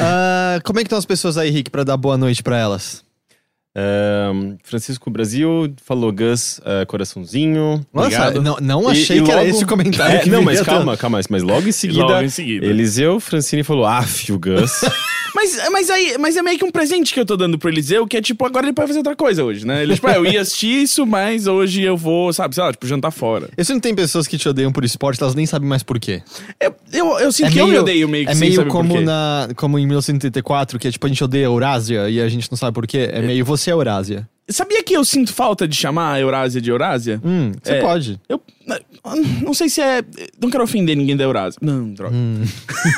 Ah, como é que estão as pessoas aí, Rick, pra dar boa noite pra elas? Francisco Brasil falou Gus, ah, coraçãozinho. Nossa, Obrigado. não, não E- achei e que era logo- esse o comentário. É, que não, mas tanto. calma, calma, mas logo em seguida. Logo em seguida. Eliseu Francine falou, af, o Gus. Mas, mas, aí, mas é meio que um presente que eu tô dando pro Eliseu, que é tipo, agora ele pode fazer outra coisa hoje, né? Ele, tipo, ah, eu ia assistir isso, mas hoje eu vou, sabe, sei lá, tipo, jantar fora. Eu sinto que tem pessoas que te odeiam por esporte, elas nem sabem mais por quê. Eu, eu, eu sinto que eu me odeio meio que É meio como, quê. na, como em 1984, que é tipo, a gente odeia a Eurásia e a gente não sabe por quê. É meio você é Eurásia. Sabia que eu sinto falta de chamar a Eurásia de Eurásia? Hum, você É. pode. Eu não sei se é. Não quero ofender ninguém da Eurásia. Não, droga. Hum.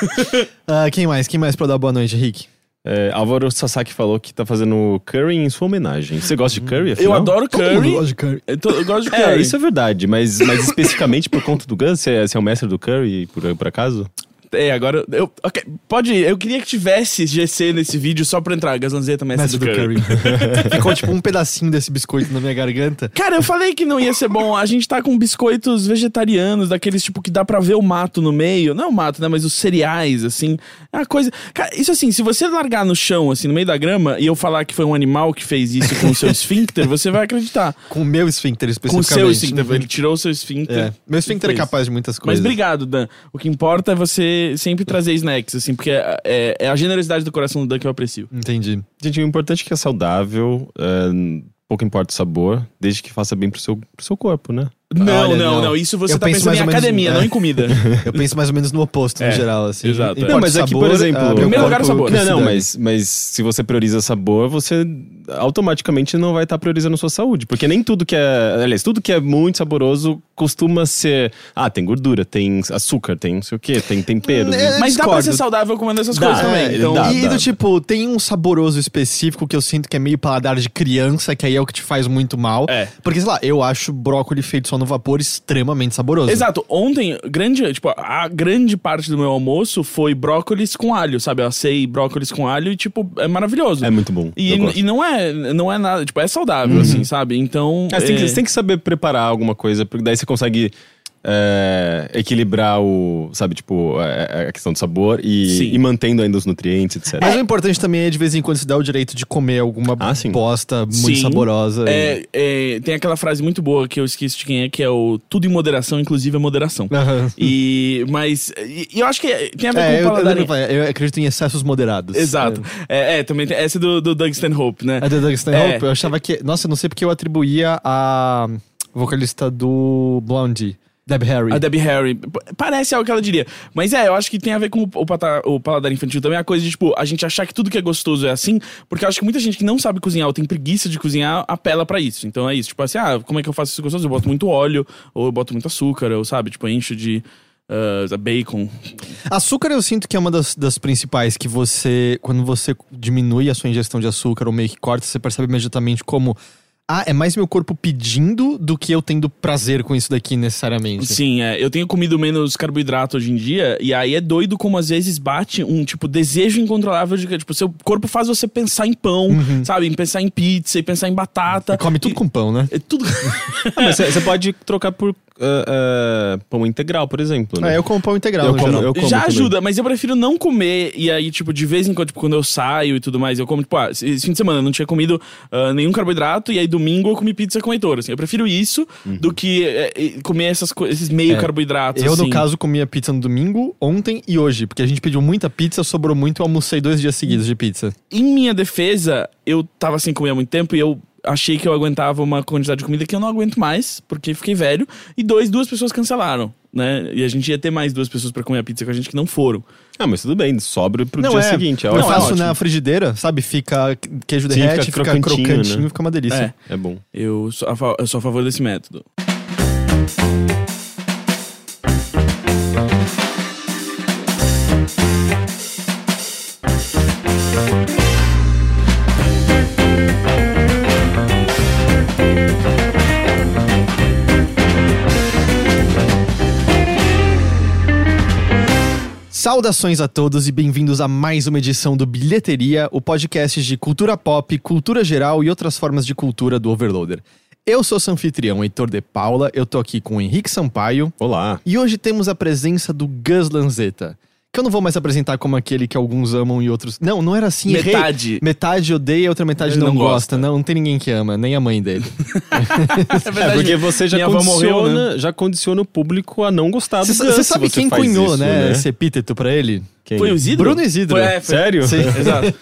Ah, quem mais? Quem mais pra dar boa noite, Rick? É, Álvaro Sasaki falou que tá fazendo curry em sua homenagem. Você gosta de curry? Eu afinal? adoro curry. de curry. Eu, tô- eu gosto de curry. É, isso é verdade, mas, mas especificamente por conta do Gus, você é, você é o mestre do curry, por, por acaso? É, agora. Eu, ok, pode ir. Eu queria que tivesse GC nesse vídeo só pra entrar. Gazanzeta, mestre, Mestre do, curry. Ficou tipo um pedacinho desse biscoito na minha garganta. Cara, eu falei que não ia ser bom. A gente tá com biscoitos vegetarianos, daqueles tipo que dá pra ver o mato no meio. Não o mato, né? Mas os cereais, assim. É uma coisa. Cara, isso assim, se você largar no chão, assim, no meio da grama, e eu falar que foi um animal que fez isso com o seu esfíncter, você vai acreditar. Com o meu esfíncter Com o especificamente. seu esfíncter. Ele tirou o seu esfíncter. É. Meu esfíncter é capaz de muitas Mas coisas. obrigado, Dan. O que importa é você sempre trazer snacks, assim, porque é, é- é a generosidade do coração do Dan que eu aprecio. Entendi. Gente, o importante é que é saudável, é, pouco importa o sabor, desde que faça bem pro seu, pro seu corpo, né? Não, Olha, não, não. não, Isso você Eu tá penso pensando mais em academia, é. não em comida. Eu penso mais ou menos no oposto, no É, geral, assim. exato, é. Não, mas aqui, sabor, por exemplo, meu Primeiro lugar, o corpo sabor. que Não, não, mas, mas se você prioriza sabor, você automaticamente não vai estar priorizando a sua saúde. Porque nem tudo que é. Aliás, tudo que é muito saboroso costuma ser. Ah, tem gordura, tem açúcar, tem não sei o quê, tem tempero. É, Mas dá pra discordo. ser saudável comendo essas Dá, coisas é, também. Então, dá. e do tipo, tem um saboroso específico que eu sinto que é meio paladar de criança, que aí é o que te faz muito mal. É. Porque, sei lá, eu acho brócolis feito só no vapor extremamente saboroso. Exato. Ontem, grande, tipo, a grande parte do meu almoço foi brócolis com alho, sabe? Eu assei brócolis com alho e, tipo, é maravilhoso. É muito bom. E, e não é não é nada, tipo, é saudável, assim, sabe? Então. É, você, tem que, é- você tem que saber preparar alguma coisa, porque daí você consegue é, equilibrar o, sabe, tipo, a, a questão do sabor e, e mantendo ainda os nutrientes, etc. Mas o importante também é de vez em quando se dar o direito de comer alguma Ah, sim. bosta muito Sim. saborosa. É, é, tem aquela frase muito boa que eu esqueço de quem é, que é o tudo em moderação, inclusive a moderação. Aham. E, mas, e, e eu acho que tem a ver É, com eu, o paladar. eu, eu acredito em excessos moderados. Exato. É, é, também tem essa do, do Doug Stanhope, né? A The Doug Stanhope, É. eu achava que. Nossa, eu não sei porque eu atribuía a vocalista do Blondie, Deb Harry. A Debbie Harry. Parece algo que ela diria. Mas é, eu acho que tem a ver com o, o, pata- o paladar infantil também. A coisa de, tipo, a gente achar que tudo que é gostoso é assim. Porque eu acho que muita gente que não sabe cozinhar ou tem preguiça de cozinhar, apela pra isso. Então é isso. Tipo assim, ah, como é que eu faço isso gostoso? Eu boto muito óleo, ou eu boto muito açúcar, ou sabe, tipo, encho de ah, bacon. Açúcar eu sinto que é uma das, das principais que você, quando você diminui a sua ingestão de açúcar ou meio que corta, você percebe imediatamente como. Ah, é mais meu corpo pedindo do que eu tendo prazer com isso daqui necessariamente. Sim, é. Eu tenho comido menos carboidrato hoje em dia, e aí é doido como às vezes bate um, tipo, desejo incontrolável de que, tipo, seu corpo faz você pensar em pão, sabe? Em pensar em pizza, e pensar em batata. E come tudo E- com pão, né? É tudo. Ah, mas você pode trocar por ah, ah, pão integral, por exemplo. Né? É, eu como pão integral Eu como- eu como Já também. ajuda, mas eu prefiro não comer e aí, tipo, de vez em quando, tipo, quando eu saio e tudo mais, eu como, tipo, ah, esse fim de semana eu não tinha comido ah, nenhum carboidrato e aí domingo eu comi pizza com Heitor, assim. Eu prefiro isso do que eh, eh, comer essas esses meio É. carboidratos, Eu, assim. no caso, comia pizza no domingo, ontem e hoje. Porque a gente pediu muita pizza, sobrou muito, eu almocei dois dias seguidos de pizza. Em minha defesa, eu tava sem comer há muito tempo e eu achei que eu aguentava uma quantidade de comida que eu não aguento mais, porque fiquei velho. E dois, duas pessoas cancelaram, né? E a gente ia ter mais duas pessoas pra comer a pizza com a gente que não foram. Ah, mas tudo bem, sobra pro Não, dia é. seguinte. É eu ótimo. faço na frigideira, sabe? Fica queijo Sim, derrete, fica fica, crocantinho, crocantinho, né? fica uma delícia. É. É bom. Eu sou a, eu sou a favor desse método. Saudações a todos e bem-vindos a mais uma edição do Bilheteria, o podcast de cultura pop, cultura geral e outras formas de cultura do Overloader. Eu sou seu anfitrião, Heitor de Paula, eu tô aqui com o Henrique Sampaio Olá. e hoje temos a presença do Gus Lanzetta, que eu não vou mais apresentar como aquele que alguns amam e outros. Não, não era assim. errei. Metade. Metade odeia, a outra metade Ele não, não gosta. gosta. Não, não tem ninguém que ama, nem a mãe dele. É, porque você já condiciona, morreu, né? já condiciona o público a não gostar do Você sabe quem cunhou, isso, né, esse epíteto pra ele? Quem? Foi o Isidro? Bruno Isidro. Foi, é, foi. Sério? Sim. Exato.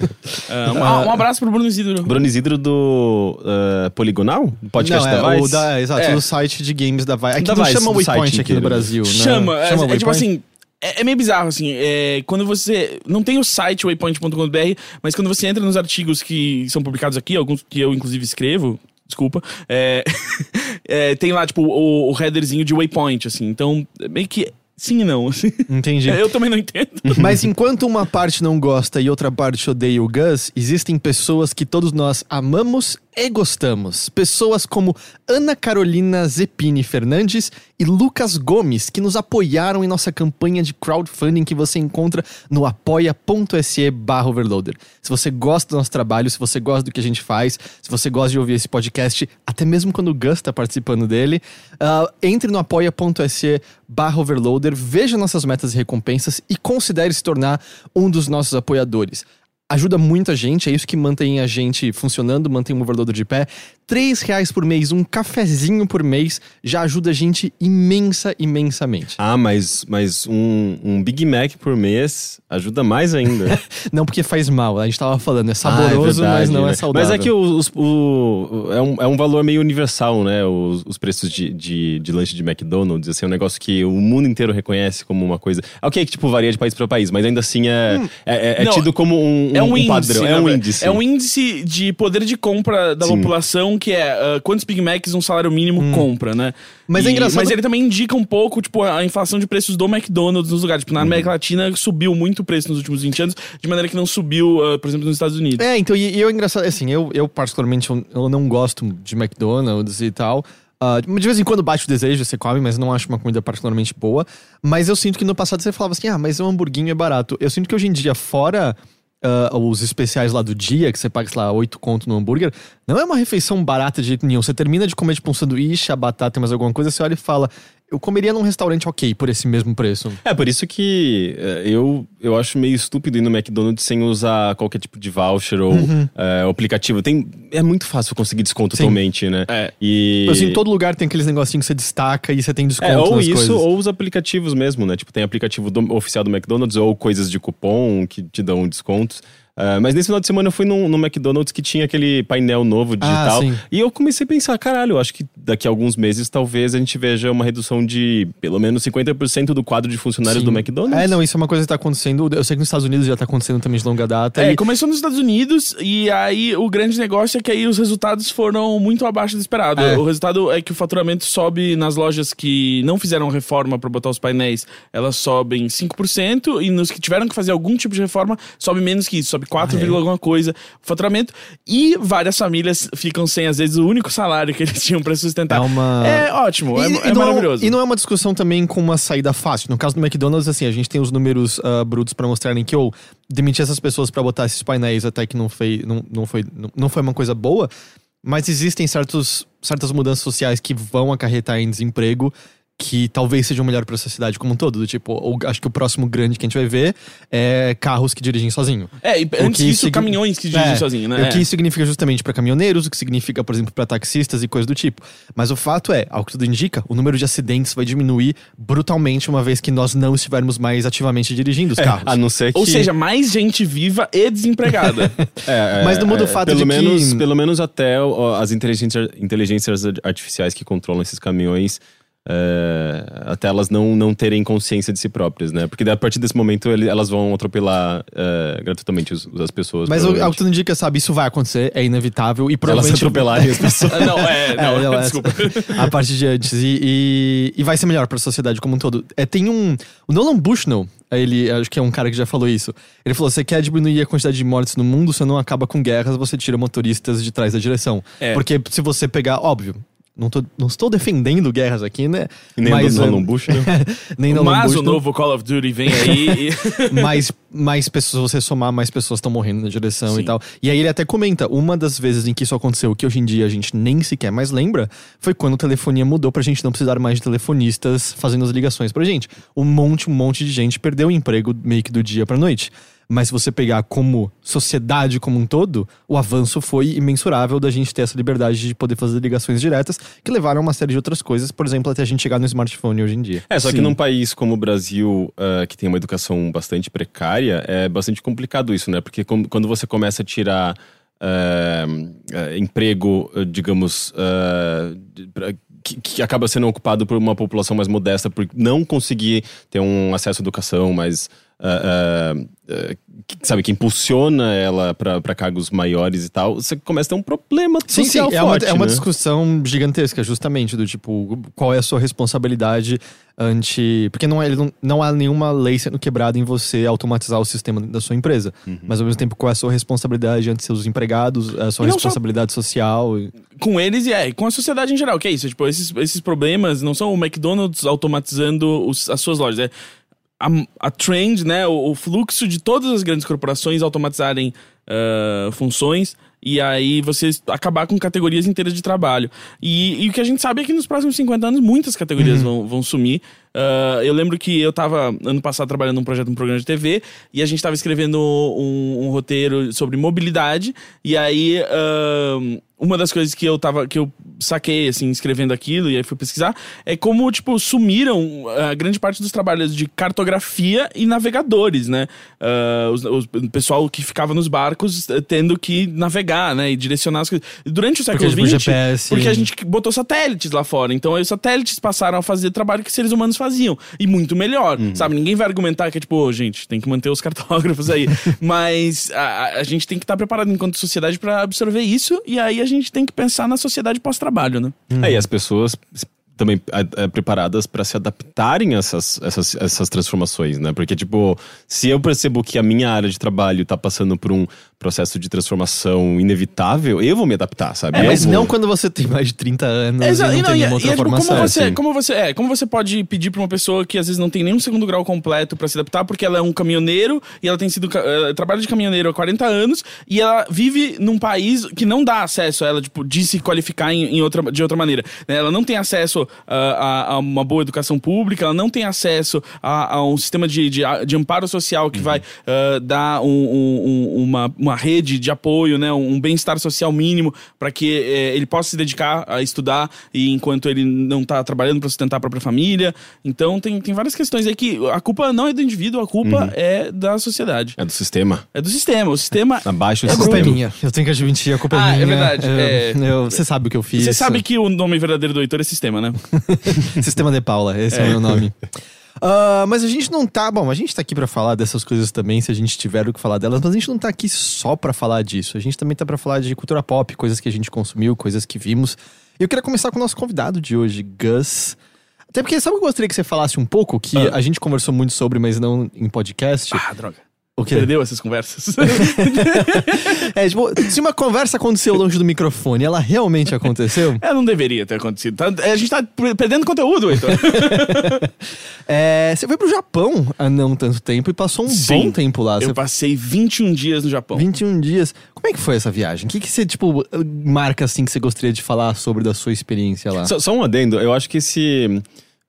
Ah, um, um abraço pro Bruno Isidro. Bruno Isidro do uh, Poligonal? Podcast não, da é, Vice? o da, exato, É. do site de games da Vice. Aqui Da não Vice, chama Waypoint aqui no. Brasil, né? Chama, é, é tipo assim. É, é meio bizarro, assim. é, quando você. Não tem o site waypoint.com.br, mas quando você entra nos artigos que são publicados aqui, alguns que eu inclusive escrevo, desculpa, é, é, tem lá, tipo, o, o headerzinho de waypoint, assim. Então, meio que. Sim e não, assim. Entendi. Eu também não entendo. Mas enquanto uma parte não gosta e outra parte odeia o Gus, existem pessoas que todos nós amamos e gostamos. Pessoas como Ana Carolina Zepini Fernandes e Lucas Gomes, que nos apoiaram em nossa campanha de crowdfunding que você encontra no apoia.se barra overloader. Se você gosta do nosso trabalho, se você gosta do que a gente faz, se você gosta de ouvir esse podcast, até mesmo quando o Gus está participando dele, ah, entre no apoia.se barra overloader, veja nossas metas e recompensas e considere se tornar um dos nossos apoiadores. Ajuda muito a gente, é isso que mantém a gente funcionando, mantém o overloader de pé. Três reais por mês, um cafezinho por mês, já ajuda a gente imensa, imensamente. Ah, mas, mas um, um Big Mac por mês ajuda mais ainda. Não porque faz mal, a gente tava falando, é Ah, é saboroso, mas verdade, não né? é saudável. Mas é que os- o, o- é, um, é um valor meio universal, né? Os, os preços de, de, de lanche de McDonald's, assim, é um negócio que o mundo inteiro reconhece como uma coisa. Ok, que tipo, varia de país para país, mas ainda assim é, é, é- é Não, tido como um, É um, um índice. padrão. É um verdade. índice. É um índice de poder de compra da Sim. população, que é ah, quantos Big Macs um salário mínimo compra, né? Mas é E- engraçado- Mas ele também indica um pouco, tipo, a inflação de preços do McDonald's nos lugares. Tipo, na América Latina subiu muito o preço nos últimos 20 anos, de maneira que não subiu, ah, por exemplo, nos Estados Unidos. É, então, e, e eu engraçado, assim, eu, eu particularmente, eu, não gosto de McDonald's e tal. Ah, de vez em quando bate o desejo, você come, mas não acho uma comida particularmente boa. Mas eu sinto que no passado você falava assim, ah, mas um hamburguinho é barato. Eu sinto que hoje em dia, fora ah, os especiais lá do dia, que você paga, sei lá, 8 conto no hambúrguer, não é uma refeição barata de jeito nenhum. Você termina de comer, tipo, um sanduíche, a batata e mais alguma coisa, você olha e fala, eu comeria num restaurante ok por esse mesmo preço. É, por isso que é, eu, eu acho meio estúpido ir no McDonald's sem usar qualquer tipo de voucher ou é, o aplicativo. Tem, é muito fácil conseguir desconto Sim. atualmente, né? É. E... Assim, em todo lugar tem aqueles negocinhos que você destaca e você tem desconto É, ou nas isso, coisas. ou os aplicativos mesmo, né? Tipo, tem aplicativo do- oficial do McDonald's ou coisas de cupom que te dão descontos. Ah, mas nesse final de semana eu fui num, num McDonald's que tinha aquele painel novo digital. Ah, e eu comecei a pensar, caralho, eu acho que daqui a alguns meses talvez a gente veja uma redução de pelo menos 50% do quadro de funcionários Sim. do McDonald's. É, não, isso é uma coisa que tá acontecendo. Eu sei que nos Estados Unidos já tá acontecendo também de longa data. É, e- começou nos Estados Unidos e aí o grande negócio é que aí os resultados foram muito abaixo do esperado. É. O resultado é que o faturamento sobe nas lojas que não fizeram reforma para botar os painéis, elas sobem 5% e nos que tiveram que fazer algum tipo de reforma, sobe menos que isso, sobe 4, Ah, é? alguma coisa faturamento e várias famílias ficam sem às vezes o único salário que eles tinham para sustentar. É uma- É ótimo, é, E- é não maravilhoso. e não é uma discussão também com uma saída fácil. No caso do McDonald's, assim, a gente tem os números ah, brutos pra mostrarem que eu demiti essas pessoas pra botar esses painéis até que não foi, não, não foi, não, não foi uma coisa boa. Mas existem certos, certas mudanças sociais que vão acarretar em desemprego que talvez sejam melhor pra sociedade como um todo. Do tipo, ou, acho que o próximo grande que a gente vai ver é carros que dirigem sozinho. É, e O antes que disso, signi- caminhões que dirigem É, sozinho, né? O É. que isso significa justamente para caminhoneiros, o que significa, por exemplo, para taxistas e coisas do tipo. Mas o fato é, ao que tudo indica, o número de acidentes vai diminuir brutalmente uma vez que nós não estivermos mais ativamente dirigindo os É, carros. a não ser que. Ou seja, mais gente viva e desempregada. É, é, Mas não muda o é, fato pelo de que- menos, Pelo menos até ó, as inteligências, inteligências artificiais que controlam esses caminhões. É, até elas não, não terem consciência de si próprias, né? Porque a partir desse momento ele- elas vão atropelar é, gratuitamente os- as pessoas. Mas o- ao provavelmente. que tudo indica, sabe, isso vai acontecer, é inevitável e Se elas provavelmente. atropelarem as pessoas. Não, é, não, É, desculpa. a parte de antes. E, e, e vai ser melhor pra sociedade como um todo. É, tem um. O Nolan Bushnell, ele acho que é um cara que já falou isso. Ele falou: você quer diminuir a quantidade de mortes no mundo, você não acaba com guerras, você tira motoristas de trás da direção. É. Porque se você pegar, óbvio. Não, tô, não estou defendendo guerras aqui, né? E nem Mas, do Nolan Bush, né? nem Mas Bush, o não. novo Call of Duty vem aí. e- mais, mais pessoas, você somar, mais pessoas estão morrendo na direção Sim. e tal. E aí ele até comenta, uma das vezes em que isso aconteceu, que hoje em dia a gente nem sequer mais lembra, foi quando a telefonia mudou pra gente não precisar mais de telefonistas fazendo as ligações pra gente. Um monte, um monte de gente perdeu o emprego meio que do dia pra noite. Mas se você pegar como sociedade como um todo, o avanço foi imensurável da gente ter essa liberdade de poder fazer ligações diretas, que levaram a uma série de outras coisas, por exemplo, até a gente chegar no smartphone hoje em dia. É, só que Sim. num país como o Brasil, ah, que tem uma educação bastante precária, é bastante complicado isso, né? Porque com- quando você começa a tirar ah, ah, emprego, digamos, de- pra- que, que acaba sendo ocupado por uma população mais modesta, por não conseguir ter um acesso à educação mais. Ah, ah, que- sabe, que impulsiona ela para cargos maiores e tal, você começa a ter um problema Sim, sim, social é uma, forte, é uma né? discussão gigantesca, justamente, do tipo, qual é a sua responsabilidade ante. Porque não, é, não, não há nenhuma lei sendo quebrada em você automatizar o sistema da sua empresa. Uhum. Mas ao mesmo tempo, qual é a sua responsabilidade ante seus empregados, a sua E não só- responsabilidade social. e- com eles e é, com a sociedade em geral. Que é isso? Tipo, esses, esses problemas não são o McDonald's automatizando os- as suas lojas. É a, a trend, né? O, o fluxo de todas as grandes corporações automatizarem ah, funções e aí você acabar com categorias inteiras de trabalho. E, e o que a gente sabe é que nos próximos 50 anos muitas categorias vão, vão sumir. Ah, eu lembro que eu tava ano passado trabalhando num projeto, num programa de TV, e a gente tava escrevendo um, um roteiro sobre mobilidade, e aí ah, uma das coisas que eu tava, que eu saquei, assim, escrevendo aquilo, e aí fui pesquisar, é como, tipo, sumiram a grande parte dos trabalhos de cartografia e navegadores, né? Ah, os- o pessoal que ficava nos barcos eh, tendo que navegar, né? E direcionar as coisas. Durante o século Porque, XX, GPS. porque a gente botou satélites lá fora. Então, aí os satélites passaram a fazer trabalho que seres humanos faziam. E muito melhor, sabe? Ninguém vai argumentar que é tipo, "Ô, gente, tem que manter os cartógrafos aí. Mas a, a- gente tem que estar preparado enquanto sociedade para absorver isso. E aí a gente tem que pensar na sociedade pós-trabalho, né? É, e as pessoas também é, é, preparadas para se adaptarem a essas, essas, essas transformações, né? Porque, tipo, se eu percebo que a minha área de trabalho tá passando por um processo de transformação inevitável, eu vou me adaptar, sabe? É, mas vou. não quando você tem mais de 30 anos Exa- e não não, tem e é- nenhuma e outra é, tipo, formação. como você, assim. como você é, como você pode pedir pra uma pessoa que às vezes não tem nenhum segundo grau completo pra se adaptar, porque ela é um caminhoneiro e ela tem sido ca- eh, trabalha de caminhoneiro há 40 anos e ela vive num país que não dá acesso a ela tipo de se qualificar em, em outra de outra maneira. né? Ela não tem acesso ah, a, a uma boa educação pública, ela não tem acesso a, a um sistema de, de, de amparo social que vai ah, dar um- um- um- uma, uma rede de apoio, né, um bem-estar social mínimo para que eh, ele possa se dedicar a estudar e enquanto ele não tá trabalhando para sustentar a própria família. Então tem, tem várias questões aí que a culpa não é do indivíduo, a culpa é da sociedade. É do sistema. É do sistema. O sistema. Abaixo do A culpa é minha. Eu tenho que admitir, a culpa é Ah, é minha. verdade, é. eu- Você sabe o que eu fiz. Você sabe que o nome verdadeiro do Heitor é sistema, né? Sistema de Paula, esse é, o meu nome. Ah, mas a gente não tá. Bom, a gente tá aqui pra falar dessas coisas também, se a gente tiver o que falar delas, mas a gente não tá aqui só pra falar disso. A gente também tá pra falar de cultura pop, coisas que a gente consumiu, coisas que vimos. E eu queria começar com o nosso convidado de hoje, Gus. Até porque, sabe o que eu gostaria que você falasse um pouco? Que Ah. a gente conversou muito sobre, mas não em podcast. Ah, droga. O quê? Perdeu essas conversas. É, tipo, se uma conversa aconteceu longe do microfone, ela realmente aconteceu? é, não deveria ter acontecido. Tá- A gente tá perdendo conteúdo, Heitor. É, você foi pro Japão há não tanto tempo e passou um Sim. bom tempo lá. Eu Você passei 21 dias no Japão. 21 dias. Como é que foi essa viagem? O que, que você, tipo, marca assim que você gostaria de falar sobre da sua experiência lá? Só, só um adendo, eu acho que esse.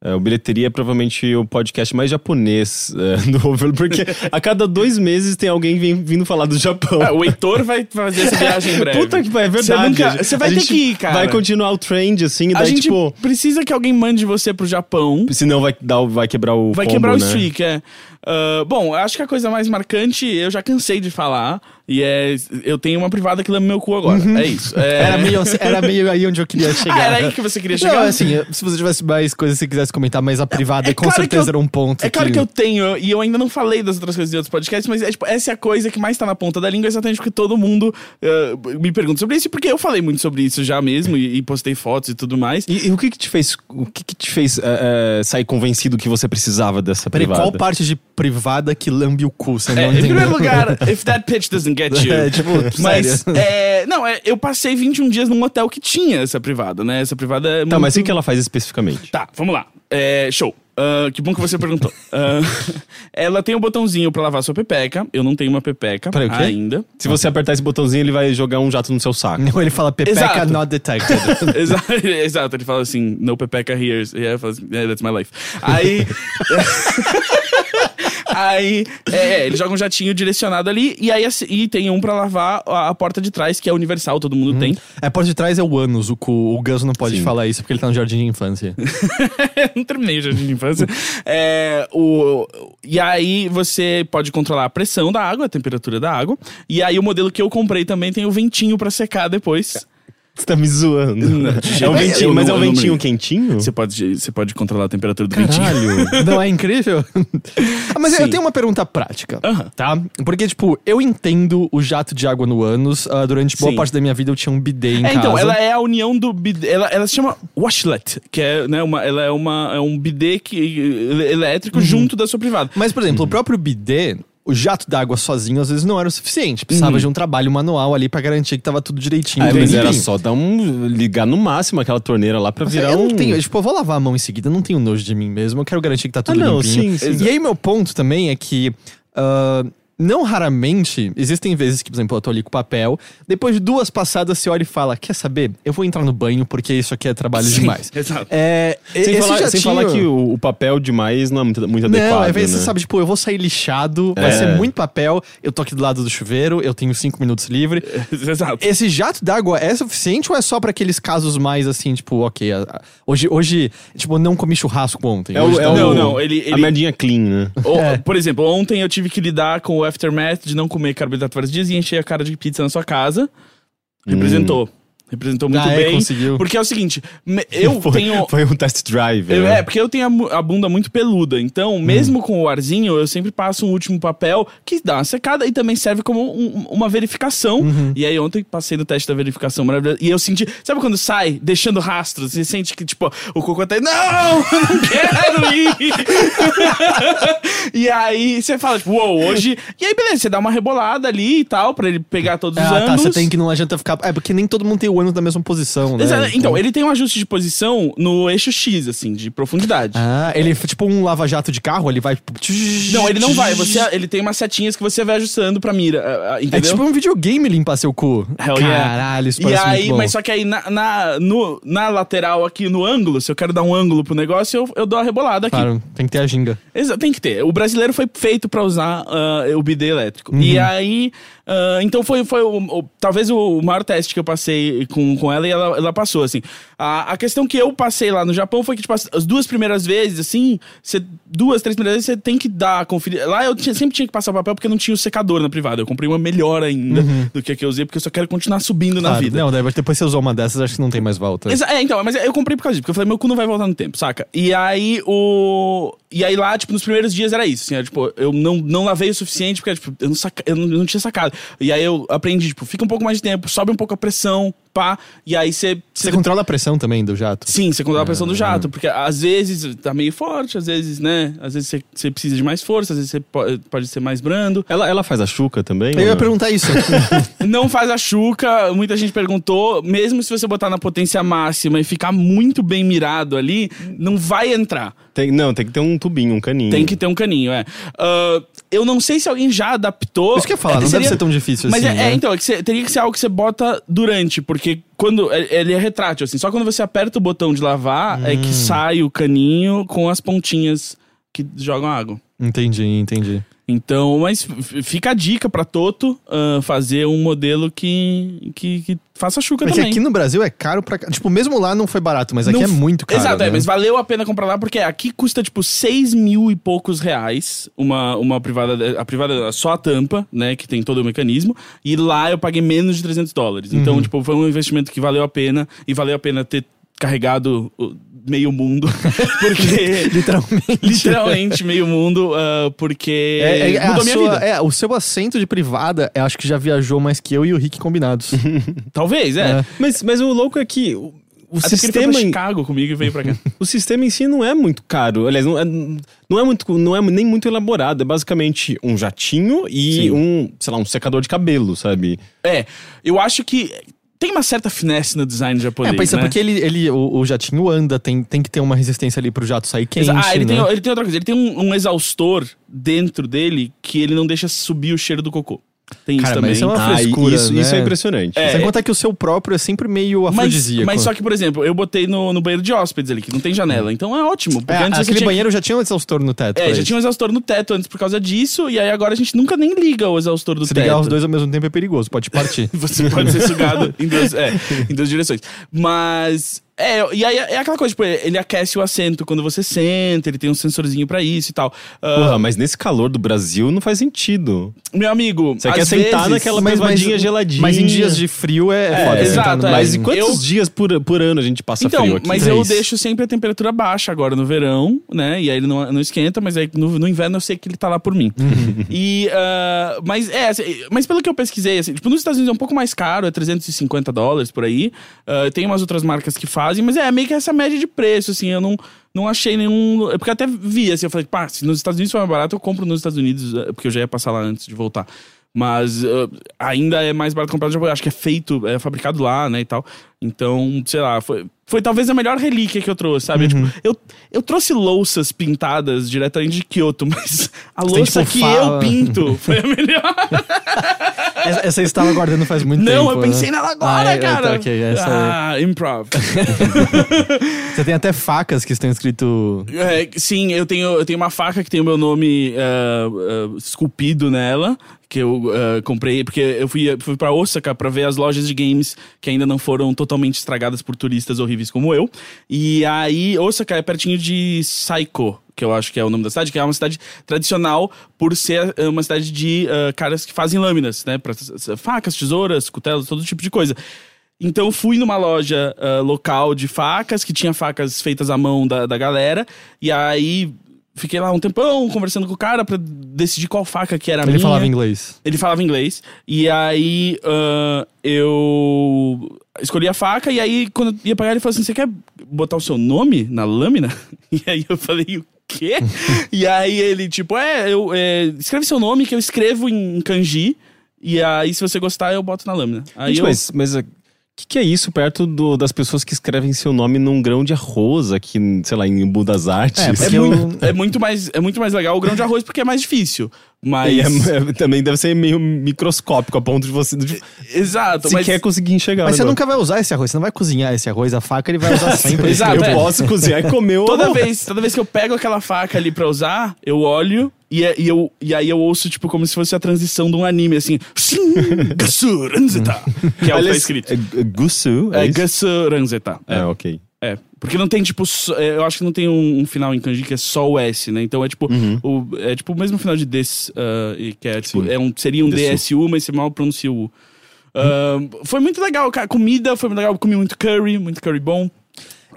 É, o Bilheteria é provavelmente o podcast mais japonês é, do Overlook, porque a cada dois meses tem alguém vim- vindo falar do Japão. Ah, o Heitor vai fazer essa viagem em breve. Puta que pariu, é Você verdade. nunca- você vai A ter que ir, cara. Vai continuar o trend, assim, e A daí, gente tipo. precisa que alguém mande você pro Japão. Senão vai, dar, vai quebrar o. Vai combo, quebrar o né? streak, é. Ah, bom, acho que a coisa mais marcante eu já cansei de falar. E é. Eu tenho uma privada que lama meu cu agora. É isso. É... Era, meio, era meio aí onde eu queria chegar. Ah, era aí que você queria chegar? Não, assim, se você tivesse mais coisas que você quisesse comentar, mas a privada é com claro certeza eu- era um ponto. É claro que eu tenho, e eu ainda não falei das outras coisas de outros podcasts, mas é, tipo, essa é a coisa que mais tá na ponta da língua, exatamente porque todo mundo ah, me pergunta sobre isso, porque eu falei muito sobre isso já mesmo, e, e postei fotos e tudo mais. E, e o que que te fez, o que que te fez é, é, sair convencido que você precisava dessa Peraí, privada? qual parte de privada que lambe o cu. Você não É, em entendeu? primeiro lugar, if that pitch doesn't get you. É, tipo, mas, é, não, é, eu passei 21 dias num hotel que tinha essa privada, né? Essa privada é Tá, muito... mas o que ela faz especificamente? Tá, vamos lá. É, show. Ah, que bom que você perguntou. Ah, ela tem um botãozinho pra lavar sua pepeca. Eu não tenho uma pepeca Peraí, o quê? ainda. Se você apertar esse botãozinho, ele vai jogar um jato no seu saco. Não, ele fala pepeca Exato. not detected. Exato, exato, ele fala assim, no pepeca here. E falo assim, yeah, that's my life. Aí. Aí, é, ele joga um jatinho direcionado ali, e aí assim, e tem um pra lavar a, a porta de trás, que é universal, todo mundo tem. é, por detrás é o ânus, o. O Gus não pode Sim. falar isso porque ele tá no jardim de infância. não terminei o jardim de infância. É, o, e aí você pode controlar a pressão da água, a temperatura da água. E aí o modelo que eu comprei também tem o ventinho pra secar depois. Você tá me zoando. Não, é um ventinho, mas é eu um ventinho brinco. quentinho? Você pode, você pode controlar a temperatura do ventinho. Caralho. Não é incrível? Ah, Mas eu Sim. tenho uma pergunta prática, Aham. tá? Porque, tipo, eu entendo o jato de água no ânus. ah, durante boa Sim. parte da minha vida eu tinha um bidê em É, casa. então, ela é a união do bidê. Ela, ela se chama washlet, que é, né, uma, ela é, uma, é um bidê que, elétrico junto da sua privada. Mas, por exemplo, o próprio bidê, o jato d'água sozinho às vezes não era o suficiente. Precisava de um trabalho manual ali pra garantir que tava tudo direitinho. Ah, mas era só dar um. ligar no máximo aquela torneira lá pra Mas virar eu um. não tenho, tipo, eu vou lavar a mão em seguida, não tenho nojo de mim mesmo, eu quero garantir que tá tudo Ah, não, limpinho. sim, sim. E aí meu ponto também é que ah, não raramente, existem vezes que, por exemplo, eu tô ali com papel, depois de duas passadas você olha e fala, quer saber? Eu vou entrar no banho porque isso aqui é trabalho Sim, demais. exato. É, Sem, falar, sem falar que o, o papel demais não é muito, muito não, adequado. às vezes né? você sabe, tipo, eu vou sair lixado, vai É. ser muito papel, eu tô aqui do lado do chuveiro, eu tenho cinco minutos livre. Exato. Esse jato d'água é suficiente ou é só pra aqueles casos mais assim, tipo, ok, a- a- hoje, hoje tipo, não comi churrasco ontem. É o, é tá- o- Não, não, ele- A ele- merdinha clean, né? É. Por exemplo, ontem eu tive que lidar com o aftermath de não comer carboidrato vários dias e encher a cara de pizza na sua casa. Representou. Representou muito Ah, é? bem. Conseguiu. Porque é o seguinte, eu foi, tenho. Foi um test drive. Eu- né? é, porque eu tenho a, a bunda muito peluda. Então, mesmo com o arzinho, eu sempre passo um último papel que dá uma secada e também serve como um- uma verificação. E aí, ontem passei no teste da verificação maravilhosa. E eu senti. Sabe quando sai deixando rastros? Você sente que, tipo, o cocô tá. Não! Eu não quero ir! e aí você fala, tipo, uou, hoje. E aí, beleza, você dá uma rebolada ali e tal, pra ele pegar todos os Ah, tá, você tem que não adianta ficar. É porque nem todo mundo tem o ânus na mesma posição, né? Exato. Então, ele tem um ajuste de posição no eixo X, assim, de profundidade. Ah, ele é tipo um lava-jato de carro, ele vai. Não, ele não vai. Você, ele tem umas setinhas que você vai ajustando pra mira. ah, ah, É Entendeu? tipo um videogame limpar seu cu. Hell. Caralho, isso E aí, muito bom. mas só que aí na, na, no- na lateral aqui no ângulo, se eu quero dar um ângulo pro negócio, eu, eu dou a rebolada aqui. Claro, tem que ter a ginga. Exa- tem que ter. O brasileiro foi feito pra usar ah, o bidê elétrico. Uhum. E aí, ah, então foi, foi o, o- talvez o maior teste que eu passei com, com ela e ela, ela passou, assim. A, a questão que eu passei lá no Japão foi que, tipo, as, as duas primeiras vezes, assim, você, duas, três primeiras vezes, você tem que dar, conferir. Lá eu tinha- sempre tinha que passar o papel porque não tinha o secador na privada. Eu comprei uma melhor ainda do que a que eu usei, porque eu só quero continuar subindo na Uhum. Claro, vida. Não, depois você usou uma dessas, acho que não tem mais volta. Exa- é, então, mas eu comprei por causa disso, porque eu falei, meu cu não vai voltar no tempo, saca? E aí o. E aí lá, tipo, nos primeiros dias era isso, assim, era, tipo, eu não, não lavei o suficiente, porque, tipo, eu não, saca... eu não, tinha sacado. E aí eu aprendi, tipo, fica um pouco mais de tempo, sobe um pouco a pressão, pá, e aí você. Você controla a pressão também do jato? Sim, você controla a pressão do Ah. jato, porque às vezes tá meio forte, às vezes, né? Às vezes você, você precisa de mais força, às vezes você pode, pode ser mais brando. Ela, ela faz a chuca também? Eu ia não? perguntar isso. Não faz a chuca, muita gente perguntou. Mesmo se você botar na potência máxima e ficar muito bem mirado ali, não vai entrar. Tem- não, tem que ter um tubinho, um caninho. Tem que ter um caninho, é. Ah, eu não sei se alguém já adaptou. Isso que eu ia falar, É não deve seria- ser tão difícil Mas assim. é, né? é, então, é que você- teria que ser algo que você bota durante, porque quando. é- Ele é retrátil, assim. Só quando você aperta o botão de lavar é Hum. que sai o caninho com as pontinhas que jogam água. Entendi, entendi. Então, mas fica a dica pra Toto ah, fazer um modelo que, que, que faça chuca Porque também. aqui no Brasil é caro pra. Tipo, mesmo lá não foi barato, mas aqui Não é muito caro. Exato, é, né? mas valeu a pena comprar lá porque aqui custa tipo 6 mil e poucos reais uma, uma privada, a privada só a tampa, né, que tem todo o mecanismo, e lá eu paguei menos de 300 dólares. Então, Uhum. tipo, foi um investimento que valeu a pena e valeu a pena ter carregado meio mundo, porque Literalmente. literalmente meio mundo, ah, porque É, é, a mudou minha sua- vida. é, o seu assento de privada, eu acho que já viajou mais que eu e o Rick combinados. Talvez, é. É. Mas, mas o louco é que o- Até ele sistema pra em- Chicago comigo e veio pra cá. O sistema em si não é muito caro. Aliás, não é, não é muito, não é nem muito elaborado. É basicamente um jatinho e Sim. um, sei lá, um secador de cabelo, sabe? é, eu acho que tem uma certa finesse no design japonês, É, pensa, né? porque ele, ele, o, o jatinho anda, tem, tem que ter uma resistência ali pro jato sair quente, ah, ele, né? tem, ele tem outra coisa. Ele tem um, um exaustor dentro dele que ele não deixa subir o cheiro do cocô. Tem Cara, isso mas também. isso é uma Ah, e frescura, isso, né? isso é impressionante. É. Sem contar que o seu próprio é sempre meio Mas, afrodisíaco. mas só que, por exemplo, eu botei no, no banheiro de hóspedes ali, que não tem janela. Então é ótimo. Porque É, aquele que- banheiro já tinha um exaustor no teto. É, já ele. tinha um exaustor no teto antes por causa disso, e aí agora a gente nunca nem liga o exaustor do Se teto. ligar os dois ao mesmo tempo é perigoso, pode partir. Você pode ser sugado em, duas, é, em duas direções. Mas. É, e aí é aquela coisa, tipo, ele aquece o assento quando você senta, ele tem um sensorzinho pra isso e tal. Ah, Porra, mas nesse calor do Brasil não faz sentido. meu amigo. Você quer sentar vezes- naquela Mas- mas- privadinha geladinha. Mas em dias de frio é, É, foda. exato, sentar no é. Mas e quantos Eu- dias por, por ano a gente passa Então, frio aqui? mas eu deixo sempre a temperatura baixa agora no verão, né? E aí ele não, não esquenta, mas aí no, no inverno eu sei que ele tá lá por mim. Uhum. E. ah, mas é, assim, mas pelo que eu pesquisei, assim, tipo, nos Estados Unidos é um pouco mais caro, é 350 dólares por aí. Ah, tem umas outras marcas que fazem, mas é meio que essa média de preço, assim, eu não. Não achei nenhum. é Porque até vi, assim, eu falei, pá, se nos Estados Unidos for mais barato, eu compro nos Estados Unidos, ah, porque eu já ia passar lá antes de voltar. Mas ah, ainda é mais barato comprar no Japão. Acho que é feito, é fabricado lá, né, e tal. Então, sei lá, foi, foi talvez a melhor relíquia que eu trouxe, sabe? Uhum. Tipo, eu, eu trouxe louças pintadas diretamente de Kyoto, mas a tem, louça tipo, que fa- eu pinto foi a melhor. Essa, essa você estava guardando faz muito tempo. Não, eu pensei né? nela agora, Ah, é, cara. tá, ok, essa é- ah, improv. Você tem até facas que estão escrito. É, sim, eu tenho, eu tenho uma faca que tem o meu nome ah, ah, esculpido nela, que eu ah, comprei, porque eu fui, fui pra Osaka pra ver as lojas de games que ainda não foram totalmente estragadas por turistas horríveis como eu. E aí, Osaka é pertinho de Saiko. Que eu acho que é o nome da cidade, que é uma cidade tradicional por ser ah, uma cidade de ah, caras que fazem lâminas, né? Pra, facas, tesouras, cutelos, todo tipo de coisa. Então fui numa loja ah, local de facas, que tinha facas feitas à mão da, da galera, e aí fiquei lá um tempão conversando com o cara pra decidir qual faca que era Ele minha. falava inglês. Ele falava inglês. E aí ah, eu escolhi a faca, e aí quando eu ia pagar, ele falou assim: Você quer botar o seu nome na lâmina? E aí eu falei, o quê? e aí ele, tipo, é, eu, é, escreve seu nome que eu escrevo em kanji. E aí, se você gostar, eu boto na lâmina. Aí Gente, eu, mas, mas que, que é isso perto do- das pessoas que escrevem seu nome num grão de arroz aqui, sei lá, em Embu das Artes? É, É, eu- muito, é, muito mais, é muito mais legal o grão de arroz porque é mais difícil. Mas. E é- é- também deve ser meio microscópico a ponto de você de, Exato, mas. sequer conseguir enxergar. Mas o você nunca vai usar esse arroz, você não vai cozinhar esse arroz, a faca ele vai usar sempre. Exato, Eu é. posso cozinhar e comer o Toda arroz. vez, toda vez que eu pego aquela faca ali pra usar, eu olho e, é- e eu, e aí eu ouço, tipo, como se fosse a transição de um anime, assim. Shin, Gasu Ranzeta. Que é o que tá escrito. É, é Gusu? É É. É, ok. É. Porque não tem, tipo, só- é, eu acho que não tem um, um final em kanji que é só o S, né? Então é tipo, o, é tipo o mesmo final de des, e que é tipo, Sim. é um, seria um Desu. DSU, mas você mal pronuncia o U. Ah, Foi muito legal, cara. Comida foi muito legal. Eu comi muito curry, muito curry bom.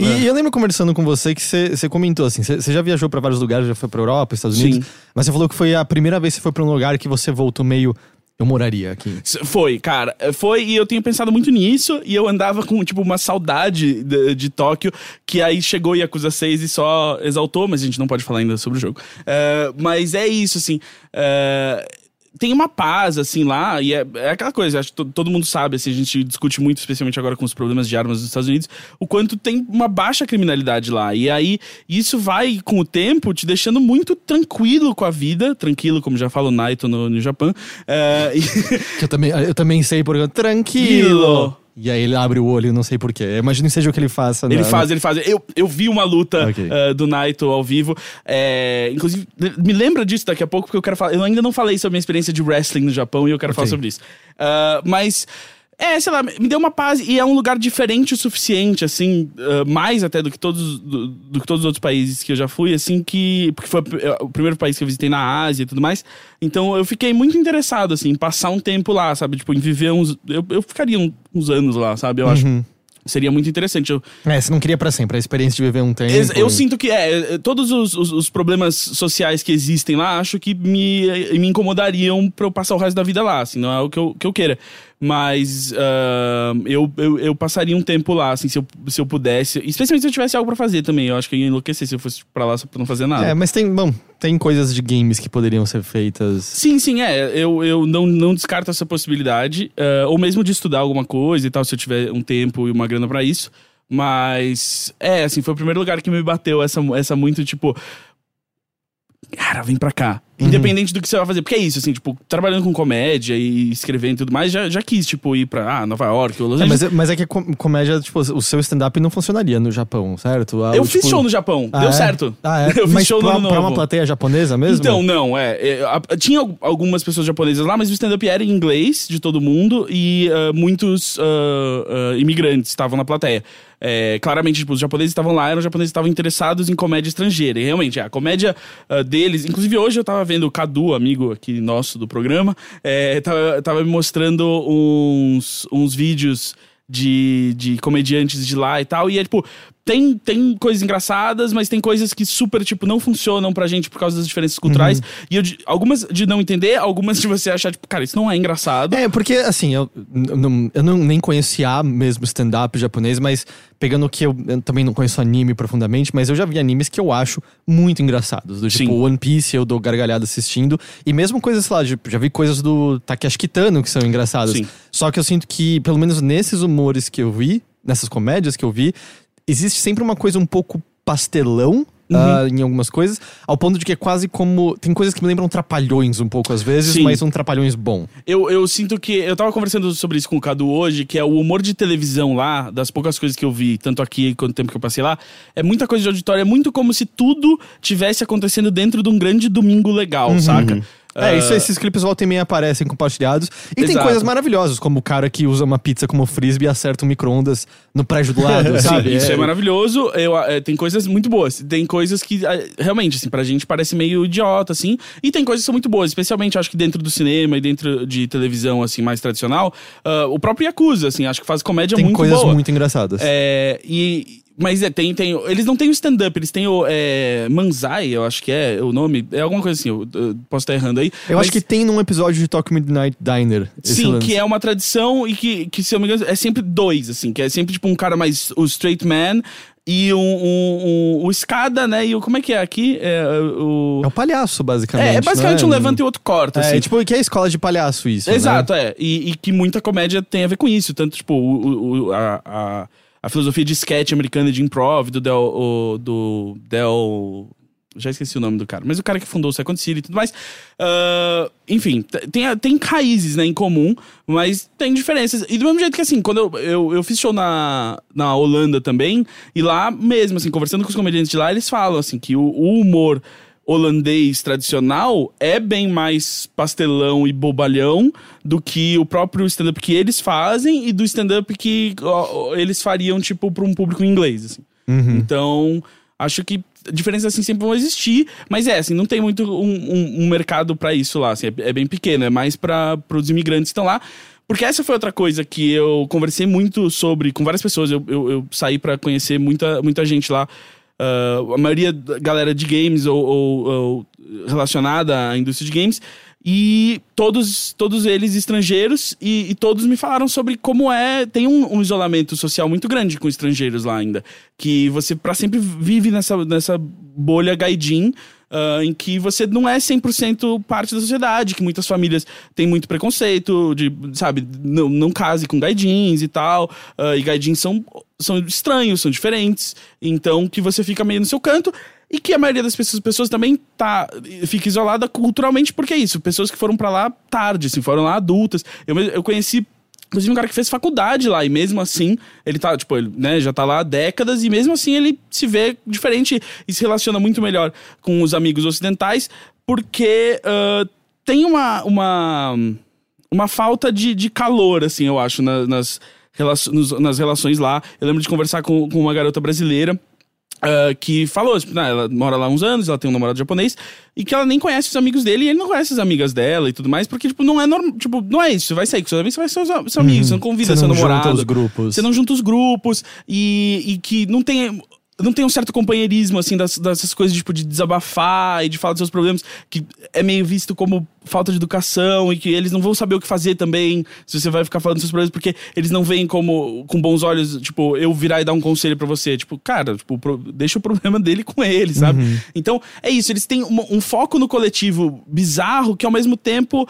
E eu lembro conversando com você que você, você comentou assim, você, você já viajou pra vários lugares, já foi pra Europa, Estados Sim. Unidos, mas você falou que foi a primeira vez que você foi pra um lugar que você voltou meio eu moraria aqui. Foi, cara. Foi, e eu tenho pensado muito nisso, e eu andava com, tipo, uma saudade de, de Tóquio, que aí chegou Yakuza 6 e só exaltou, mas a gente não pode falar ainda sobre o jogo. É, mas é isso, assim. é, tem uma paz, assim, lá, e é, é aquela coisa, acho que to- todo mundo sabe, assim, a gente discute muito, especialmente agora com os problemas de armas nos Estados Unidos, o quanto tem uma baixa criminalidade lá. E aí, isso vai, com o tempo, te deixando muito tranquilo com a vida, tranquilo, como já fala o Naito no, no Japão. É, e- Que eu também, eu também sei por tranquilo. E aí ele abre o olho, não sei porquê. Imagino que seja o que ele faça. Ele na- faz, ele faz. Eu, eu vi uma luta Ok. eh, do Naito ao vivo. É, inclusive, me lembra disso daqui a pouco, porque eu quero falar. Eu ainda não falei sobre a minha experiência de wrestling no Japão e eu quero Ok. falar sobre isso. Ah, mas. É, sei lá, me deu uma paz e é um lugar diferente o suficiente, assim, ah, mais até do que todos do, do que todos os outros países que eu já fui, assim, que. Porque foi pr- o primeiro país que eu visitei na Ásia e tudo mais. Então eu fiquei muito interessado, assim, em passar um tempo lá, sabe? Tipo, em viver uns. Eu, eu ficaria uns anos lá, sabe? Eu acho. Seria muito interessante. Eu, É, você não queria pra sempre, a experiência de viver um tempo. Eu e- sinto que é, é, todos os, os- os problemas sociais que existem lá, acho que me, me incomodariam pra eu passar o resto da vida lá, assim, não é o que eu, que eu queira. Mas ah, eu, eu, eu passaria um tempo lá, assim, se eu, se eu pudesse. Especialmente se eu tivesse algo pra fazer também. Eu acho que eu ia enlouquecer se eu fosse pra lá só pra não fazer nada. É, mas tem, bom, tem coisas de games que poderiam ser feitas. Sim, sim, é. Eu, eu não, não descarto essa possibilidade. ah, ou mesmo de estudar alguma coisa e tal, se eu tiver um tempo e uma grana pra isso. Mas, é, assim, foi o primeiro lugar que me bateu essa, essa muito, tipo. Cara, vem pra cá. Independente do que você vai fazer. Porque é isso, assim, tipo, trabalhando com comédia e escrevendo e tudo mais, já, já quis, tipo, ir pra ah, Nova York ou Los É, Angeles. mas, é- mas é que com- comédia, tipo, o seu stand-up não funcionaria no Japão, certo? Ah, eu fiz tipo- show no Japão, Ah, deu é? certo. Ah, é? Eu fiz mas show pra, no pra uma plateia japonesa mesmo? Então, não, é. é, a- tinha al- algumas pessoas japonesas lá, mas o stand-up era em inglês de todo mundo e ah, muitos ah, ah, imigrantes estavam na plateia. É, claramente, tipo, os japoneses estavam lá, eram os japoneses que estavam interessados em comédia estrangeira. E realmente, a comédia ah, deles. Inclusive, hoje eu tava vendo o Cadu, amigo aqui nosso do programa, é, tava, tava me mostrando uns, uns vídeos de, de comediantes de lá e tal. E é tipo, tem, tem coisas engraçadas, mas tem coisas que super, tipo, não funcionam pra gente por causa das diferenças culturais. E eu, algumas de não entender, algumas de você achar, tipo, cara, isso não é engraçado. É, porque assim, eu, eu não, eu não nem conhecia mesmo stand-up japonês, mas pegando que eu, eu também não conheço anime profundamente, mas eu já vi animes que eu acho muito engraçados. Do tipo Sim. One Piece, eu dou gargalhada assistindo. E mesmo coisas, sei lá, de- já vi coisas do Takeshi Kitano que são engraçadas. Sim. Só que eu sinto que, pelo menos nesses humores que eu vi, nessas comédias que eu vi, existe sempre uma coisa um pouco pastelão. Uhum. ah, em algumas coisas, ao ponto de que é quase como. Tem coisas que me lembram trapalhões um pouco às vezes, Sim. mas um trapalhões bom. Eu, eu sinto que. Eu tava conversando sobre isso com o Cadu hoje, que é o humor de televisão lá, das poucas coisas que eu vi, tanto aqui quanto o tempo que eu passei lá, é muita coisa de auditório, é muito como se tudo tivesse acontecendo dentro de um grande domingo legal, saca? É, Ah, isso, esses clipes volta e meia aparecem compartilhados. E tem Exato. coisas maravilhosas, como o cara que usa uma pizza como frisbee e acerta um micro-ondas no prédio do lado, Sim, sabe? isso é, maravilhoso. Eu, é, tem coisas muito boas. Tem coisas que, é, realmente, assim, pra gente parece meio idiota, assim. E tem coisas que são muito boas, especialmente, acho que dentro do cinema e dentro de televisão, assim, mais tradicional. ah, o próprio Yakuza, assim, acho que faz comédia Tem muito coisas boa. muito engraçadas. É, e. Mas é, tem, tem. Eles não têm o stand-up, eles têm o é, Manzai, eu acho que é o nome. É alguma coisa assim, eu, eu posso estar errando aí. Eu Mas- acho que tem num episódio de Talk Midnight Diner. Sim, lance. que é uma tradição e que, que, se eu me engano, é sempre dois, assim, que é sempre tipo um cara mais o straight man e um, um, um- o escada, né? E o como é que é aqui? É, o, É o palhaço, basicamente. é, é basicamente não um levanta e outro corta, É, assim. tipo, que é a escola de palhaço isso. né? Exato, é. E, e que muita comédia tem a ver com isso. Tanto, tipo, o, o- o- a, a, a filosofia de sketch americana de improv do Del. o- do Del. Já esqueci o nome do cara. Mas o cara que fundou o Second City e tudo mais. Ah, enfim, tem, tem raízes né, em comum, mas tem diferenças. E do mesmo jeito que, assim, quando eu, eu, eu fiz show na, na Holanda também, e lá mesmo, assim, conversando com os comediantes de lá, eles falam, assim, que o, o humor holandês tradicional é bem mais pastelão e bobalhão do que o próprio stand-up que eles fazem e do stand-up que ó, eles fariam, tipo, pra um público inglês, assim. Uhum. Então, acho que diferenças assim sempre vão existir, mas é, assim, não tem muito um, um- um mercado pra isso lá, assim, é, é bem pequeno, é mais para os imigrantes que estão lá. Porque essa foi outra coisa que eu conversei muito sobre com várias pessoas. Eu, eu, eu saí pra conhecer muita, muita gente lá. Ah, a maioria da galera de games ou, ou- ou relacionada à indústria de games. E todos, todos eles estrangeiros, e, e todos me falaram sobre como é. Tem um, um isolamento social muito grande com estrangeiros lá ainda. Que você pra sempre vive nessa, nessa bolha gaidin. Ah, em que você não é 100% parte da sociedade, que muitas famílias têm muito preconceito, de, sabe, não, não case com gaidins e tal, ah, e gaidins são, são estranhos, são diferentes, então que você fica meio no seu canto, e que a maioria das pessoas, pessoas também tá, fica isolada culturalmente, porque é isso, pessoas que foram pra lá tarde, assim, foram lá adultas. Eu, eu conheci, inclusive, um cara que fez faculdade lá, e mesmo assim, ele tá, tipo, ele, né, já tá lá há décadas, e mesmo assim ele se vê diferente e se relaciona muito melhor com os amigos ocidentais, porque ah, tem uma, uma, uma falta de, de calor, assim, eu acho, na- nas, nos- nas relações lá. Eu lembro de conversar com, com uma garota brasileira. Ah, que falou, tipo, né, ela mora lá uns anos, ela tem um namorado japonês, e que ela nem conhece os amigos dele, e ele não conhece as amigas dela e tudo mais, porque, tipo, não é normal, tipo, não é isso, você vai sair com seus amigos, você vai ser seus, seus amigos, você não convida Você seu não junta os grupos. Você não junta os grupos, e, e que não tem não tem um certo companheirismo, assim, das, dessas coisas, tipo, de desabafar e de falar dos seus problemas, que é meio visto como falta de educação e que eles não vão saber o que fazer também se você vai ficar falando dos seus problemas, porque eles não veem como, com bons olhos, tipo, eu virar e dar um conselho para você. Tipo, cara, tipo, deixa o problema dele com ele, sabe? Uhum. Então, é isso, eles têm um, um foco no coletivo bizarro que ao mesmo tempo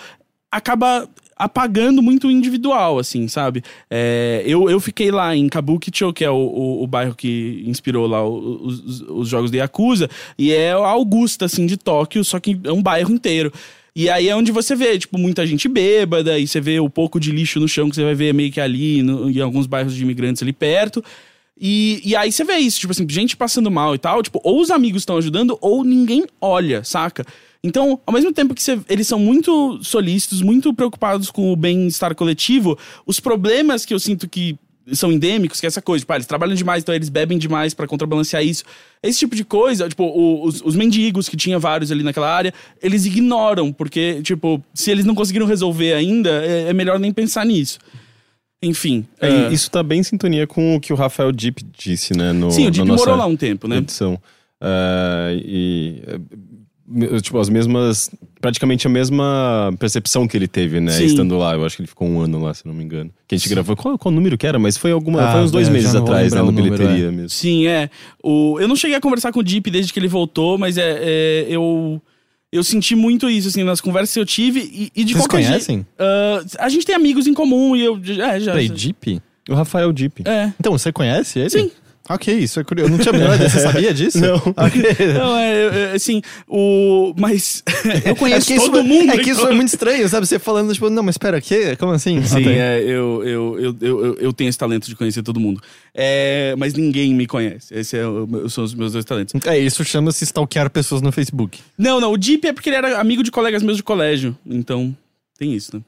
acaba apagando muito o individual, assim, sabe? É, eu, eu fiquei lá em Kabukicho, que é o, o, o bairro que inspirou lá os, os, os, jogos de Yakuza, e é a Augusta, assim, de Tóquio, só que é um bairro inteiro. E aí é onde você vê, tipo, muita gente bêbada, e você vê o pouco de lixo no chão que você vai ver meio que ali, no, em alguns bairros de imigrantes ali perto. E, e aí você vê isso, tipo assim, gente passando mal e tal, tipo, ou os amigos estão ajudando, ou ninguém olha, saca? Então, ao mesmo tempo que eles são muito solícitos, muito preocupados com o bem-estar coletivo, os problemas que eu sinto que são endêmicos, que é essa coisa, tipo, ah, eles trabalham demais, então eles bebem demais para contrabalancear isso. Esse tipo de coisa, tipo, o, os, os, mendigos, que tinha vários ali naquela área, eles ignoram, porque, tipo, se eles não conseguiram resolver ainda, é, é melhor nem pensar nisso. Enfim. É, uh... Isso tá bem em sintonia com o que o Rafael Deep disse, né? No, Sim, o Deep morou lá um tempo, né? Edição. Uh, e tipo, as mesmas. Praticamente a mesma percepção que ele teve, né? Sim. Estando lá. Eu acho que ele ficou um ano lá, se não me engano. Que a gente Sim. gravou. Qual, qual número que era? Mas foi alguma. Ah, foi uns dois é, meses atrás, né? No bilheteria é. mesmo. Sim, é. O, eu não cheguei a conversar com o Deep desde que ele voltou, mas é, é eu. Eu senti muito isso, assim, nas conversas que eu tive. E, e de Vocês qualquer conhecem? Uh, a gente tem amigos em comum e eu. É, já. Peraí, Deep? O Rafael Deep. É. Então, você conhece ele? Sim. Ok, isso é curioso. Eu não tinha a menor ideia. Você sabia disso? Não. Okay. Não, é, é, assim, o... Mas eu conheço é todo isso, mundo. É que isso foi muito estranho, sabe? Você falando, tipo, não, mas espera, que? Como assim? Sim, ah, é, eu, eu, eu, eu, eu tenho esse talento de conhecer todo mundo. É, mas ninguém me conhece. Esse é o, são os meus dois talentos. É, isso chama-se stalkear pessoas no Facebook. Não, não, o Deep é porque ele era amigo de colegas meus de colégio. Então, tem isso, né?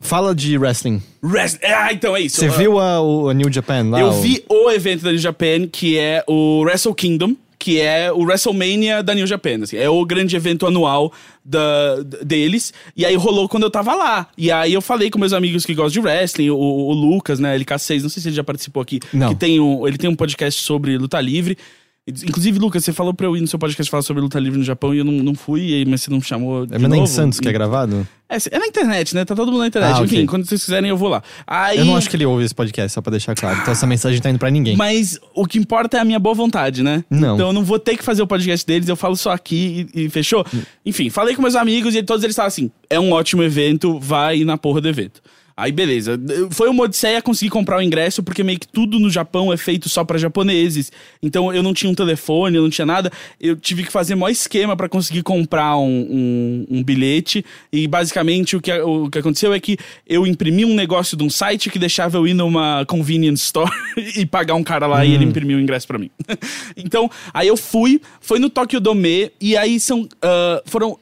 Fala de wrestling. Wrestling. Ah, então é isso. Você uh, viu a, o, a New Japan lá? Eu o... vi o evento da New Japan, que é o Wrestle Kingdom, que é o WrestleMania da New Japan. Assim, é o grande evento anual da, deles. E aí rolou quando eu tava lá. E aí eu falei com meus amigos que gostam de wrestling, o, o Lucas, né, LK6, não sei se ele já participou aqui. Não. Que tem um, ele tem um podcast sobre luta livre. Inclusive, Lucas, você falou pra eu ir no seu podcast falar sobre luta livre no Japão e eu não, não fui, mas você não me chamou. É mas em Santos que é gravado? É, é, na internet, né? Tá todo mundo na internet. Ah, Enfim, okay. quando vocês quiserem, eu vou lá. Aí... Eu não acho que ele ouve esse podcast, só pra deixar claro. Então essa mensagem tá indo pra ninguém. Mas o que importa é a minha boa vontade, né? Não. Então eu não vou ter que fazer o podcast deles, eu falo só aqui e, e fechou? Hum. Enfim, falei com meus amigos e todos eles falaram assim: é um ótimo evento, vai na porra do evento. Aí beleza. Foi uma odisseia conseguir comprar o ingresso, porque meio que tudo no Japão é feito só para japoneses. Então eu não tinha um telefone, eu não tinha nada. Eu tive que fazer maior esquema para conseguir comprar um, um, um, bilhete. E basicamente o que, o que aconteceu é que eu imprimi um negócio de um site que deixava eu ir numa convenience store e pagar um cara lá hum. e ele hum. imprimiu o ingresso para mim. então, aí eu fui, foi no Tokyo Dome, e aí são. Uh, foram.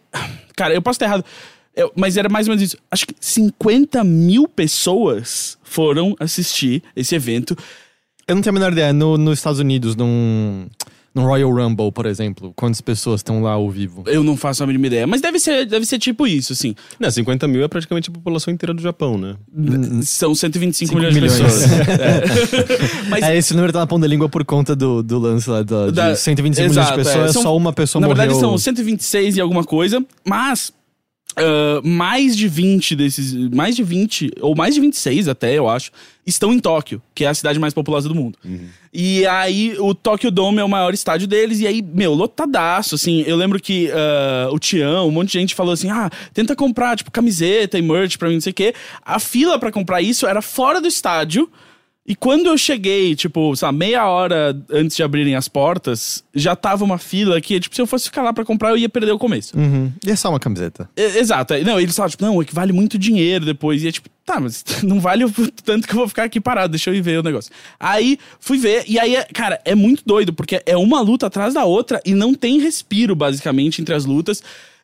Cara, eu posso estar errado. Eu, mas era mais ou menos isso. Acho que 50 mil pessoas foram assistir esse evento. Eu não tenho a menor ideia. No, nos Estados Unidos, num, num Royal Rumble, por exemplo, quantas pessoas estão lá ao vivo? Eu não faço a mínima ideia. Mas deve ser, deve ser tipo isso, assim. Não, 50 mil é praticamente a população inteira do Japão, né? São 125 milhões, milhões, de pessoas. é. Mas... é, esse número tá na ponta da língua por conta do, do lance lá da, da... de 125 Exato, milhões de pessoas. É. São, só uma pessoa na morreu. Na verdade, são 126 e alguma coisa. Mas Uh, mais de 20 desses. Mais de 20, ou mais de 26 até, eu acho, estão em Tóquio, que é a cidade mais populosa do mundo. Uhum. E aí, o Tokyo Dome é o maior estádio deles, e aí, meu, lotadaço, assim. Eu lembro que uh, o Tião, um monte de gente falou assim: ah, tenta comprar, tipo, camiseta e merch pra mim, não sei o quê. A fila para comprar isso era fora do estádio. E quando eu cheguei, tipo, sabe, meia hora antes de abrirem as portas, já tava uma fila que, tipo, se eu fosse ficar lá para comprar, eu ia perder o começo. Uhum. E é só uma camiseta. É, exato. Não, eles falaram, tipo, não, é que vale muito dinheiro depois. E é tipo, tá, mas não vale o tanto que eu vou ficar aqui parado, deixa eu ir ver o negócio. Aí, fui ver, e aí, cara, é muito doido, porque é uma luta atrás da outra e não tem respiro, basicamente, entre as lutas.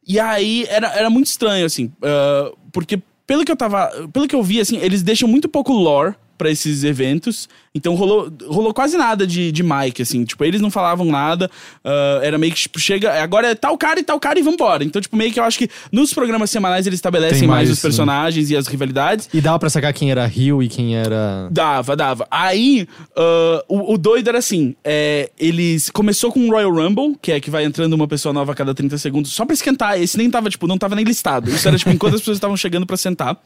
E aí, era, era muito estranho, assim, uh, porque pelo que eu tava. Pelo que eu vi, assim, eles deixam muito pouco lore pra esses eventos. Então rolou, rolou quase nada de, de mic, assim. Tipo, eles não falavam nada. ah, era meio que, tipo, chega. Agora é tal cara e tal cara e vambora. Então, tipo, meio que eu acho que nos programas semanais eles estabelecem mais, mais, os personagens e as rivalidades. E dava pra sacar quem era Rio e quem era. Dava, dava. Aí, ah, o, o doido era assim: é, eles. Começou com o Royal Rumble, que é que vai entrando uma pessoa nova a cada 30 segundos, só pra esquentar. Esse nem tava, tipo, não tava nem listado. Isso era, tipo, enquanto as pessoas estavam chegando pra sentar.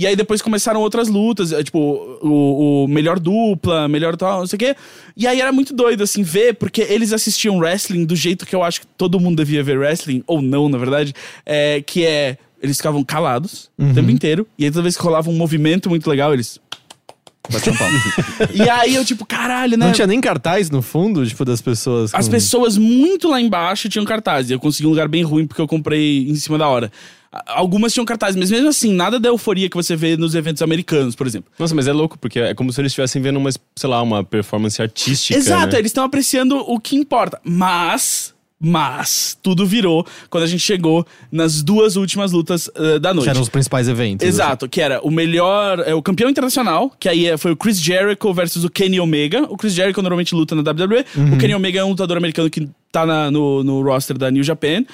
E aí depois começaram outras lutas, é, tipo, o, o melhor dupla, melhor tal, não sei o quê. E aí era muito doido, assim, ver, porque eles assistiam wrestling do jeito que eu acho que todo mundo devia ver wrestling, ou não, na verdade, é, que é. Eles ficavam calados o tempo inteiro, e aí toda vez que rolava um movimento muito legal, eles. E aí eu, tipo, caralho, né? Não tinha nem cartaz no fundo, tipo, das pessoas. As com- pessoas muito lá embaixo tinham cartaz. E eu consegui um lugar bem ruim porque eu comprei em cima da hora. Algumas tinham cartaz, mas mesmo assim, nada da euforia que você vê nos eventos americanos, por exemplo. Nossa, mas é louco, porque é como se eles estivessem vendo uma, sei lá, uma performance artística. Exato, né? eles estão apreciando o que importa. Mas, mas, tudo virou quando a gente chegou nas duas últimas lutas eh, da noite. Que eram os principais eventos. Exato, que era o melhor, é, o campeão internacional, que aí é- foi o Chris Jericho versus o Kenny Omega. O Chris Jericho normalmente luta na WWE. O Kenny Omega é um lutador americano que tá na- no, no roster da New Japan.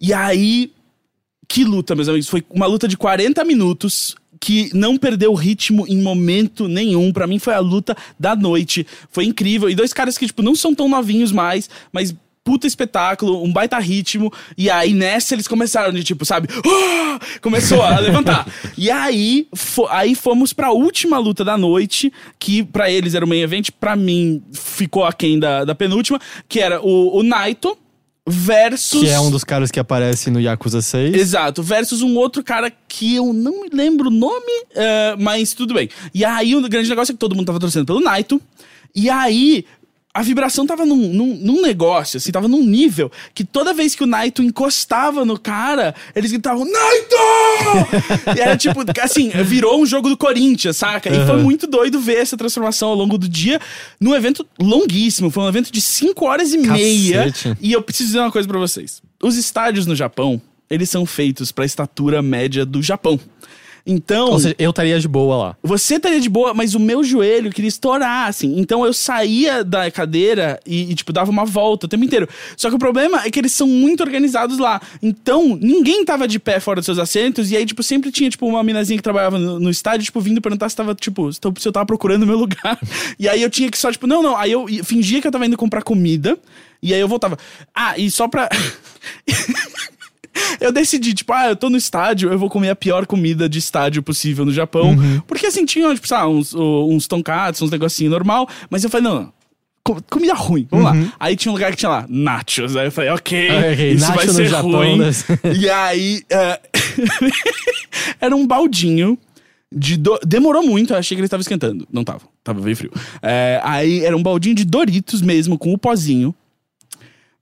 E aí, que luta, meus amigos. Foi uma luta de 40 minutos que não perdeu ritmo em momento nenhum. Pra mim foi a luta da noite. Foi incrível. E dois caras que, tipo, não são tão novinhos mais, mas puta espetáculo, um baita ritmo. E aí nessa eles começaram de tipo, sabe? "Ah!" Começou a levantar. e aí, fo- aí fomos pra última luta da noite, que pra eles era o main event, pra mim ficou aquém da, da penúltima, que era o, o Naito versus. Que é um dos caras que aparece no Yakuza 6. Exato, versus um outro cara que eu não me lembro o nome, eh, mas tudo bem. E aí o grande negócio é que todo mundo tava torcendo pelo Naito. E aí a vibração tava num, num, num negócio, assim, tava num nível que toda vez que o Naito encostava no cara, eles gritavam, Naito! e era tipo, assim, virou um jogo do Corinthians, saca? E foi muito doido ver essa transformação ao longo do dia num evento longuíssimo. Foi um evento de 5 horas e meia. Cacete. E eu preciso dizer uma coisa pra vocês. Os estádios no Japão, eles são feitos pra estatura média do Japão. Então, Ou seja, eu estaria de boa lá. você estaria de boa, mas o meu joelho queria estourar, assim. Então eu saía da cadeira e, e, tipo, dava uma volta o tempo inteiro. Só que o problema é que eles são muito organizados lá. Então, ninguém tava de pé fora dos seus assentos. E aí, tipo, sempre tinha, tipo, uma minazinha que trabalhava no, no estádio, tipo, vindo perguntar se tava, tipo, se eu- se eu tava procurando o meu lugar. E aí eu tinha que só, tipo, não, não. Aí eu fingia que eu tava indo comprar comida. E aí eu voltava. Ah, e só pra. Eu decidi, tipo, ah, eu tô no estádio, eu vou comer a pior comida de estádio possível no Japão. Porque assim, tinha, tipo, sabe, uns, uns tonkatsu, uns negocinho normal. Mas eu falei, não, não. co- Comida ruim, vamos lá. Aí tinha um lugar que tinha lá, nachos. Aí eu falei, ok, Ah, ok, isso vai ser Japão, ruim. né? E aí, é, era um baldinho de... Do... Demorou muito, eu achei que ele tava esquentando. Não tava, tava bem frio. É, aí era um baldinho de Doritos mesmo, com o pozinho.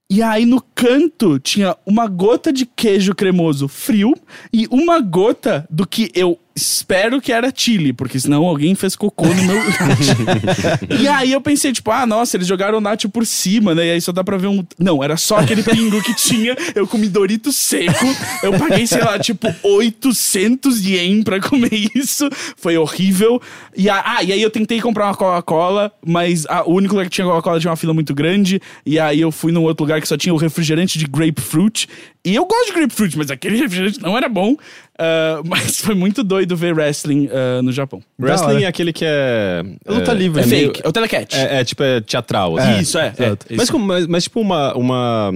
E aí no canto tinha uma gota de queijo cremoso frio e uma gota do que eu espero que era chili, porque senão alguém fez cocô no meu. E aí eu pensei, tipo, ah, nossa, eles jogaram o nacho por cima, né? E aí só dá pra ver um... Não, era só aquele pingo que tinha. Eu comi Dorito seco. Eu paguei, sei lá, tipo, 800 ien pra comer isso. Foi horrível. E a... Ah, e aí eu tentei comprar uma Coca-Cola, mas a... o único lugar que tinha Coca-Cola tinha uma fila muito grande. E aí eu fui num outro lugar que só tinha o refrigerante de grapefruit. E eu gosto de grapefruit, mas aquele refrigerante não era bom. Ah, mas foi muito doido ver wrestling ah, no Japão. Wrestling é aquele que é. Luta é, livre. É, meio- fake, é o telecat. É, é, tipo, é teatral. assim. Isso, é. é, é Mas, mas, mas, tipo uma. uma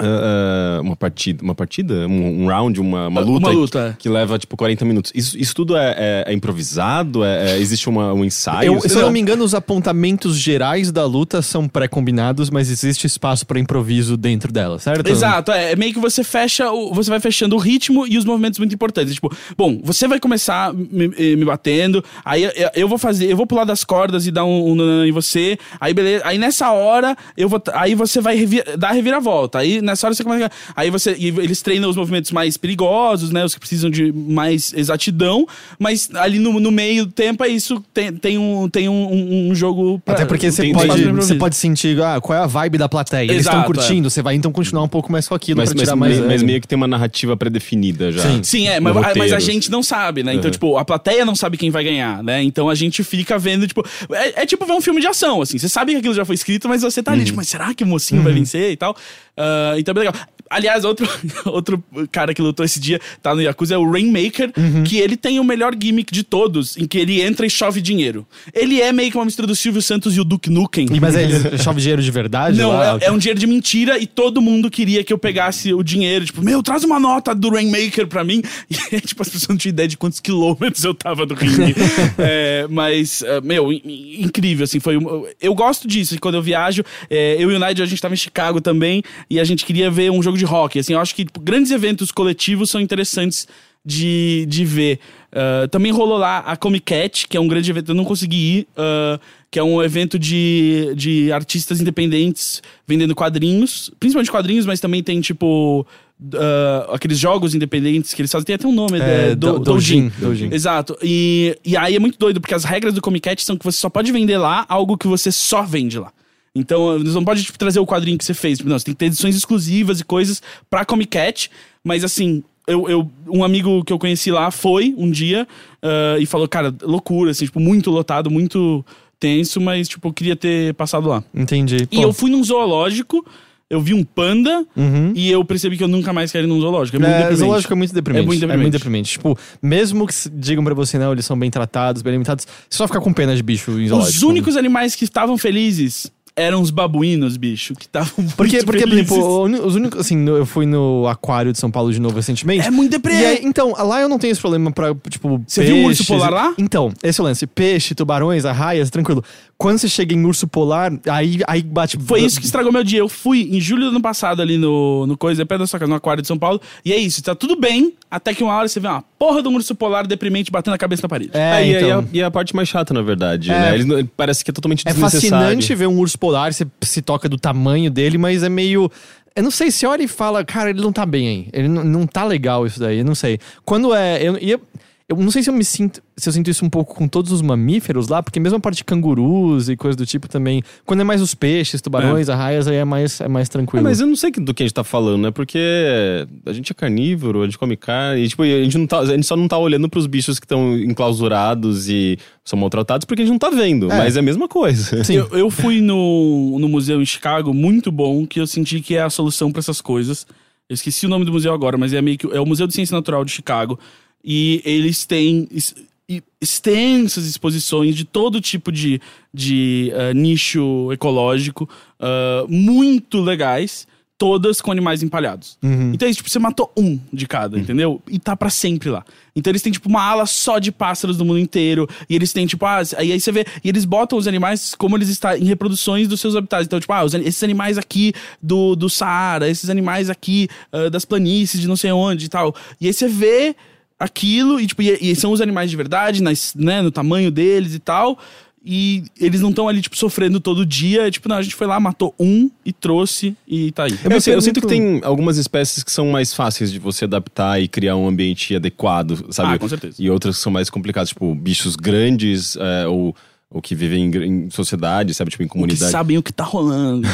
ah, uma partida, uma partida, um, um round, uma, uma luta, Uma luta. que leva tipo 40 minutos. Isso, isso tudo é, é- é improvisado? É, é- existe uma, um ensaio? Eu- se eu não me engano, os apontamentos gerais da luta são pré-combinados, mas existe espaço pra improviso dentro dela, certo? Exato, é, é meio que você fecha, o, você vai fechando o ritmo e os movimentos muito importantes. Tipo, bom, você vai começar me, me batendo, aí eu, eu vou fazer, eu vou pular das cordas e dar um, um em você, aí beleza, aí nessa hora eu vou, aí você vai revi- dar a reviravolta, aí nessa hora você começa. Aí você. E eles treinam os movimentos mais perigosos, né? Os que precisam de mais exatidão. Mas ali no, no meio do tempo é isso. Tem, tem, um, tem um, um jogo pra, Até porque você pode, você pode sentir ah, qual é a vibe da plateia. Eles estão Exato, curtindo, você vai então continuar um pouco mais com aquilo Mas, pra mas, tirar mais. mas meio que tem uma narrativa pré-definida já. Sim. Sim, é, mas, mas a gente não sabe, né? Então, Uhum. tipo, a plateia não sabe quem vai ganhar, né? Então a gente fica vendo, tipo. É, é tipo ver um filme de ação, assim. Você sabe que aquilo já foi escrito, mas você tá ali, tipo, mas será que o mocinho vai vencer e tal? Ah, então é bem legal. Aliás, outro, outro cara que lutou esse dia, tá no Yakuza, é o Rainmaker, que ele tem o melhor gimmick de todos, em que ele entra e chove dinheiro. Ele é meio que uma mistura do Silvio Santos e o Duke Nukem. E, mas é, ele chove dinheiro de verdade? Não, lá? é, é um dinheiro de mentira e todo mundo queria que eu pegasse o dinheiro. Tipo, meu, traz uma nota do Rainmaker pra mim. E, tipo, as pessoas não tinham ideia de quantos quilômetros eu tava do ringue. É, mas, é, meu, in- in- incrível, assim, foi... um- Eu gosto disso, quando eu viajo. é, eu e o Nigel, a gente tava em Chicago também e a gente queria ver um jogo de hockey. Assim, eu acho que tipo, grandes eventos coletivos são interessantes de, de ver. Ah, também rolou lá a Comic Cat, que é um grande evento, eu não consegui ir, ah, que é um evento de, de artistas independentes vendendo quadrinhos, principalmente quadrinhos, mas também tem tipo. ah, aqueles jogos independentes que eles fazem, tem até um nome, É, é, do, do- Doujin. Doujin, Doujin. Exato. E, e aí é muito doido, porque as regras do Comic Cat são que você só pode vender lá algo que você só vende lá. Então, você não pode tipo, trazer o quadrinho que você fez. Não, você tem que ter edições exclusivas e coisas pra Comic Cat. Mas assim, eu, eu- um amigo que eu conheci lá foi um dia ah, e falou, cara, loucura, assim, tipo, muito lotado, muito tenso, mas, tipo, eu queria ter passado lá. Entendi. E Pô, eu fui num zoológico, eu vi um panda Uhum. e eu percebi que eu nunca mais quero ir num zoológico. É muito É, deprimente. zoológico é muito deprimente. É muito deprimente. deprimente. Tipo, mesmo que digam pra você, não, eles são bem tratados, bem limitados, você só fica com pena de bicho em zoológico. Os únicos animais que estavam felizes eram os babuínos, bicho, que estavam Porque, porque por exemplo, os únicos, assim, eu fui no aquário de São Paulo de novo recentemente. É muito deprê. E aí, então, lá eu não tenho esse problema pra, tipo, Você viu um urso peixes polar lá? Então, esse é o lance. Peixe, tubarões, arraias, tranquilo. Quando você chega em urso polar, aí, aí bate... Foi isso que estragou meu dia. Eu fui em julho do ano passado ali no, no coisa, perto da sua casa, no aquário de São Paulo. E é isso, tá tudo bem, até que uma hora você vê uma porra de um urso polar deprimente batendo a cabeça na parede. É, É, e, então. e a, e a parte mais chata, na verdade. É. né? Não- parece que é totalmente É desnecessário. fascinante ver um urso polar, você se toca do tamanho dele, mas é meio. Eu não sei, você olha e fala, cara, ele não tá bem aí. Ele não, não tá legal isso daí, eu não sei. Quando é. Eu, e eu, eu não sei se eu me sinto. Se eu sinto isso um pouco com todos os mamíferos lá, porque mesmo a parte de cangurus e coisa do tipo também. Quando é mais os peixes, tubarões, arraias, aí é mais, é mais É, tranquilo. mas eu não sei do que a gente tá falando, né? Porque a gente é carnívoro, a gente come carne, e tipo, a gente, não tá, a gente só não tá olhando pros bichos que estão enclausurados e são maltratados porque a gente não tá vendo, É. mas é a mesma coisa. Sim. Eu, eu fui no, no museu em Chicago, muito bom, que eu senti que é a solução pra essas coisas. Eu esqueci o nome do museu agora, mas é meio que. É o Museu de Ciência Natural de Chicago. E eles têm extensas exposições de todo tipo de, de ah, nicho ecológico, ah, muito legais, todas com animais empalhados. Uhum. Então, é tipo, você matou um de cada, entendeu? E tá pra sempre lá. Então eles têm, tipo, uma ala só de pássaros do mundo inteiro. E eles têm, tipo, ah, aí, aí você vê. E eles botam os animais como eles estão em reproduções dos seus habitats. Então, tipo, ah, os esses animais aqui do, do Saara, esses animais aqui ah, das planícies de não sei onde e tal. E aí você vê aquilo, e, tipo, e, e são os animais de verdade, nas, né, no tamanho deles e tal. E eles não estão ali, tipo, sofrendo todo dia. Tipo, não, a gente foi lá, matou um e trouxe e tá aí. Eu, sei- eu sinto que tem algumas espécies que são mais fáceis de você adaptar e criar um ambiente adequado, sabe? Ah, com certeza. E outras que são mais complicadas, tipo bichos grandes é, ou, ou que vivem em, em sociedade, sabe? Tipo, em Que comunidade. sabem o que tá rolando.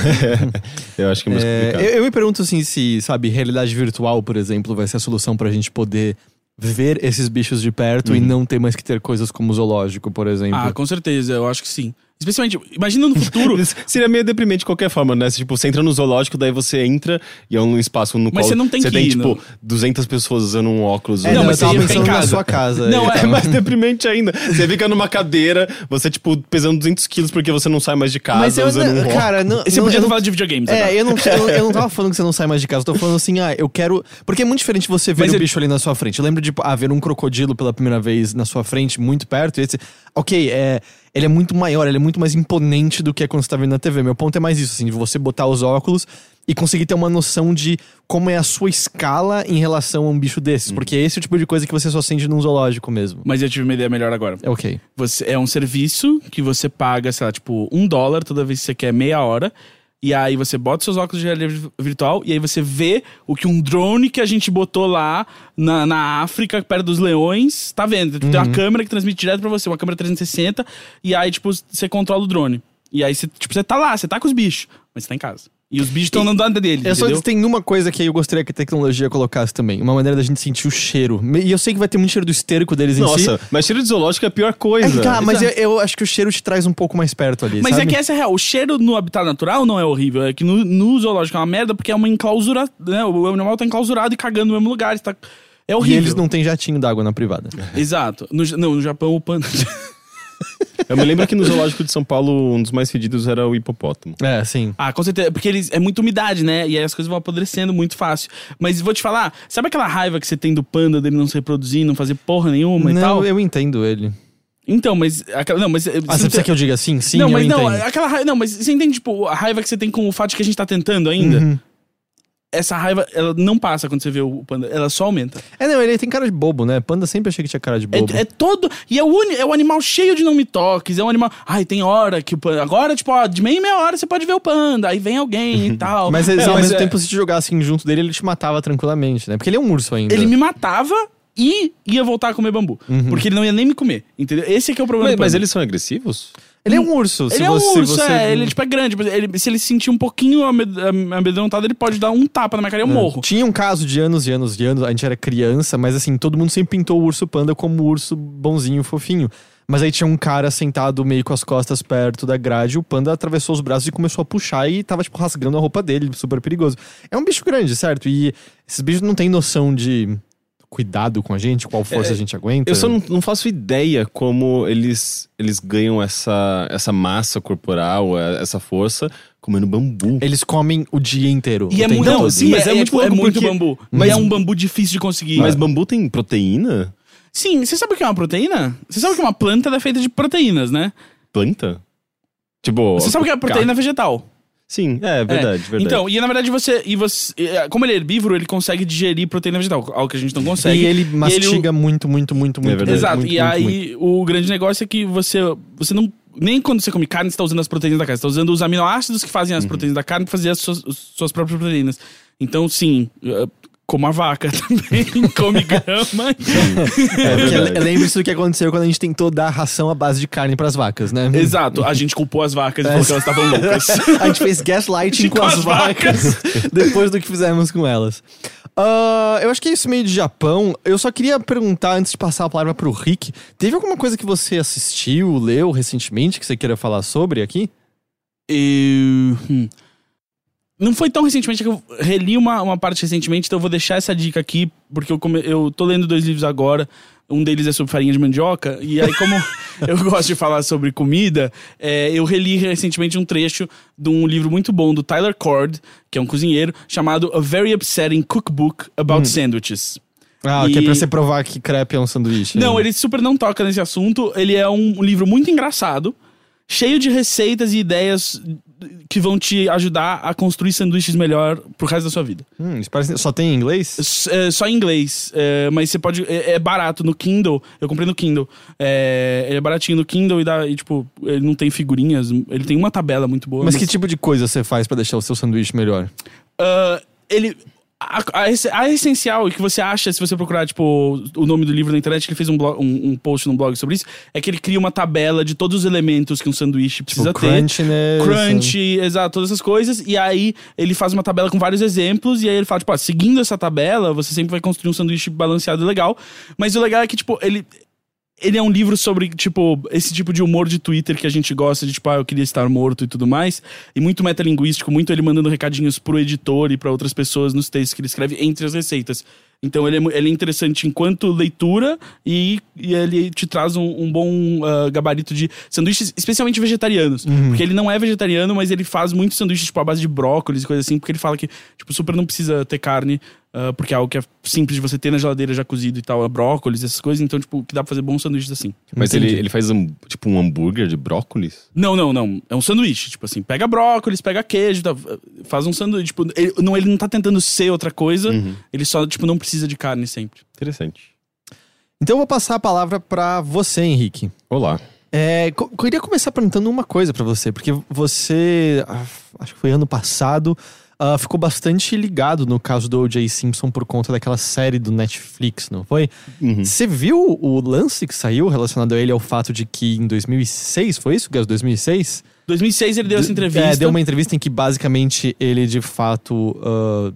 Eu acho que é mais É, complicado. eu, eu me pergunto assim se, sabe, realidade virtual, por exemplo, vai ser a solução pra gente poder ver esses bichos de perto e não ter mais que ter coisas como zoológico, por exemplo. Ah, com certeza, eu acho que sim. Especialmente, imagina no futuro. Seria meio deprimente de qualquer forma, né? Tipo, você entra no zoológico, daí você entra e é um espaço no Mas qual você não tem você que tem, ir, tipo, não. 200 pessoas usando um óculos. É, um- Não, mas tava você ia ficar em pensando na casa. sua casa. Não, é. é, É mais deprimente ainda. Você fica numa cadeira, você, tipo, pesando 200 quilos porque você não sai mais de casa Mas eu, usando um não, óculos. cara, não, Você não, podia não- falado de videogames agora. É, eu não, eu, eu não tava falando que você não sai mais de casa, eu tô falando assim, ah, eu quero. Porque é muito diferente você ver Mas o eu- bicho ali na sua frente. Eu lembro de ah, ver um crocodilo pela primeira vez na sua frente, muito perto, e esse. Ok, é. Ele é muito maior, ele é muito mais imponente do que é quando você tá vendo na TV. Meu ponto é mais isso, assim, de você botar os óculos e conseguir ter uma noção de como é a sua escala em relação a um bicho desses. Porque esse é o tipo de coisa que você só sente num zoológico mesmo. Mas eu tive uma ideia melhor agora. É ok. Você, é um serviço que você paga, sei lá, tipo, um dólar toda vez que você quer meia hora. E aí você bota seus óculos de realidade virtual e aí você vê o que um drone que a gente botou lá na, na África, perto dos leões, tá vendo. Tem uma câmera que transmite direto pra você, uma câmera 360, e aí, tipo, você controla o drone. E aí, você, tipo, você tá lá, você tá com os bichos, mas você tá em casa. E os bichos estão andando dele, Eu só entendeu? tem uma coisa que eu gostaria que a tecnologia colocasse também. Uma maneira da gente sentir o cheiro. E eu sei que vai ter muito cheiro do esterco deles em si. Nossa, mas cheiro de zoológico é a pior É, coisa. tá, mas eu, Exato. eu acho que o cheiro te traz um pouco mais perto ali, Mas sabe? é que essa é real. O cheiro no habitat natural não é horrível. É que no, no zoológico é uma merda porque é uma enclausura. Né? O animal tá enclausurado e cagando no mesmo lugar. Tá... É E horrível. eles não têm jatinho d'água na privada. Exato. No, não, no Japão o panda. Eu me lembro que no zoológico de São Paulo, um dos mais fedidos era o hipopótamo. É, sim. ah, com certeza. Porque eles, é muita umidade, né? E aí as coisas vão apodrecendo muito fácil. Mas vou te falar, sabe aquela raiva que você tem do panda dele não se reproduzir, não fazer porra nenhuma e não, tal? eu entendo ele. Então, mas. Aquela, não, mas. Ah, você precisa que eu diga sim? Sim, não, eu mas entendo. não, aquela raiva. Não, mas você entende, tipo, a raiva que você tem com o fato de que a gente tá tentando ainda? Uhum. Essa raiva, ela não passa quando você vê o panda, ela só aumenta. É, não, ele tem cara de bobo, né? Panda sempre achei que tinha cara de bobo. É, é todo. E é o, uni, é o animal cheio de não me toques. É um animal. Ai, tem hora que o panda. Agora, tipo, ó, de meia em meia hora você pode ver o panda. Aí vem alguém e tal. Mas, É, ao mas mesmo é- tempo, se te jogassem junto dele, ele te matava tranquilamente, né? Porque ele é um urso ainda. Ele me matava e ia voltar a comer bambu. Uhum. Porque ele não ia nem me comer. Entendeu? Esse é que é o problema Mas, mas eles são agressivos? Ele é um urso. se Ele é um você- urso, você- é. Ele tipo, é grande. Ele- se ele se sentir um pouquinho amed- am- amedrontado, ele pode dar um tapa na minha cara e eu morro. Tinha um caso de anos e anos e anos, a gente era criança, mas assim, todo mundo sempre pintou o urso panda como o urso bonzinho, fofinho. Mas aí tinha um cara sentado meio com as costas perto da grade, e o panda atravessou os braços e começou a puxar e tava, tipo, rasgando a roupa dele, super perigoso. É um bicho grande, certo? E esses bichos não têm noção de cuidado com a gente, qual força a gente aguenta. Eu só não, não faço ideia como eles, eles ganham essa, essa massa corporal, é, essa força, comendo bambu. Eles comem o dia inteiro. E o é muito, não, sim, Mas é, é é, muito tipo, é muito porque- bambu. mas- Mas é um bambu difícil de conseguir. Mas bambu tem proteína? Sim, você sabe o que é uma proteína? Você sabe que uma planta é feita de proteínas, né? Planta? Tipo. Você sabe que é proteína vegetal. Sim, é verdade, É. verdade. Então, e na verdade você, e você. é, Como ele é herbívoro, ele consegue digerir proteína vegetal, algo que a gente não consegue. E ele mastiga muito, muito, muito, muito. verdade. muito, Exato. muito, e muito, aí, muito. o grande negócio é que você, você não. Nem quando você come carne, você tá usando as proteínas da carne. Você tá usando os aminoácidos que fazem Uhum. as proteínas da carne pra fazer as suas, as suas próprias proteínas. Então, sim, como a vaca também, come grama. É Porque verdade. Lembre-se do que aconteceu quando a gente tentou dar ração à base de carne pras vacas, né? Exato. A gente culpou as vacas e falou que elas estavam loucas. A gente fez gaslighting com, as, vacas, depois do que fizemos com elas. Ah, eu acho que é isso meio de Japão. Eu só queria perguntar, antes de passar a palavra pro Rick, teve alguma coisa que você assistiu, leu recentemente que você queira falar sobre aqui? Eu... hum. Não foi tão recentemente é que eu reli uma, uma parte recentemente, então eu vou deixar essa dica aqui, porque eu, come- eu tô lendo dois livros agora. Um deles é sobre farinha de mandioca, e aí, como eu gosto de falar sobre comida, é, eu reli recentemente um trecho de um livro muito bom do Tyler Cord, que é um cozinheiro, chamado A Very Upsetting Cookbook About Sandwiches. Ah, E- que é pra você provar que crepe é um sanduíche. Não, né? ele super não toca nesse assunto. Ele é um livro muito engraçado, cheio de receitas e ideias que vão te ajudar a construir sanduíches melhor pro resto da sua vida. Hum, isso parece... Só tem em inglês? S- é, só em inglês, é, mas você pode. É, é barato no Kindle. Eu comprei no Kindle. É, ele é baratinho no Kindle e, dá, e, tipo, ele não tem figurinhas. Ele tem uma tabela muito boa. Mas que tipo de coisa você faz pra deixar o seu sanduíche melhor? Ah, ele. A, a, a essencial, e que você acha, se você procurar, tipo, o nome do livro na internet, que ele fez um, blog, um, um post no blog sobre isso, é que ele cria uma tabela de todos os elementos que um sanduíche precisa Tipo, ter. crunchiness. Crunch, exato, todas essas coisas. E aí ele faz uma tabela com vários exemplos. E aí ele fala, tipo, ah, seguindo essa tabela, você sempre vai construir um sanduíche balanceado e legal. Mas o legal é que, tipo, ele. Ele é um livro sobre, tipo, esse tipo de humor de Twitter que a gente gosta, de tipo, ah, eu queria estar morto e tudo mais. E muito metalinguístico, muito ele mandando recadinhos pro editor e pra outras pessoas nos textos que ele escreve entre as receitas. Então ele é, ele é interessante enquanto leitura e, e ele te traz um, um bom ah, gabarito de sanduíches, especialmente vegetarianos. Porque ele não é vegetariano, mas ele faz muitos sanduíches, tipo, à base de brócolis e coisa assim, porque ele fala que, tipo, super não precisa ter carne, ah, porque é algo que é simples de você ter na geladeira já cozido e tal, é brócolis, essas coisas. Então, tipo, que dá pra fazer bons sanduíches assim. Mas ele, ele faz um, tipo um hambúrguer de brócolis? Não, não, não. É um sanduíche. Tipo assim, pega brócolis, pega queijo, tá, faz um sanduíche. Tipo, ele não, ele não tá tentando ser outra coisa, ele só, tipo, não precisa de carne sempre. Interessante. Então eu vou passar a palavra pra você, Henrique. Olá. É, co- eu queria começar perguntando uma coisa pra você, porque você, ah, acho que foi ano passado, ah, ficou bastante ligado no caso do O.J. Simpson por conta daquela série do Netflix, não foi? Uhum. Você viu o lance que saiu relacionado a ele ao fato de que em 2006, foi isso, Gus? 2006? 2006 ele deu essa entrevista. É, deu uma entrevista em que basicamente ele de fato ah,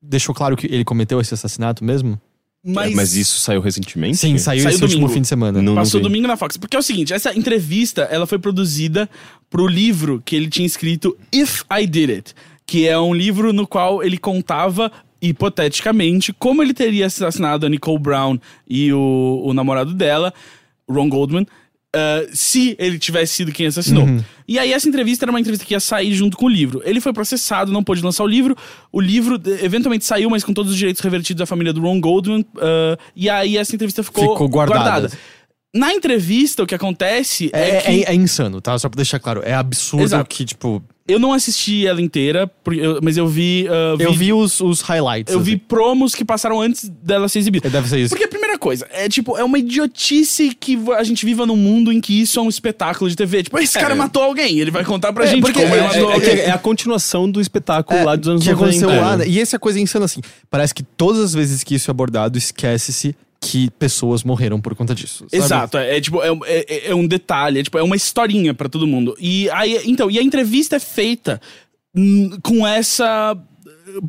deixou claro que ele cometeu esse assassinato mesmo? mas, Mas isso saiu recentemente? Sim, saiu, Saiu esse último domingo. fim de semana. Não, Passou vi. domingo na Fox. Porque é o seguinte, essa entrevista, ela foi produzida pro livro que ele tinha escrito If I Did It, que é um livro no qual ele contava hipoteticamente como ele teria assassinado a Nicole Brown e o, o namorado dela, Ron Goldman, ah, se ele tivesse sido quem assassinou. E aí essa entrevista era uma entrevista que ia sair junto com o livro. Ele foi processado, não pôde lançar o livro. O livro eventualmente saiu, mas com todos os direitos revertidos à família do Ron Goldman. ah, e aí essa entrevista ficou, Ficou guardada. Na entrevista, o que acontece é, É, que é- é insano, tá? Só pra deixar claro. É absurdo Exato. que, tipo. Eu não assisti ela inteira, eu- mas eu vi, ah, Eu vi os, os highlights. eu vi assim. promos que passaram antes dela ser exibida. Deve ser isso. Porque a primeira coisa, é tipo, é uma idiotice que a gente viva num mundo em que isso é um espetáculo de TV. Tipo, esse cara matou alguém, ele vai contar pra É, gente porque como é- ele É, matou é, alguém. que é a continuação do espetáculo lá dos anos que 90. aconteceu lá, É. né? E essa coisa insana, assim. Parece que todas as vezes que isso é abordado, esquece-se que pessoas morreram por conta disso. sabe? Exato, é, é tipo, é, é- é um detalhe, é, tipo, é uma historinha pra todo mundo. E aí, então, e a entrevista é feita com essa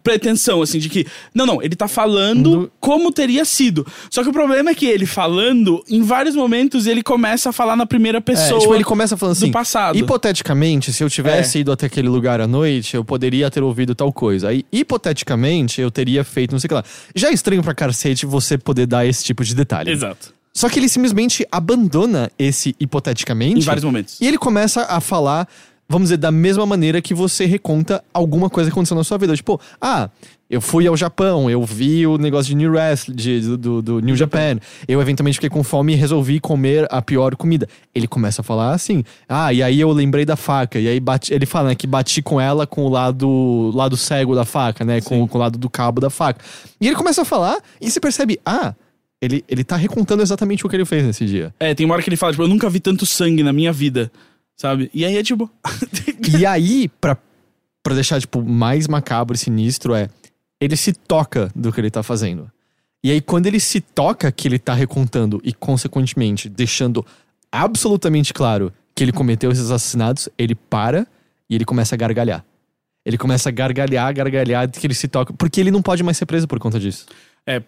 pretensão, assim, de que, não, não, ele tá falando No- como teria sido. Só que o problema é que ele falando, em vários momentos, ele começa a falar na primeira É, pessoa tipo, ele começa falando do assim. passado. Hipoteticamente, se eu tivesse ido até aquele lugar à noite, eu poderia ter ouvido tal coisa. Aí, hipoteticamente, eu teria feito não sei o que lá. Já é estranho pra cacete você poder dar esse tipo de detalhe. Exato. Só que ele simplesmente abandona esse hipoteticamente. Em vários momentos. E ele começa a falar, vamos dizer, da mesma maneira que você reconta alguma coisa que aconteceu na sua vida. Tipo, ah, eu fui ao Japão, eu vi o negócio de New Wrestling, de, do, do, do New Japan. Eu eventualmente fiquei com fome e resolvi comer a pior comida. Ele começa a falar assim, ah, e aí eu lembrei da faca. E aí bati, ele fala né, que bati com ela com o lado, lado cego da faca, né? Com, com o lado do cabo da faca. E ele começa a falar e você percebe, ah, ele, ele tá recontando exatamente o que ele fez nesse dia. É, tem uma hora que ele fala, tipo, eu nunca vi tanto sangue na minha vida, sabe? E aí é tipo... E aí, pra, pra deixar, tipo, mais macabro e sinistro, é. Ele se toca do que ele tá fazendo. E aí, quando ele se toca que ele tá recontando e, consequentemente, deixando absolutamente claro que ele cometeu esses assassinatos, ele para e ele começa a gargalhar. Ele começa a gargalhar, gargalhar, que ele se toca. Porque ele não pode mais ser preso por conta disso. É,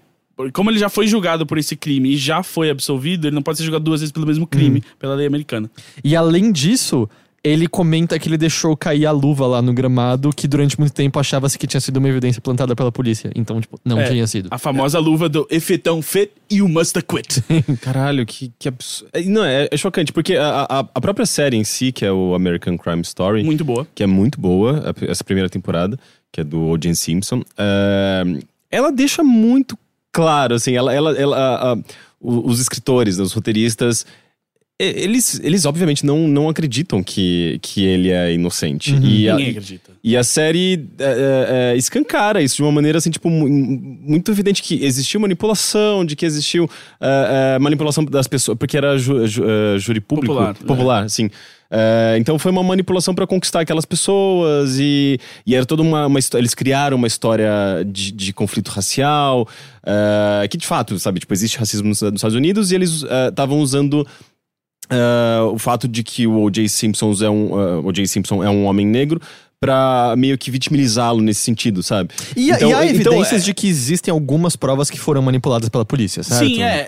como ele já foi julgado por esse crime e já foi absolvido, ele não pode ser julgado duas vezes pelo mesmo crime, pela lei americana. E além disso, ele comenta que ele deixou cair a luva lá no gramado, que durante muito tempo achava-se que tinha sido uma evidência plantada pela polícia. Então, tipo, não É, tinha sido. A famosa luva do If it don't fit, you must quit. Caralho, que, que absurdo. É, Não, é, é chocante, porque a, a, a própria série em si, que é o American Crime Story, Muito boa. que é muito boa, a- essa primeira temporada, que é do O.J. Simpson, é, ela deixa muito claro, assim, ela, ela, ela- a- a- os escritores, os roteiristas, eles, eles obviamente não, não acreditam que, que ele é inocente. E, a, Ninguém acredita. e a série é, é, é, escancara isso de uma maneira assim, tipo, mu- muito evidente que existiu manipulação, de que existiu é, é, manipulação das pessoas, porque era ju, ju- é, júri público. Popular, Popular, sim. É, então foi uma manipulação para conquistar aquelas pessoas e, e era toda uma, uma história. Eles criaram uma história de, de conflito racial, é, que de fato, sabe, tipo, existe racismo nos, nos Estados Unidos e eles estavam usando é, o fato de que o O.J. Simpson é um, O.J. Simpson é um homem negro pra meio que vitimizá-lo nesse sentido, sabe? E, Então- e há então, evidências é- de que existem algumas provas que foram manipuladas pela polícia, certo? Sim, é.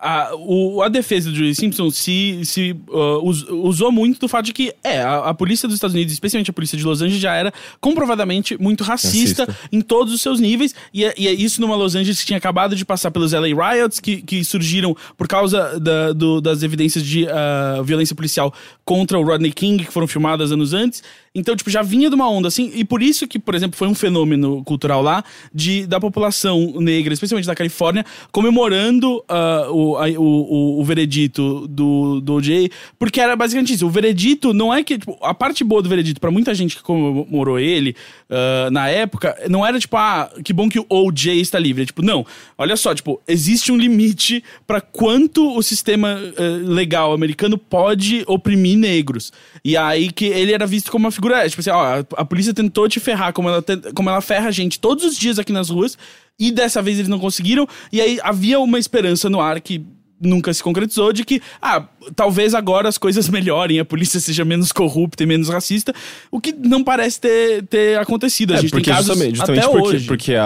A, o- a defesa do Julie Simpson se, se uh, us- usou muito do fato de que é, a, a polícia dos Estados Unidos, especialmente a polícia de Los Angeles, já era comprovadamente muito racista, Racista. em todos os seus níveis. E é, e é isso numa Los Angeles que tinha acabado de passar pelos LA Riots, que, que surgiram por causa da- do- das evidências de uh, violência policial contra o Rodney King, que foram filmadas anos antes. Então, tipo, já vinha de uma onda assim, e por isso que, por exemplo, foi um fenômeno cultural lá de, da população negra, especialmente da Califórnia, comemorando ah, o, a- o, o, o veredito do, do OJ, porque era basicamente isso. O veredito não é que. Tipo, a parte boa do veredito, pra muita gente que comemorou ele ah, na época, não era tipo, ah, que bom que o OJ está livre. É, tipo, não. Olha só, tipo, existe um limite pra quanto o sistema ah, legal americano pode oprimir negros. E aí que ele era visto como uma figura. é, Tipo assim, ó, a, polícia tentou te ferrar, como ela, ten- como ela ferra a gente todos os dias aqui nas ruas. E dessa vez eles não conseguiram. E aí havia uma esperança no ar que nunca se concretizou de que, ah, talvez agora as coisas melhorem, a polícia seja menos corrupta e menos racista, o que não parece ter, ter acontecido. A É, gente porque tem casos justamente, justamente até porque, hoje. porque a,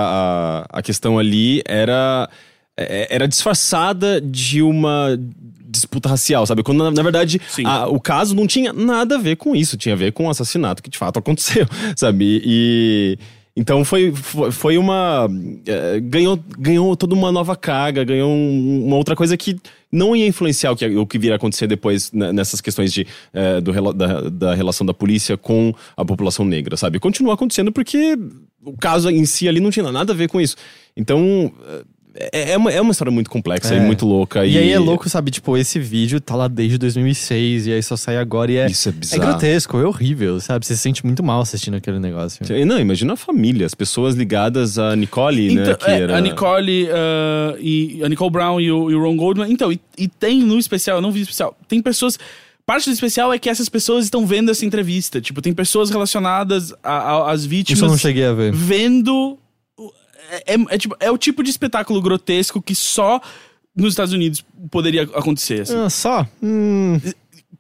a, a questão ali era, é- era disfarçada de uma disputa racial, sabe? Quando, na, na verdade, a- o caso não tinha nada a ver com isso, tinha a ver com o assassinato que de fato aconteceu, sabe? E. Então foi, foi, uma. é, ganhou, ganhou toda uma nova carga, ganhou um- uma outra coisa que não ia influenciar o que, o que viria a acontecer depois nessas questões de, é, do, da, da relação da polícia com a população negra, sabe? Continua acontecendo porque o caso em si ali não tinha nada a ver com isso. Então. É, é uma, é uma história muito complexa É. e muito louca. E aí é louco, sabe? Tipo, esse vídeo tá lá desde 2006 e aí só sai agora e é. Isso é É bizarro. grotesco, é horrível, sabe? Você se sente muito mal assistindo aquele negócio. E Não, imagina a família, as pessoas ligadas a Nicole, né? Então, Que é, era... A Nicole uh, e a Nicole Brown e o, e o Ron Goldman. Então, e, e tem no especial, eu não vi o especial, tem pessoas. Parte do especial é que essas pessoas estão vendo essa entrevista. Tipo, tem pessoas relacionadas às vítimas. Isso eu não cheguei a ver. vendo. É, é- é tipo, é o tipo de espetáculo grotesco que só nos Estados Unidos poderia acontecer. assim. Ah, só? Hum,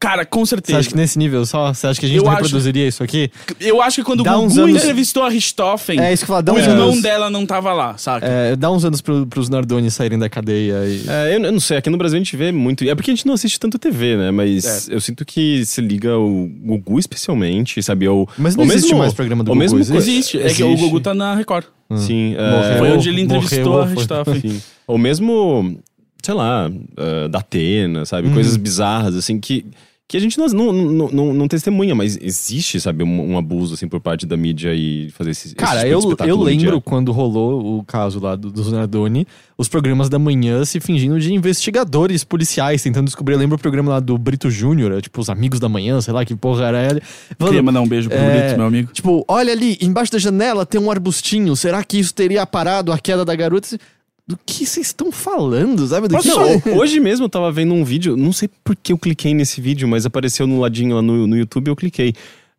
Cara, com você certeza. acha que nesse nível só? Você acha que a gente Eu não acho- reproduziria isso aqui? Eu acho que quando Dá o Gugu anos- entrevistou a Richthofen, É isso que eu falo, dá o uns irmão anos. dela não tava lá, saca? É, dá uns anos pro, pros Nardoni saírem da cadeia e. É, eu, eu não sei, aqui no Brasil a gente vê muito. É porque a gente não assiste tanto TV, né? Mas É. eu sinto que se liga o Gugu especialmente, sabe? Ou, Mas não ou existe mesmo, mais programa do Gugu, mesmo existe? Existe. É que o. Gugu tá na Record. Sim. é, Morreu. Foi onde ele morreu, entrevistou a foi. Richthofen. Ou mesmo, sei lá, uh, da Atena, sabe? Uhum. Coisas bizarras, assim, que, que a gente não, não, não, não, não testemunha, mas existe, sabe? Um, um abuso, assim, por parte da mídia e fazer esse, esse Cara, tipo de eu, eu lembro midiático. quando rolou o caso lá do- dos Nardoni, os programas da manhã se fingindo de investigadores policiais, tentando descobrir. Eu lembro o programa lá do Brito Júnior, tipo, os amigos da manhã, sei lá, que porra era ele. Falando, Queria mandar um beijo pro É, Brito, meu amigo. Tipo, olha ali, embaixo da janela tem um arbustinho. Será que isso teria parado a queda da garota? Do que vocês estão falando, sabe? Do que Não, hoje mesmo eu tava vendo um vídeo, não sei por que eu cliquei nesse vídeo, mas apareceu no ladinho lá no, no YouTube eu cliquei.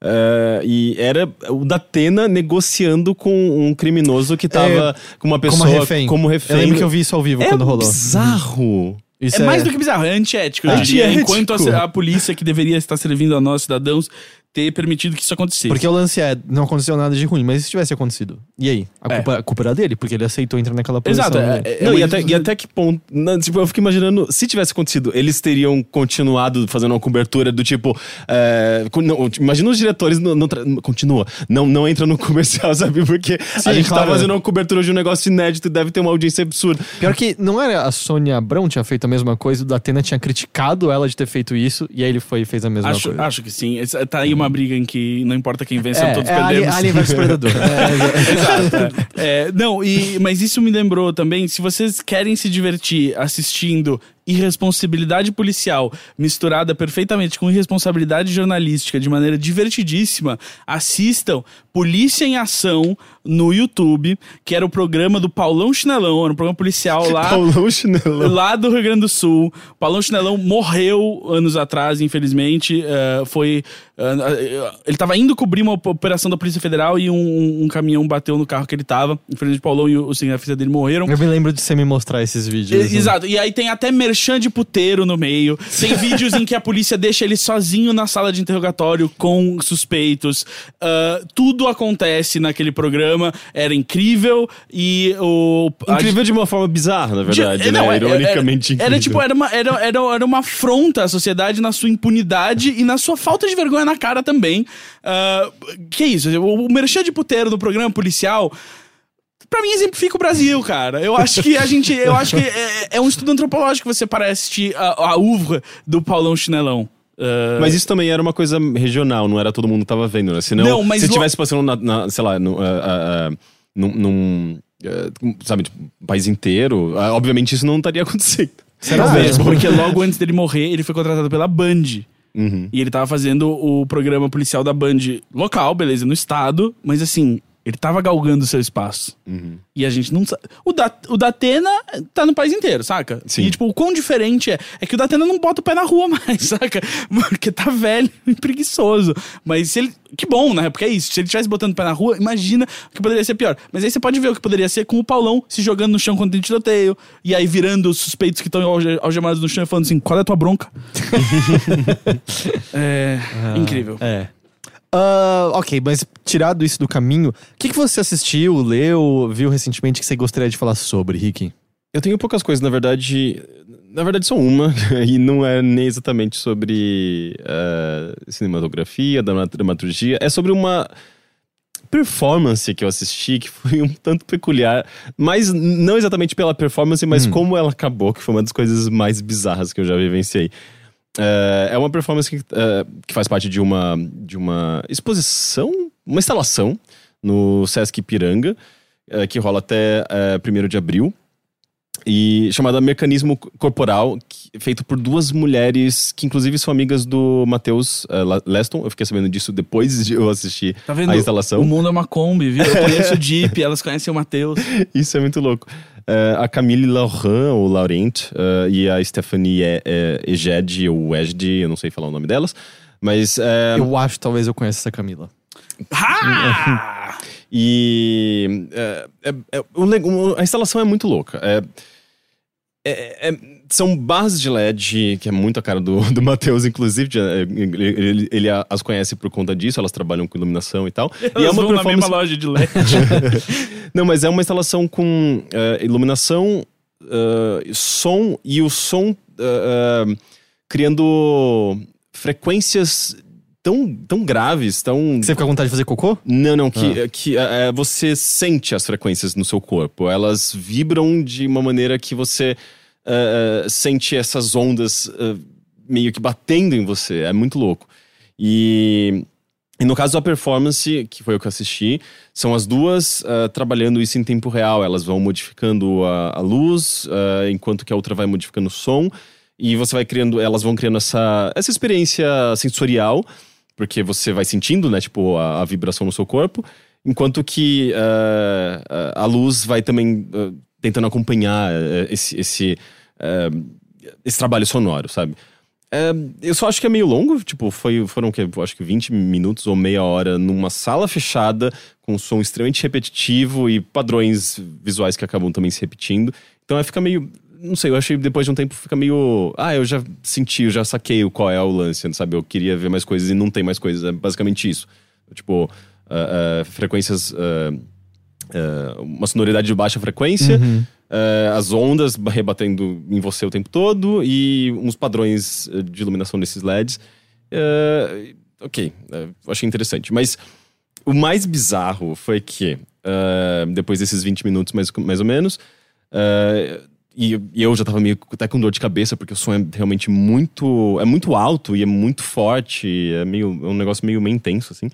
É, e era o da Atena negociando com um criminoso que tava com uma pessoa como refém. como refém. Eu lembro que eu vi isso ao vivo é quando rolou. bizarro. Isso É mais do que bizarro, é antiético, É. Antiético. Enquanto a, a polícia que deveria estar servindo a nós, cidadãos, ter permitido que isso acontecesse. Porque o lance é, não aconteceu nada de ruim, mas e se tivesse acontecido? E aí? A É. culpa, a culpa era dele, porque ele aceitou entrar naquela posição. Exato, né? é, é, não, é e, até, e até que ponto. não, tipo, eu fico imaginando, se tivesse acontecido, eles teriam continuado fazendo uma cobertura do tipo. é, não, imagina os diretores. Não, não continua. Não, não entra no comercial, sabe? Porque Sim, a gente claro. tá fazendo uma cobertura de um negócio inédito e deve ter uma audiência absurda. Pior que não era a Sônia Abrão tinha feito a mesma coisa, o Datena tinha criticado ela de ter feito isso, e aí ele foi e fez a mesma Acho, coisa. acho que sim. Tá aí uma briga em que não importa quem vença, todos é, é Alien, perdemos. Alien vs Predador. É, Exato. é. É, não, e, mas isso me lembrou também, se vocês querem se divertir assistindo irresponsabilidade policial misturada perfeitamente com irresponsabilidade jornalística de maneira divertidíssima, assistam Polícia em Ação no YouTube, que era o programa do Paulão Chinelão, era um programa policial lá Paulão Chinelão. lá do Rio Grande do Sul. O Paulão Chinelão morreu anos atrás, infelizmente. Eh, foi. eh, ele tava indo cobrir uma operação da Polícia Federal e um, um caminhão bateu no carro que ele tava. Infelizmente, o Paulão e o, o cinegrafista dele morreram. Eu me lembro de você me mostrar esses vídeos. E- Exato, e aí tem até merchan de puteiro no meio. Tem vídeos em que a polícia deixa ele sozinho na sala de interrogatório com suspeitos. Ah, tudo acontece naquele programa. Era incrível e o. a- Incrível de uma forma bizarra, na verdade, de- né? não, é- Ironicamente era, era incrível. tipo, era uma, era, era, era uma afronta à sociedade na sua impunidade e na sua falta de vergonha na cara também. Ah, que isso? O, o merchan de puteiro do programa policial. Pra mim, exemplifica o Brasil, cara. Eu acho que a gente. Eu acho que é, é um estudo antropológico você para assistir a, a uva do Paulão Chinelão. Ah, Mas isso também era uma coisa regional, não era todo mundo que tava vendo, né? Senão, Não, mas se lo- tivesse passando na, na- sei lá, no, ah, ah, ah, num, num, ah, sabe, tipo, país inteiro, ah, obviamente isso não estaria acontecendo. Será Talvez, mesmo? porque logo antes dele morrer, ele foi contratado pela Band. Uhum. E ele tava fazendo o programa policial da Band local, beleza, no estado, mas assim, ele tava galgando o seu espaço. Uhum. E a gente não sabe. O da, o da Atena tá no país inteiro, saca? Sim. E, tipo, o quão diferente é. É que o da Atena não bota o pé na rua mais, saca? Porque tá velho e preguiçoso. Mas se ele. Que bom, né? Porque é isso. Se ele tivesse botando o pé na rua, imagina o que poderia ser pior. Mas aí você pode ver o que poderia ser com o Paulão se jogando no chão quando tem tiroteio. E aí virando os suspeitos que estão alge- algemados no chão e falando assim: qual é a tua bronca? é. incrível. É. Ah, ok, mas tirado isso do caminho, o que, que você assistiu, leu, viu recentemente que você gostaria de falar sobre, Rick? Eu tenho poucas coisas, na verdade. Na verdade, só uma, e não é nem exatamente sobre eh, cinematografia, drama- dramaturgia. É sobre uma performance que eu assisti que foi um tanto peculiar, mas não exatamente pela performance, mas como ela acabou, que foi uma das coisas mais bizarras que eu já vivenciei. Eh, é uma performance que, eh, que faz parte de uma, de uma exposição, uma instalação no Sesc Piranga, eh, que rola até eh, 1 de abril e chamada Mecanismo Corporal, que- feito por duas mulheres que inclusive são amigas do Matheus Leston. Eu fiquei sabendo disso depois de eu assistir Tá vendo? a instalação. O mundo é uma Kombi, viu? Eu conheço o Jeep, elas conhecem o Matheus. Isso é muito louco. Eh, a Camille Laurent, ou Laurent, eh, e a Stephanie eh, eh, Eged, ou Eged, eu não sei falar o nome delas. Mas. eh, Eu acho, talvez eu conheça essa Camila. Ha! E é, é- é- a instalação é muito louca. É- é- é- são barras de LED, que é muito a cara do, do Matheus, inclusive. é, Ele, ele- ele as conhece por conta disso, elas trabalham com iluminação e tal. e é Elas uma vão na mesma performance. loja de LED. Não, mas é uma instalação com é, iluminação, é, som e o som é, criando frequências tão, tão graves, tão Você fica com vontade de fazer cocô? não, não, que, que é, você sente as frequências no seu corpo. Elas vibram de uma maneira que você é, é, sente essas ondas é, meio que batendo em você. É muito louco. E, e no caso da performance, que foi o que eu assisti, são as duas é, trabalhando isso em tempo real. Elas vão modificando a, a luz, enquanto que a outra vai modificando o som. E você vai criando, elas vão criando essa, essa experiência sensorial porque você vai sentindo, né, tipo, a, a vibração no seu corpo, enquanto que eh, a- luz vai também eh, tentando acompanhar eh, esse, esse, eh, esse trabalho sonoro, sabe? Eh, eu só acho que é meio longo, tipo, foi, foram? Eu acho que 20 minutos ou meia hora numa sala fechada, com um som extremamente repetitivo e padrões visuais que acabam também se repetindo. Então é, fica meio. Não sei, eu achei depois de um tempo fica meio. Ah, eu já senti, eu já saquei qual é o lance, sabe? Eu queria ver mais coisas e não tem mais coisas. É basicamente isso. Tipo, ah, ah, frequências. ah, ah, uma sonoridade de baixa frequência, ah, as ondas rebatendo em você o tempo todo e uns padrões eh, de iluminação desses LEDs. Ah, ok, achei interessante. Mas o mais bizarro foi que, depois desses 20 minutos mais, mais ou menos, e, eu já tava meio até com dor de cabeça, porque o som é realmente muito. É muito alto e é muito forte. É, meio, é um negócio meio, meio intenso, assim.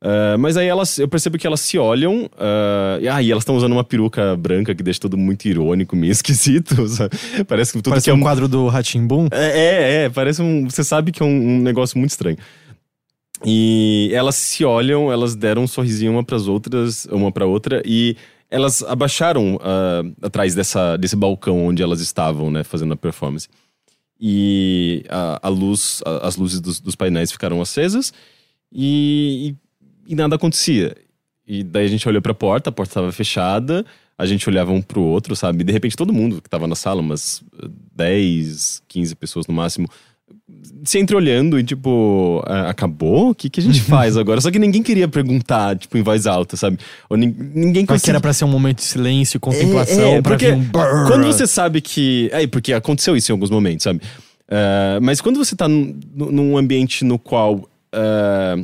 Ah, mas aí elas, eu percebo que elas se olham. ah, e, ah, e elas estão usando uma peruca branca que deixa tudo muito irônico, meio esquisito. sabe? Parece que tudo Parece que é um quadro do Ratimbum. é, é, é, parece um. Você sabe que é um, um negócio muito estranho. E elas se olham, elas deram um sorrisinho uma pras outras, uma pra outra, e elas abaixaram ah, atrás dessa, desse balcão onde elas estavam, né, fazendo a performance. E a, a luz, a- as luzes dos, dos painéis ficaram acesas e, e, e nada acontecia. E daí a gente olhou pra porta, a porta estava fechada, a gente olhava um pro outro, sabe? E de repente todo mundo que tava na sala, umas eh, 10, 15 pessoas no máximo, se entreolhando e tipo, "Ah, acabou? O que, que a gente faz agora? Só que ninguém queria perguntar, tipo, em voz alta, sabe? Ou nin- ninguém Mas que era conseguia. pra ser um momento de silêncio, contemplação, É, é, porque um quando você sabe que. É, porque aconteceu isso em alguns momentos, sabe? Ah, mas quando você tá num, num ambiente no qual. ah,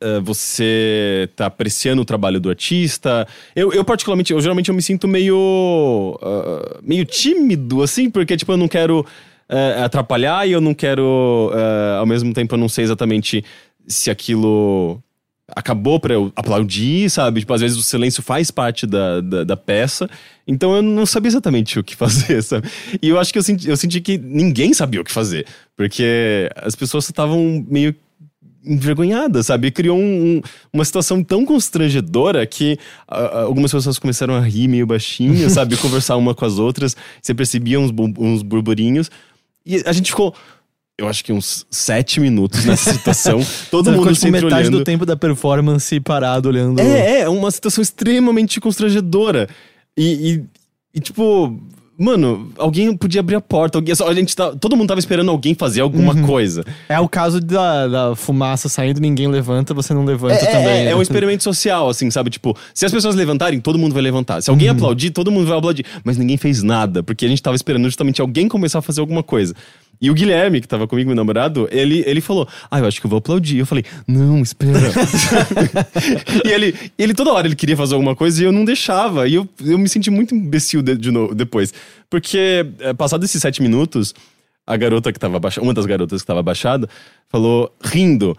ah, você tá apreciando o trabalho do artista. Eu, eu particularmente, eu geralmente eu me sinto meio. ah, meio tímido, assim, porque, tipo, eu não quero ah, atrapalhar e eu não quero. ao mesmo tempo, eu não sei exatamente se aquilo acabou pra eu aplaudir, sabe? Tipo, às vezes o silêncio faz parte da, da, da peça. Então eu não sabia exatamente o que fazer, sabe? E eu acho que eu senti, eu senti que ninguém sabia o que fazer. Porque as pessoas estavam meio envergonhadas, sabe? Criou um, um, uma situação tão constrangedora que uh, algumas pessoas começaram a rir meio baixinho, sabe? Conversar uma com as outras. Você percebia uns, uns burburinhos. E a gente ficou, eu acho que uns sete minutos nessa situação. Todo mundo tipo, sempre metade olhando. do tempo da performance parado olhando. É, é, uma situação extremamente constrangedora. E, e- e, tipo, mano, alguém podia abrir a porta. Alguém, a gente tá, todo mundo tava esperando alguém fazer alguma Uhum. coisa. É o caso da, da fumaça saindo, ninguém levanta, você não levanta É, também. é, é um experimento social, assim, sabe? Tipo, se as pessoas levantarem, todo mundo vai levantar. Se alguém aplaudir, todo mundo vai aplaudir. Mas ninguém fez nada, porque a gente tava esperando justamente alguém começar a fazer alguma coisa. E o Guilherme, que tava comigo, meu namorado, ele, ele falou: Ah, eu acho que eu vou aplaudir. Eu falei: Não, espera. e ele, ele toda hora ele queria fazer alguma coisa e eu não deixava. E eu, eu me senti muito imbecil de, de novo depois. Porque, é, passado esses sete minutos, a garota que tava abaixada, uma das garotas que tava abaixada, falou, rindo,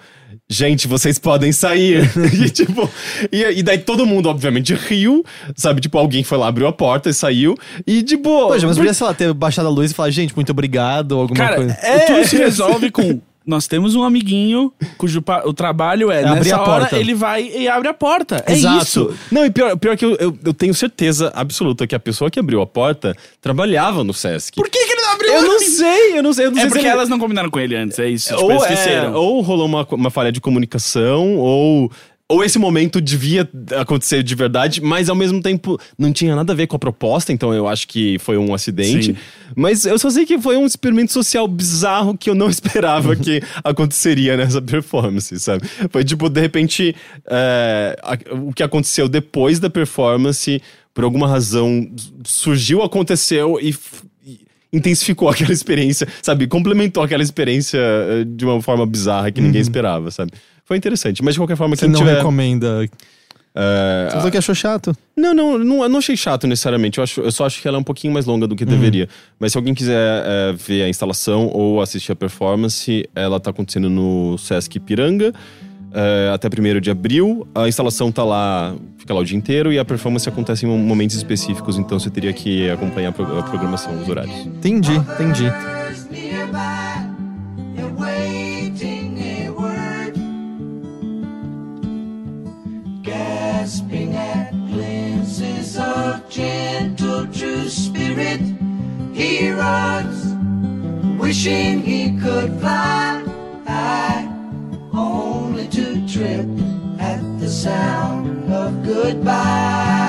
gente, vocês podem sair. e tipo, e, e daí todo mundo, obviamente, riu, sabe? Tipo, alguém foi lá, abriu a porta e saiu. E de boa. Poxa, mas por- podia, sei lá, ter baixado a luz e falar, gente, muito obrigado, ou alguma Cara, coisa. é, tudo se resolve com. Nós temos um amiguinho cujo pa- o trabalho é, É abrir a hora porta. ele vai e abre a porta. É Exato. isso. Não, e pior, pior que eu, eu, eu tenho certeza absoluta que a pessoa que abriu a porta trabalhava no Sesc. Por que, que Eu não sei, eu não sei. Eu não É sei se porque ele- elas não combinaram com ele antes, é isso. Tipo, ou, eles é, esqueceram. ou rolou uma, uma falha de comunicação, ou, ou esse momento devia acontecer de verdade, mas ao mesmo tempo não tinha nada a ver com a proposta, então eu acho que foi um acidente. Sim. Mas eu só sei que foi um experimento social bizarro que eu não esperava que aconteceria nessa performance, sabe? Foi tipo, de repente, é, a- o que aconteceu depois da performance, por alguma razão, surgiu, aconteceu e. intensificou aquela experiência, sabe? Complementou aquela experiência eh, de uma forma bizarra que ninguém esperava, sabe? Foi interessante. Mas de qualquer forma, Você não tiver... recomenda. eh, Você falou que achou chato. não, não, não, eu não achei chato necessariamente. Eu, acho, eu só acho que ela é um pouquinho mais longa do que deveria. Mas se alguém quiser eh, ver a instalação ou assistir a performance, ela tá acontecendo no Sesc Piranga. Eh, até 1 de abril. A instalação tá lá, fica lá o dia inteiro e a performance acontece em momentos específicos, então você teria que acompanhar a pro- a programação, os horários. Entendi, entendi. Others nearby, awaiting a word, gasping at glimpses of gentle true spirit. He runs, wishing he could fly high, only to trip at the sound of goodbye.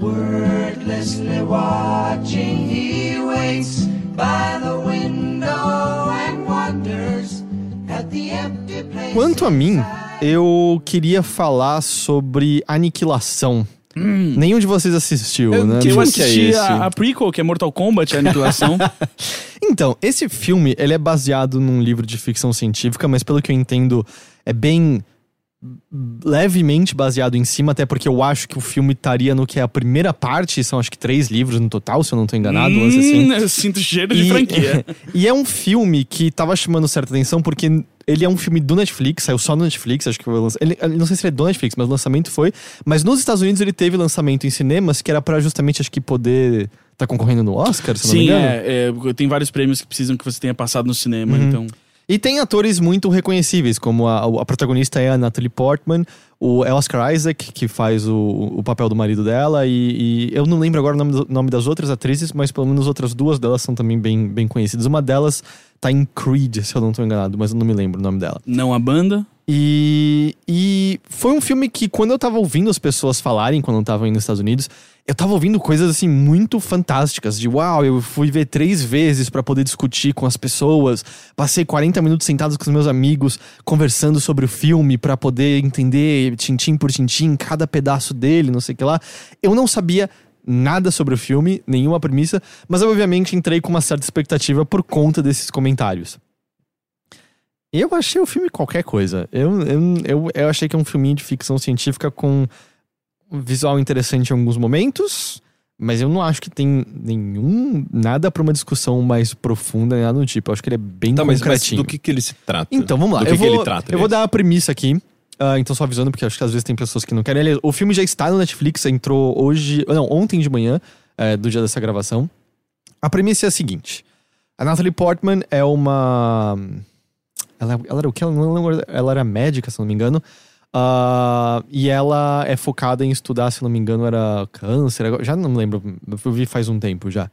Wordlessly watching, he waits by the window and wonders at the empty place. Quanto a mim, eu queria falar sobre aniquilação. Nenhum de vocês assistiu, Eu, né? eu é assisti esse? a, a prequel, que é Mortal Kombat, a aniquilação. Então, esse filme, ele é baseado num livro de ficção científica, mas pelo que eu entendo, é bem levemente baseado em cima, até porque eu acho que o filme estaria no que é a primeira parte, são acho que três livros no total, se eu não tô enganado, um lance assim. Hum, eu sinto cheiro de franquia. e é um filme que tava chamando certa atenção porque ele é um filme do Netflix, saiu só no Netflix, acho que foi lançado. Ele, não sei se ele é do Netflix, mas o lançamento foi. Mas nos Estados Unidos ele teve lançamento em cinemas que era pra justamente, acho que, poder tá concorrendo no Oscar, se eu não me Sim, engano. é, é, tem vários prêmios que precisam que você tenha passado no cinema, então... E tem atores muito reconhecíveis, como a, a protagonista é a Natalie Portman, o Oscar Isaac, que faz o, o papel do marido dela, e, e eu não lembro agora o nome, do- nome das outras atrizes, mas pelo menos outras duas delas são também bem, bem conhecidas. Uma delas tá em Creed, se eu não tô enganado, mas eu não me lembro o nome dela. Não a banda. E, e foi um filme que, quando eu tava ouvindo as pessoas falarem, quando eu tava indo nos Estados Unidos, eu tava ouvindo coisas assim muito fantásticas. De uau, eu fui ver três vezes pra poder discutir com as pessoas. Passei 40 minutos sentados com os meus amigos, conversando sobre o filme pra poder entender tintim por tintim, cada pedaço dele, não sei o que lá. Eu não sabia nada sobre o filme, nenhuma premissa, mas eu obviamente entrei com uma certa expectativa por conta desses comentários. Eu achei o filme qualquer coisa. Eu, eu, eu, eu achei que é um filminho de ficção científica com um visual interessante em alguns momentos, Mas eu não acho que tem nenhum. nada pra uma discussão mais profunda, nem nada do tipo. Eu acho que ele é bem Tá, mas, mas do que, que ele se trata? Então, vamos lá. Do que, eu que vou, ele trata? Eu vou dar a premissa aqui. ah, então, só avisando, porque acho que às vezes tem pessoas que não querem. Aliás, o filme já está no Netflix, entrou hoje. Não, ontem de manhã, é, do dia dessa gravação. A premissa é a seguinte: a Natalie Portman é uma. Ela, ela era o que? Ela, não lembro, ela era médica, se não me engano. Ah, e ela é focada em estudar, se não me engano, era câncer. Já não me lembro, eu vi faz um tempo já.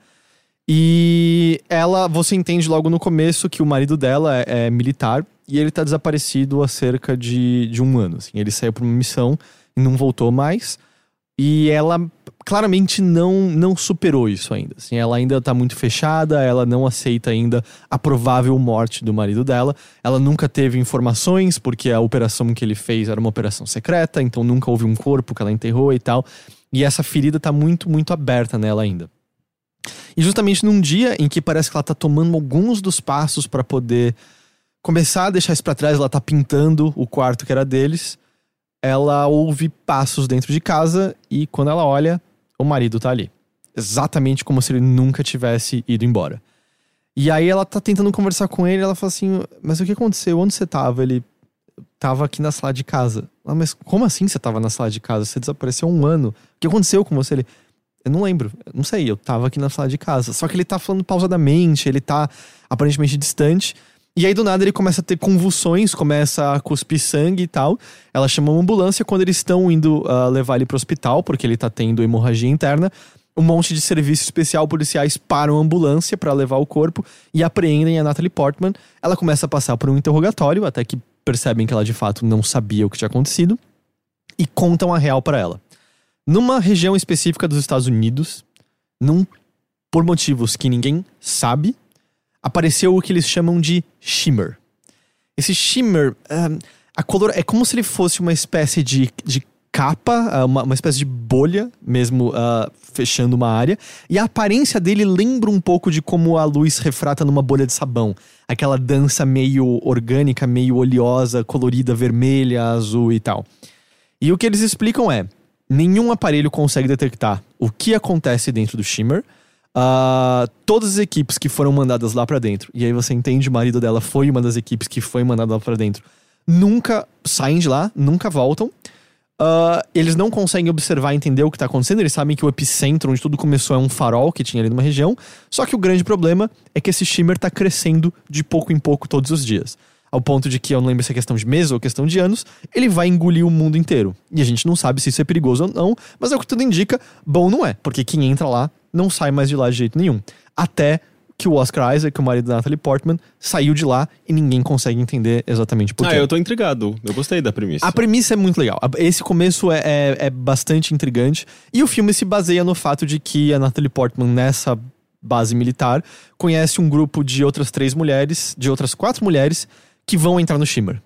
E ela, você entende logo no começo que o marido dela é, é militar e ele tá desaparecido há cerca de, de um ano. assim. Ele saiu pra uma missão e não voltou mais. E ela claramente não não superou isso ainda. Assim, ela ainda tá muito fechada, ela não aceita ainda a provável morte do marido dela. Ela nunca teve informações, porque a operação que ele fez era uma operação secreta, então nunca houve um corpo que ela enterrou e tal. E essa ferida tá muito, muito aberta nela ainda. E justamente num dia em que parece que ela tá tomando alguns dos passos para poder começar a deixar isso pra trás, ela tá pintando o quarto que era deles. Ela ouve passos dentro de casa e quando ela olha, o marido tá ali. Exatamente como se ele nunca tivesse ido embora. E aí ela tá tentando conversar com ele, ela fala assim: "Mas o que aconteceu? Onde você tava?" Ele tava aqui na sala de casa. Ah, mas como assim você tava na sala de casa? Você desapareceu um ano. O que aconteceu com você? Ele eu não lembro, eu não sei, eu tava aqui na sala de casa. Só que ele tá falando pausadamente, ele tá aparentemente distante. E aí do nada ele começa a ter convulsões, começa a cuspir sangue e tal. Ela chama uma ambulância quando eles estão indo ah, levar ele pro hospital, porque ele tá tendo hemorragia interna. Um monte de serviço especial policiais param a ambulância para levar o corpo e apreendem a Natalie Portman. Ela começa a passar por um interrogatório, até que percebem que ela de fato não sabia o que tinha acontecido e contam a real para ela. Numa região específica dos Estados Unidos, num, por motivos que ninguém sabe, apareceu o que eles chamam de shimmer. Esse shimmer, ah, a color é como se ele fosse uma espécie de, de capa, ah, uma, uma espécie de bolha, mesmo ah, fechando uma área. E a aparência dele lembra um pouco de como a luz refrata numa bolha de sabão. Aquela dança meio orgânica, meio oleosa, colorida, vermelha, azul e tal. E o que eles explicam é: nenhum aparelho consegue detectar o que acontece dentro do shimmer. Ah, todas as equipes que foram mandadas lá pra dentro, e aí você entende, o marido dela foi uma das equipes que foi mandada lá pra dentro, nunca saem de lá, nunca voltam. Ah, eles não conseguem observar e entender o que tá acontecendo. Eles sabem que o epicentro onde tudo começou é um farol que tinha ali numa região. Só que o grande problema é que esse shimmer tá crescendo de pouco em pouco todos os dias. Ao ponto de que, eu não lembro se é questão de meses ou questão de anos, ele vai engolir o mundo inteiro. E a gente não sabe se isso é perigoso ou não, mas é o que tudo indica, bom não é. Porque quem entra lá não sai mais de lá de jeito nenhum. Até que o Oscar Isaac, o marido da Natalie Portman, saiu de lá e ninguém consegue entender exatamente por quê. Ah, eu tô intrigado. Eu gostei da premissa. A premissa é muito legal. Esse começo é, é, é bastante intrigante. E o filme se baseia no fato de que a Natalie Portman, nessa base militar, conhece um grupo de outras três mulheres, de outras quatro mulheres, que vão entrar no Shimmer.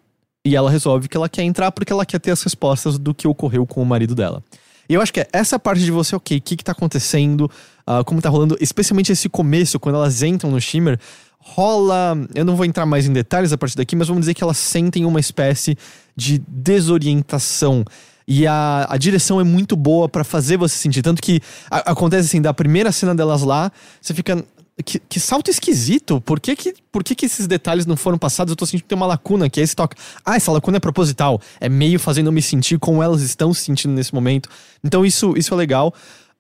E ela resolve que ela quer entrar porque ela quer ter as respostas do que ocorreu com o marido dela. E eu acho que é essa parte de você, ok, o que, que tá acontecendo, ah, como tá rolando, especialmente esse começo, quando elas entram no Shimmer, rola. Eu não vou entrar mais em detalhes a partir daqui, mas vamos dizer que elas sentem uma espécie de desorientação. E a, a direção é muito boa pra fazer você sentir. Tanto que a- acontece assim, da primeira cena delas lá, você fica. Que, que salto esquisito. Por que que, por que que esses detalhes não foram passados? Eu tô sentindo que tem uma lacuna aqui. Aí você toca. Ah, essa lacuna é proposital. É meio fazendo eu me sentir como elas estão se sentindo nesse momento. Então isso, isso é legal.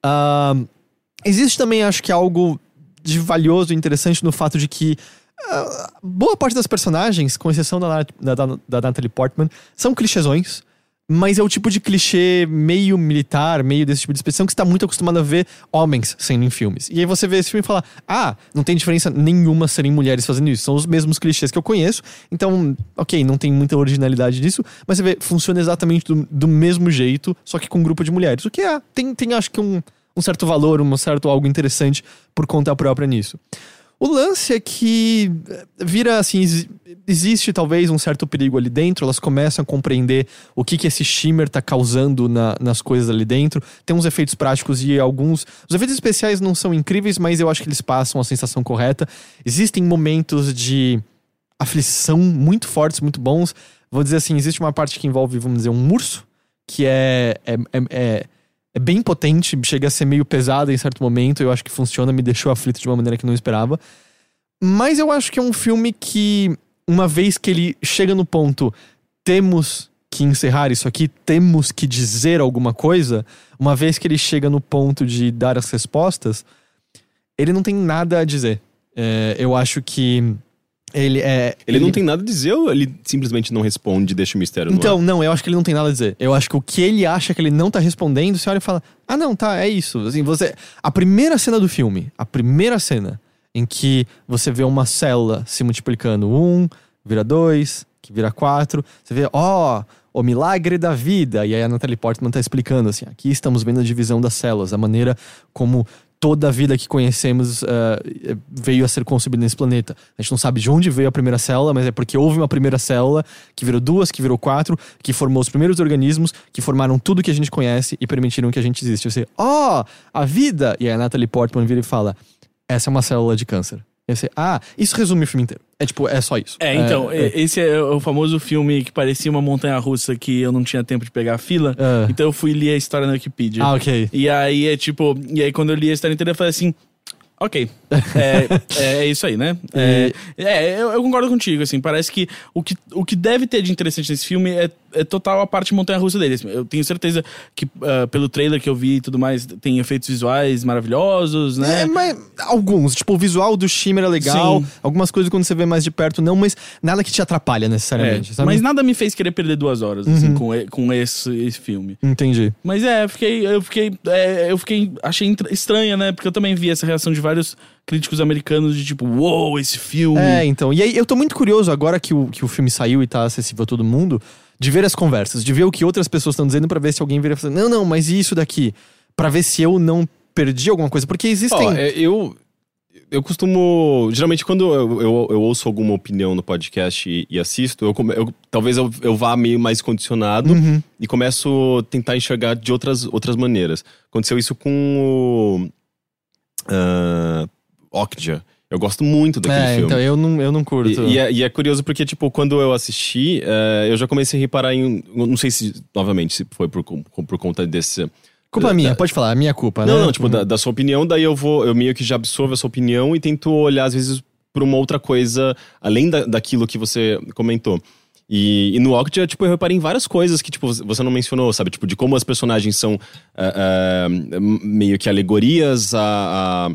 Ah, existe também, acho que, algo de valioso e interessante no fato de que ah, boa parte das personagens, com exceção da, da, da, Natalie Portman, são clichêsões. Mas é o tipo de clichê meio militar, meio desse tipo de expressão que você tá muito acostumado a ver homens sendo em filmes. E aí você vê esse filme e fala: Ah, não tem diferença nenhuma serem mulheres fazendo isso. São os mesmos clichês que eu conheço. Então, ok, não tem muita originalidade disso. Mas você vê, funciona exatamente do, do mesmo jeito, só que com um grupo de mulheres. O que é, tem, tem acho que um, um certo valor, um certo algo interessante por conta própria nisso. O lance é que eh, vira assim, exi- existe talvez um certo perigo ali dentro, elas começam a compreender o que que esse shimmer tá causando na- nas coisas ali dentro. Tem uns efeitos práticos e alguns. Os efeitos especiais não são incríveis, mas eu acho que eles passam a sensação correta. Existem momentos de aflição muito fortes, muito bons. Vou dizer assim, existe uma parte que envolve, vamos dizer, um urso, que é, é, é, é- é bem potente, chega a ser meio pesada em certo momento. Eu acho que funciona, me deixou aflito de uma maneira que não esperava. Mas eu acho que é um filme que, uma vez que ele chega no ponto, temos que encerrar isso aqui, temos que dizer alguma coisa, uma vez que ele chega no ponto de dar as respostas, ele não tem nada a dizer. É, eu acho que ele é. Ele, não tem nada a dizer ou ele simplesmente não responde e deixa o mistério no Então, não, eu acho que ele não tem nada a dizer. Eu acho que o que ele acha que ele não tá respondendo, você olha e fala: Ah, não, tá, é isso. Assim, você. A primeira cena do filme, a primeira cena em que você vê uma célula se multiplicando, um, vira dois, que vira quatro, você vê, ó, o milagre da vida. E aí a Natalie Portman tá explicando assim: aqui estamos vendo a divisão das células, a maneira como toda a vida que conhecemos eh, veio a ser concebida nesse planeta. A gente não sabe de onde veio a primeira célula, mas é porque houve uma primeira célula que virou duas, que virou quatro, que formou os primeiros organismos, que formaram tudo que a gente conhece e permitiram que a gente existe. Você, ó, a vida! E aí a Natalie Portman vira e fala: essa é uma célula de câncer. E você, ah, isso resume o filme inteiro. É tipo, é só isso. É, então, e- esse é o famoso filme que parecia uma montanha russa que eu não tinha tempo de pegar a fila. Ah. Então eu fui ler a história na Wikipedia. Ah, ok. E aí é tipo, e aí quando eu li a história inteira, eu falei assim. Ok. É, é, é isso aí, né? É, é, eu, eu concordo contigo, assim. Parece que o, que o que deve ter de interessante nesse filme é, é total a parte montanha-russa dele. assim. Eu tenho certeza que, ah, pelo trailer que eu vi e tudo mais, tem efeitos visuais maravilhosos, né? É, mas alguns. Tipo, o visual do Shimmer é legal. Sim. Algumas coisas quando você vê mais de perto, não, mas nada que te atrapalha necessariamente, É, mas nada me fez querer perder duas horas, assim, com, e- com esse, esse filme. Entendi. Mas é, eu fiquei, eu fiquei, é, eu fiquei, achei estranha, né? Porque eu também vi essa reação de vários críticos americanos de tipo, uou, esse filme. É, então. E aí eu tô muito curioso agora que o, que o filme saiu e tá acessível a todo mundo, de ver as conversas, de ver o que outras pessoas estão dizendo pra ver se alguém vira e fala, não, não, mas e isso daqui? Pra ver se eu não perdi alguma coisa. Porque existem. É, eu, eu costumo. Geralmente, quando eu, eu, eu ouço alguma opinião no podcast e, e assisto, eu, eu- talvez eu, eu vá meio mais condicionado Uhum. e começo a tentar enxergar de outras, outras maneiras. Aconteceu isso com o. ah, Okja. Eu gosto muito daquele É, filme. então eu não, eu não curto. E, e é, e é curioso porque, tipo, quando eu assisti, eh, eu já comecei a reparar em. Não sei se, novamente, se foi por, por conta desse. Culpa da- minha, da- pode falar, é minha culpa, Não, né? não, tipo, da, da sua opinião, daí eu vou. Eu meio que já absorvo a sua opinião e tento olhar, às vezes, por uma outra coisa, além da, daquilo que você comentou. E, e no Octa, tipo, eu reparei em várias coisas que, tipo, você- não mencionou, sabe? Tipo, de como as personagens são ah, ah, meio que alegorias a, a-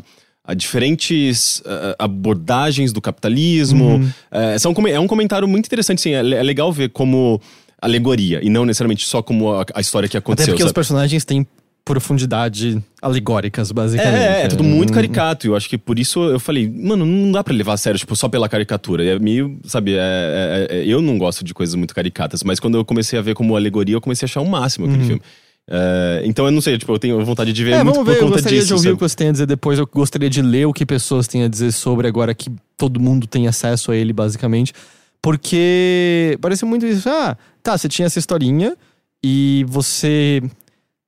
a diferentes ah, abordagens do capitalismo. Eh, são, come- é um comentário muito interessante, sim. É, é legal ver como alegoria e não necessariamente só como a, a história que Até aconteceu. porque os sabe? personagens têm profundidade alegóricas, basicamente. É, é, tudo muito Hum, caricato. E eu acho que por isso eu falei, mano, não dá pra levar a sério, tipo, só pela caricatura. É meio, sabe, é- é- é- eu não gosto de coisas muito caricatas, mas quando eu comecei a ver como alegoria, eu comecei a achar o máximo aquele filme. É, então eu não sei, tipo, eu tenho vontade de ver. É, muito vamos por ver, eu conta gostaria disso. de ouvir sabe? o que você tem a dizer depois. Eu gostaria de ler o que pessoas têm a dizer sobre agora que todo mundo tem acesso a ele, basicamente. Porque parece muito isso. Ah, tá, você tinha essa historinha e você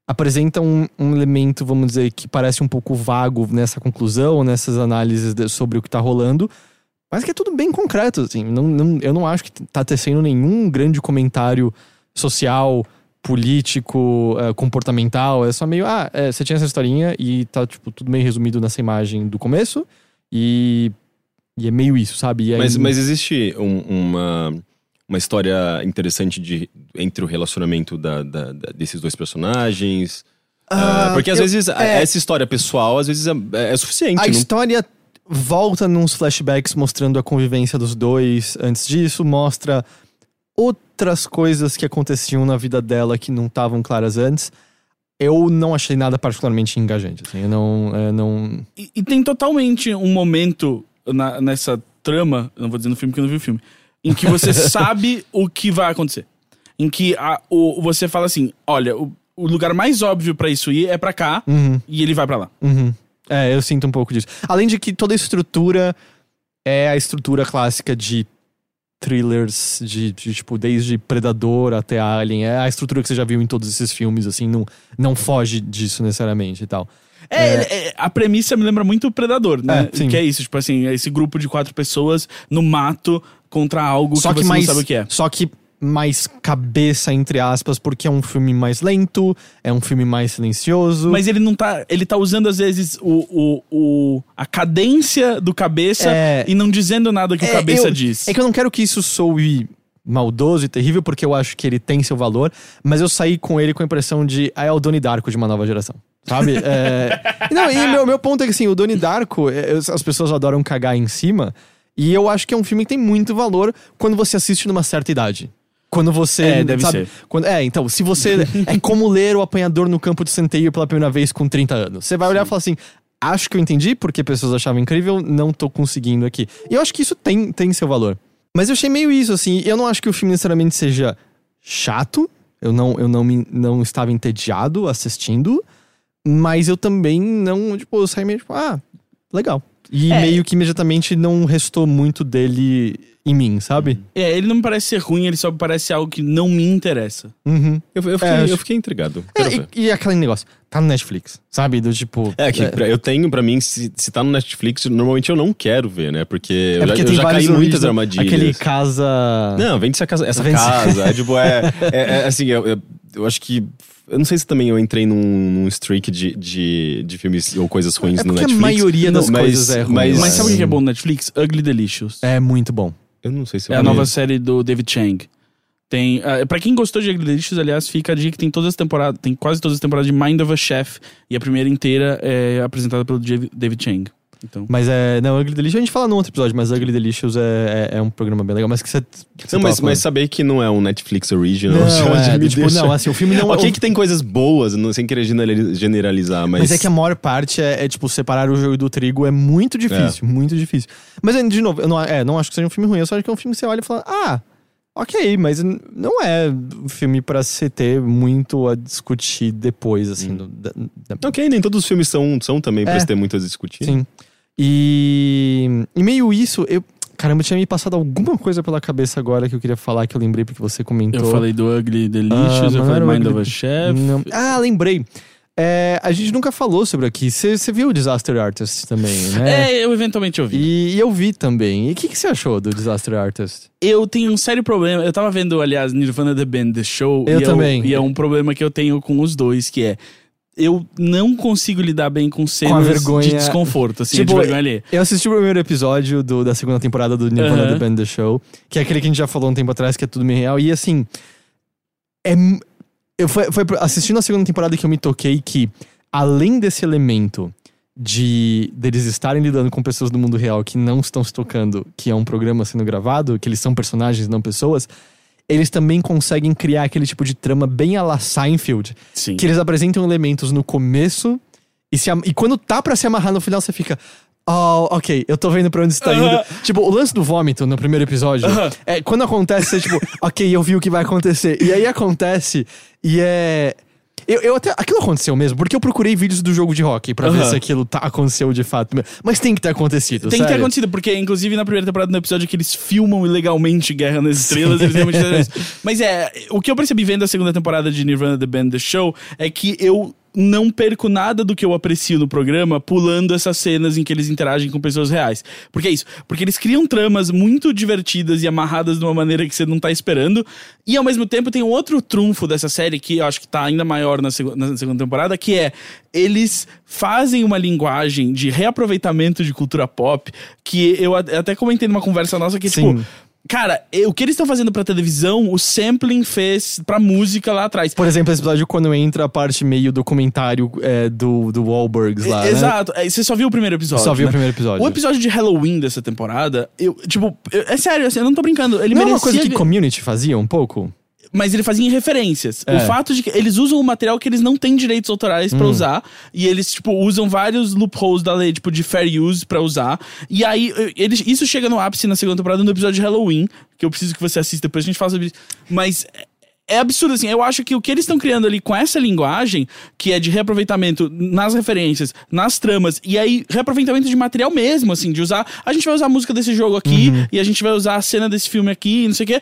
apresenta um, um elemento, vamos dizer, que parece um pouco vago nessa conclusão, nessas análises de- sobre o que tá rolando. Mas que é tudo bem concreto, assim. Não, não- eu não acho que tá tecendo nenhum grande comentário social, político, eh, comportamental. É só meio, ah, é, você tinha essa historinha e tá, tipo, tudo meio resumido nessa imagem do começo. E, e é meio isso, sabe? E aí- Mas, mas existe um- uma, uma história interessante de, entre o relacionamento da- da- da- desses dois personagens. Ah, porque às eu- vezes é. essa história pessoal, às vezes é, é suficiente. A não- história volta nos flashbacks mostrando a convivência dos dois. Antes disso, mostra outras coisas que aconteciam na vida dela que não estavam claras antes. Eu não achei nada particularmente engajante. Assim, eu não, eu não. E, e tem totalmente um momento na- nessa trama, não vou dizer no filme porque eu não vi o filme, em que você sabe o que vai acontecer. Em que a- o, você fala assim: olha, o, o lugar mais óbvio pra isso ir é pra cá Uhum, e ele vai pra lá. uhum. É, eu sinto um pouco disso. Além de que toda a estrutura é a estrutura clássica de thrillers, de, de, tipo, desde Predador até Alien. É a estrutura que você já viu em todos esses filmes, assim, não, não foge disso necessariamente e tal. É, ele- é, a premissa me lembra muito o Predador, né? É. Que é isso, tipo assim, é esse grupo de quatro pessoas no mato contra algo Só que que, você mais, não sabe o que é. Só que mais cabeça, entre aspas, porque é um filme mais lento, é um filme mais silencioso. Mas ele não tá. Ele tá usando, às vezes, o, o, o- a cadência do cabeça É. e não dizendo nada que o É, cabeça eu- diz. É que eu não quero que isso soe maldoso e terrível, porque eu acho que ele tem seu valor, mas eu saí com ele com a impressão de, ah, é o Donnie Darko de uma nova geração. Sabe? É... Não, e meu, meu ponto é que assim, o Donnie Darko, é, as pessoas adoram cagar em cima, e eu acho que é um filme que tem muito valor quando você assiste numa certa idade. Quando você. É, deve sabe, ser. Quando, é, então, se você. é como ler o apanhador no campo de centeio pela primeira vez com 30 anos. Você vai olhar e falar assim. Acho que eu entendi porque pessoas achavam incrível, não tô conseguindo aqui. E eu acho que isso tem, tem seu valor. Mas eu achei meio isso, assim. Eu não acho que o filme necessariamente seja chato. Eu não, eu não, me, não estava entediado assistindo. Mas eu também não, tipo, eu saí meio tipo, ah, legal. E É. meio que imediatamente não restou muito dele em mim, sabe? É, ele não me parece ser ruim, ele só me parece algo que não me interessa. Uhum. Eu, eu fiquei, É, acho- eu fiquei intrigado. É, ver. e, e aquele negócio, tá no Netflix, sabe? Do tipo. É, que pra- eu tenho, pra mim, se, se tá no Netflix, normalmente eu não quero ver, né? Porque eu É porque já, eu tem já vários caí em muitas original- armadilhas. Aquele casa. Não, vende essa casa. Essa Vende- casa. É, tipo, é, é, é, assim, eu, eu, eu acho que. Eu não sei se também eu entrei num, num streak de, de, de filmes ou coisas ruins É no porque a Netflix. maioria das coisas é ruim, Mas, Mas sabe o que é bom no Netflix? Ugly Delicious. É muito bom. Eu não sei se eu É a nova série do David Chang. Tem, uh, para quem gostou de Delicious, aliás, fica a dica que tem todas as temporadas, tem quase todas as temporadas de Mind of a Chef e a primeira inteira é apresentada pelo Dav- David Chang. Então, Mas é. Não, Ugly Delicious a gente fala num outro episódio, mas Ugly Delicious é, é, é um programa bem legal. Mas que você. Não, mas, mas saber que não é um Netflix original Não, é, tipo, deixa... não, assim, o filme não Ok o- que tem coisas boas, não, sem querer generali- generalizar, mas... Mas é que a maior parte é, é, tipo, separar o joio do trigo é muito difícil, muito difícil. Mas, de novo, eu não, é, não acho que seja um filme ruim, eu só acho que é um filme que você olha e fala, ah, ok, mas não é um filme pra se ter muito a discutir depois, assim. Hum. da- da- Ok, nem todos os filmes são, são também pra É. se ter muito a discutir. Sim. E, e meio isso, eu. Caramba, tinha me passado alguma coisa pela cabeça agora que eu queria falar, que eu lembrei porque você comentou. eu falei do Ugly Delicious, Ah, eu falei Mind Ugly- of a Chef. Não- Ah, lembrei. É, a gente nunca falou sobre aqui. Você viu o Disaster Artist também, né? É, eu eventualmente ouvi. E, e eu vi também. E o que, você achou do Disaster Artist? Eu tenho um sério problema. Eu tava vendo, aliás, Nirvana The Band The Show. Eu e também. e é um problema que eu tenho com os dois, que é. Eu não consigo lidar bem com cenas vergonha. de desconforto, assim, Tipo, de vergonha ali. Eu assisti o primeiro episódio do- da segunda temporada do Nirvana Aham. The Band The Show, que é aquele que a gente já falou um tempo atrás, que é tudo meio real. E assim, é. Eu foi, foi assistindo a segunda temporada que eu me toquei que, além desse elemento de deles estarem lidando com pessoas do mundo real que não estão se tocando, que é um programa sendo gravado, que eles são personagens, não pessoas, eles também conseguem criar aquele tipo de trama bem a la Seinfeld, Sim. que eles apresentam elementos no começo e, se e quando tá pra se amarrar no final, você fica. Oh, ok, eu tô vendo pra onde você tá Aham. indo. Tipo, o lance do vômito no primeiro episódio. Aham. É, quando acontece, você, tipo, ok, eu vi o que vai acontecer. E aí acontece, e é. Eu, eu até. Aquilo aconteceu mesmo, porque eu procurei vídeos do jogo de hockey pra ver Aham. se aquilo tá, aconteceu de fato. Mas tem que ter acontecido. Tem que ter sério. acontecido, porque inclusive na primeira temporada, no episódio que eles filmam ilegalmente Guerra nas Estrelas, eles realmente fizeram isso. Mas é, o que eu percebi vendo a segunda temporada de Nirvana The Band The Show é que eu não perco nada do que eu aprecio no programa pulando essas cenas em que eles interagem com pessoas reais. Porque é isso, porque eles criam tramas muito divertidas e amarradas de uma maneira que você não tá esperando, e ao mesmo tempo tem outro trunfo dessa série que eu acho que tá ainda maior na, segu- na segunda temporada, que é eles fazem uma linguagem de reaproveitamento de cultura pop que eu até comentei numa conversa nossa que, Sim. tipo, cara, o que eles estão fazendo pra televisão, o sampling fez pra música lá atrás. Por exemplo, esse episódio quando entra a parte meio documentário é, do, do Wahlbergs lá. né? Exato. É, Você só viu o primeiro episódio. Só vi né? o primeiro episódio. O episódio de Halloween dessa temporada, eu, tipo, eu- é sério, assim, eu não tô brincando. Ele Não é uma merecia coisa que community fazia um pouco? Mas ele fazia em referências. É. O fato de que eles usam um material que eles não têm direitos autorais Hum. pra usar. E eles, tipo, usam vários loopholes da lei, tipo, de fair use pra usar. E aí, eles, isso chega no ápice na segunda temporada no episódio de Halloween, que eu preciso que você assista, depois a gente fala sobre isso. Mas é- é absurdo, assim. Eu acho que o que eles estão criando ali com essa linguagem, que é de reaproveitamento nas referências, nas tramas, e aí reaproveitamento de material mesmo, assim, de usar. A gente vai usar a música desse jogo aqui, Uhum. e a gente vai usar a cena desse filme aqui, e não sei o quê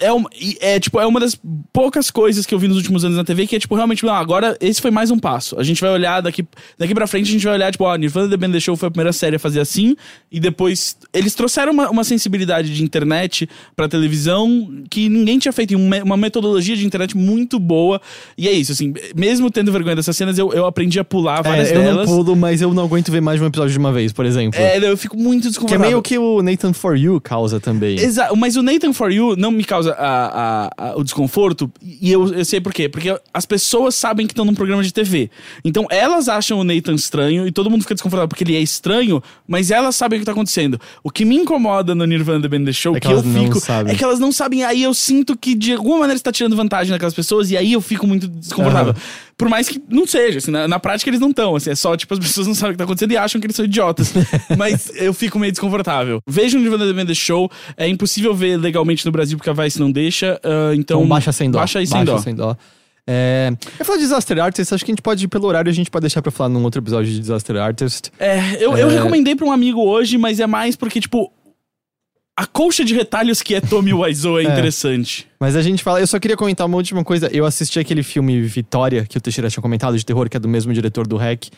é, uma, e é, tipo, é uma das poucas coisas que eu vi nos últimos anos na TV que é, tipo, realmente, não, agora esse foi mais um passo. A gente vai olhar daqui, daqui pra frente, a gente vai olhar, tipo, ó, Nirvana The Band The Show foi a primeira série a fazer assim, e depois eles trouxeram uma, uma sensibilidade de internet pra televisão que ninguém tinha feito, uma, uma metodologia de internet muito boa. E é isso, assim, mesmo tendo vergonha dessas cenas, eu, eu aprendi a pular várias É, eu não delas. pulo, mas eu não aguento ver mais de um episódio de uma vez, por exemplo. É, eu fico muito que é desconfortável. meio que o Nathan For You causa também. Exato, mas o Nathan For You não me causa a- a- a- o desconforto, e eu, eu sei por quê. Porque as pessoas sabem que estão num programa de TV. Então elas acham o Nathan estranho e todo mundo fica desconfortável porque ele é estranho, mas elas sabem o que tá acontecendo. O que me incomoda no Nirvana The Band The Show, É que que, eu elas não fico, sabem. é que elas não sabem, aí eu sinto que de alguma maneira está tirando vantagem daquelas pessoas, e aí eu fico muito desconfortável. Aham. Por mais que não seja, assim, na, na prática eles não estão, assim, é só, tipo, as pessoas não sabem o que tá acontecendo e acham que eles são idiotas. Mas eu fico meio desconfortável. Vejam o The Band The Show, é impossível ver legalmente no Brasil porque a Vice não deixa, ah, então... Então baixa sem dó. Baixa aí sem dó. sem dó. É, eu falar de Disaster Artist, acho que a gente pode ir pelo horário, a gente pode deixar pra falar num outro episódio de Disaster Artist. É, eu, eu É. recomendei pra um amigo hoje, mas é mais porque, tipo, a colcha de retalhos que é Tommy Wiseau é, interessante. Mas a gente fala, eu só queria comentar uma última coisa. Eu assisti aquele filme Vitória, que o Teixeira tinha comentado, de terror, que é do mesmo diretor do Hack.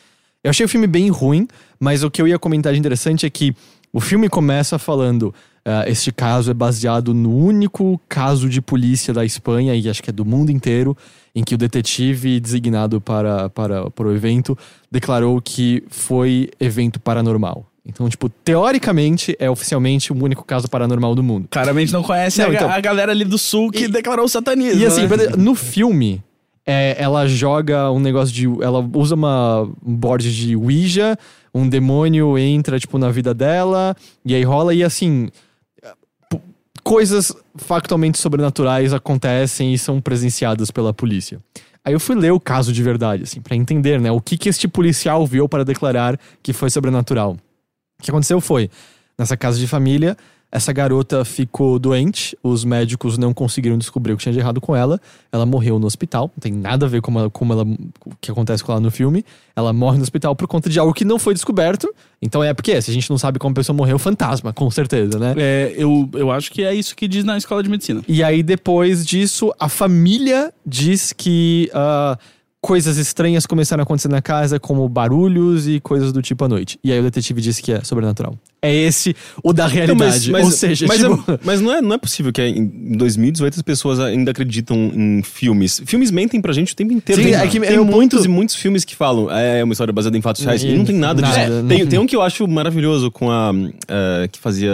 Eu achei o filme bem ruim, mas o que eu ia comentar de interessante é que o filme começa falando: ah, este caso é baseado no único caso de polícia da Espanha, e acho que é do mundo inteiro, em que o detetive designado para, para, para o evento declarou que foi evento paranormal. Então, tipo, teoricamente, é oficialmente o único caso paranormal do mundo. Claramente não conhece Não, a, então- a galera ali do sul que E- declarou o satanismo. E assim, né? no filme, é, ela joga um negócio de. Ela usa uma, um board de Ouija, um demônio entra, tipo, na vida dela, e aí rola, e assim. Coisas factualmente sobrenaturais acontecem e são presenciadas pela polícia. Aí eu fui ler o caso de verdade, assim, pra entender, né? O que, que este policial viu para declarar que foi sobrenatural. O que aconteceu foi, nessa casa de família, essa garota ficou doente, os médicos não conseguiram descobrir o que tinha de errado com ela, ela morreu no hospital, não tem nada a ver com ela, como ela, o que acontece com ela no filme, ela morre no hospital por conta de algo que não foi descoberto, então é porque se a gente não sabe como a pessoa morreu, fantasma, com certeza, né? É, eu, eu acho que é isso que diz na escola de medicina. E aí, depois disso, a família diz que ah, coisas estranhas começaram a acontecer na casa, como barulhos e coisas do tipo à noite. E aí o detetive disse que é sobrenatural. É esse o da Então, realidade. Ou seja, mas, tipo, é- mas não, é, não é possível que em 2018 as pessoas ainda acreditam em filmes. Filmes mentem pra gente o tempo inteiro. Sim, tem é que tem muitos muito- e muitos filmes que falam é uma história baseada em fatos reais. E, não tem nada, Nada, disso. não Tem, tem. um que eu acho maravilhoso com a. eh, que fazia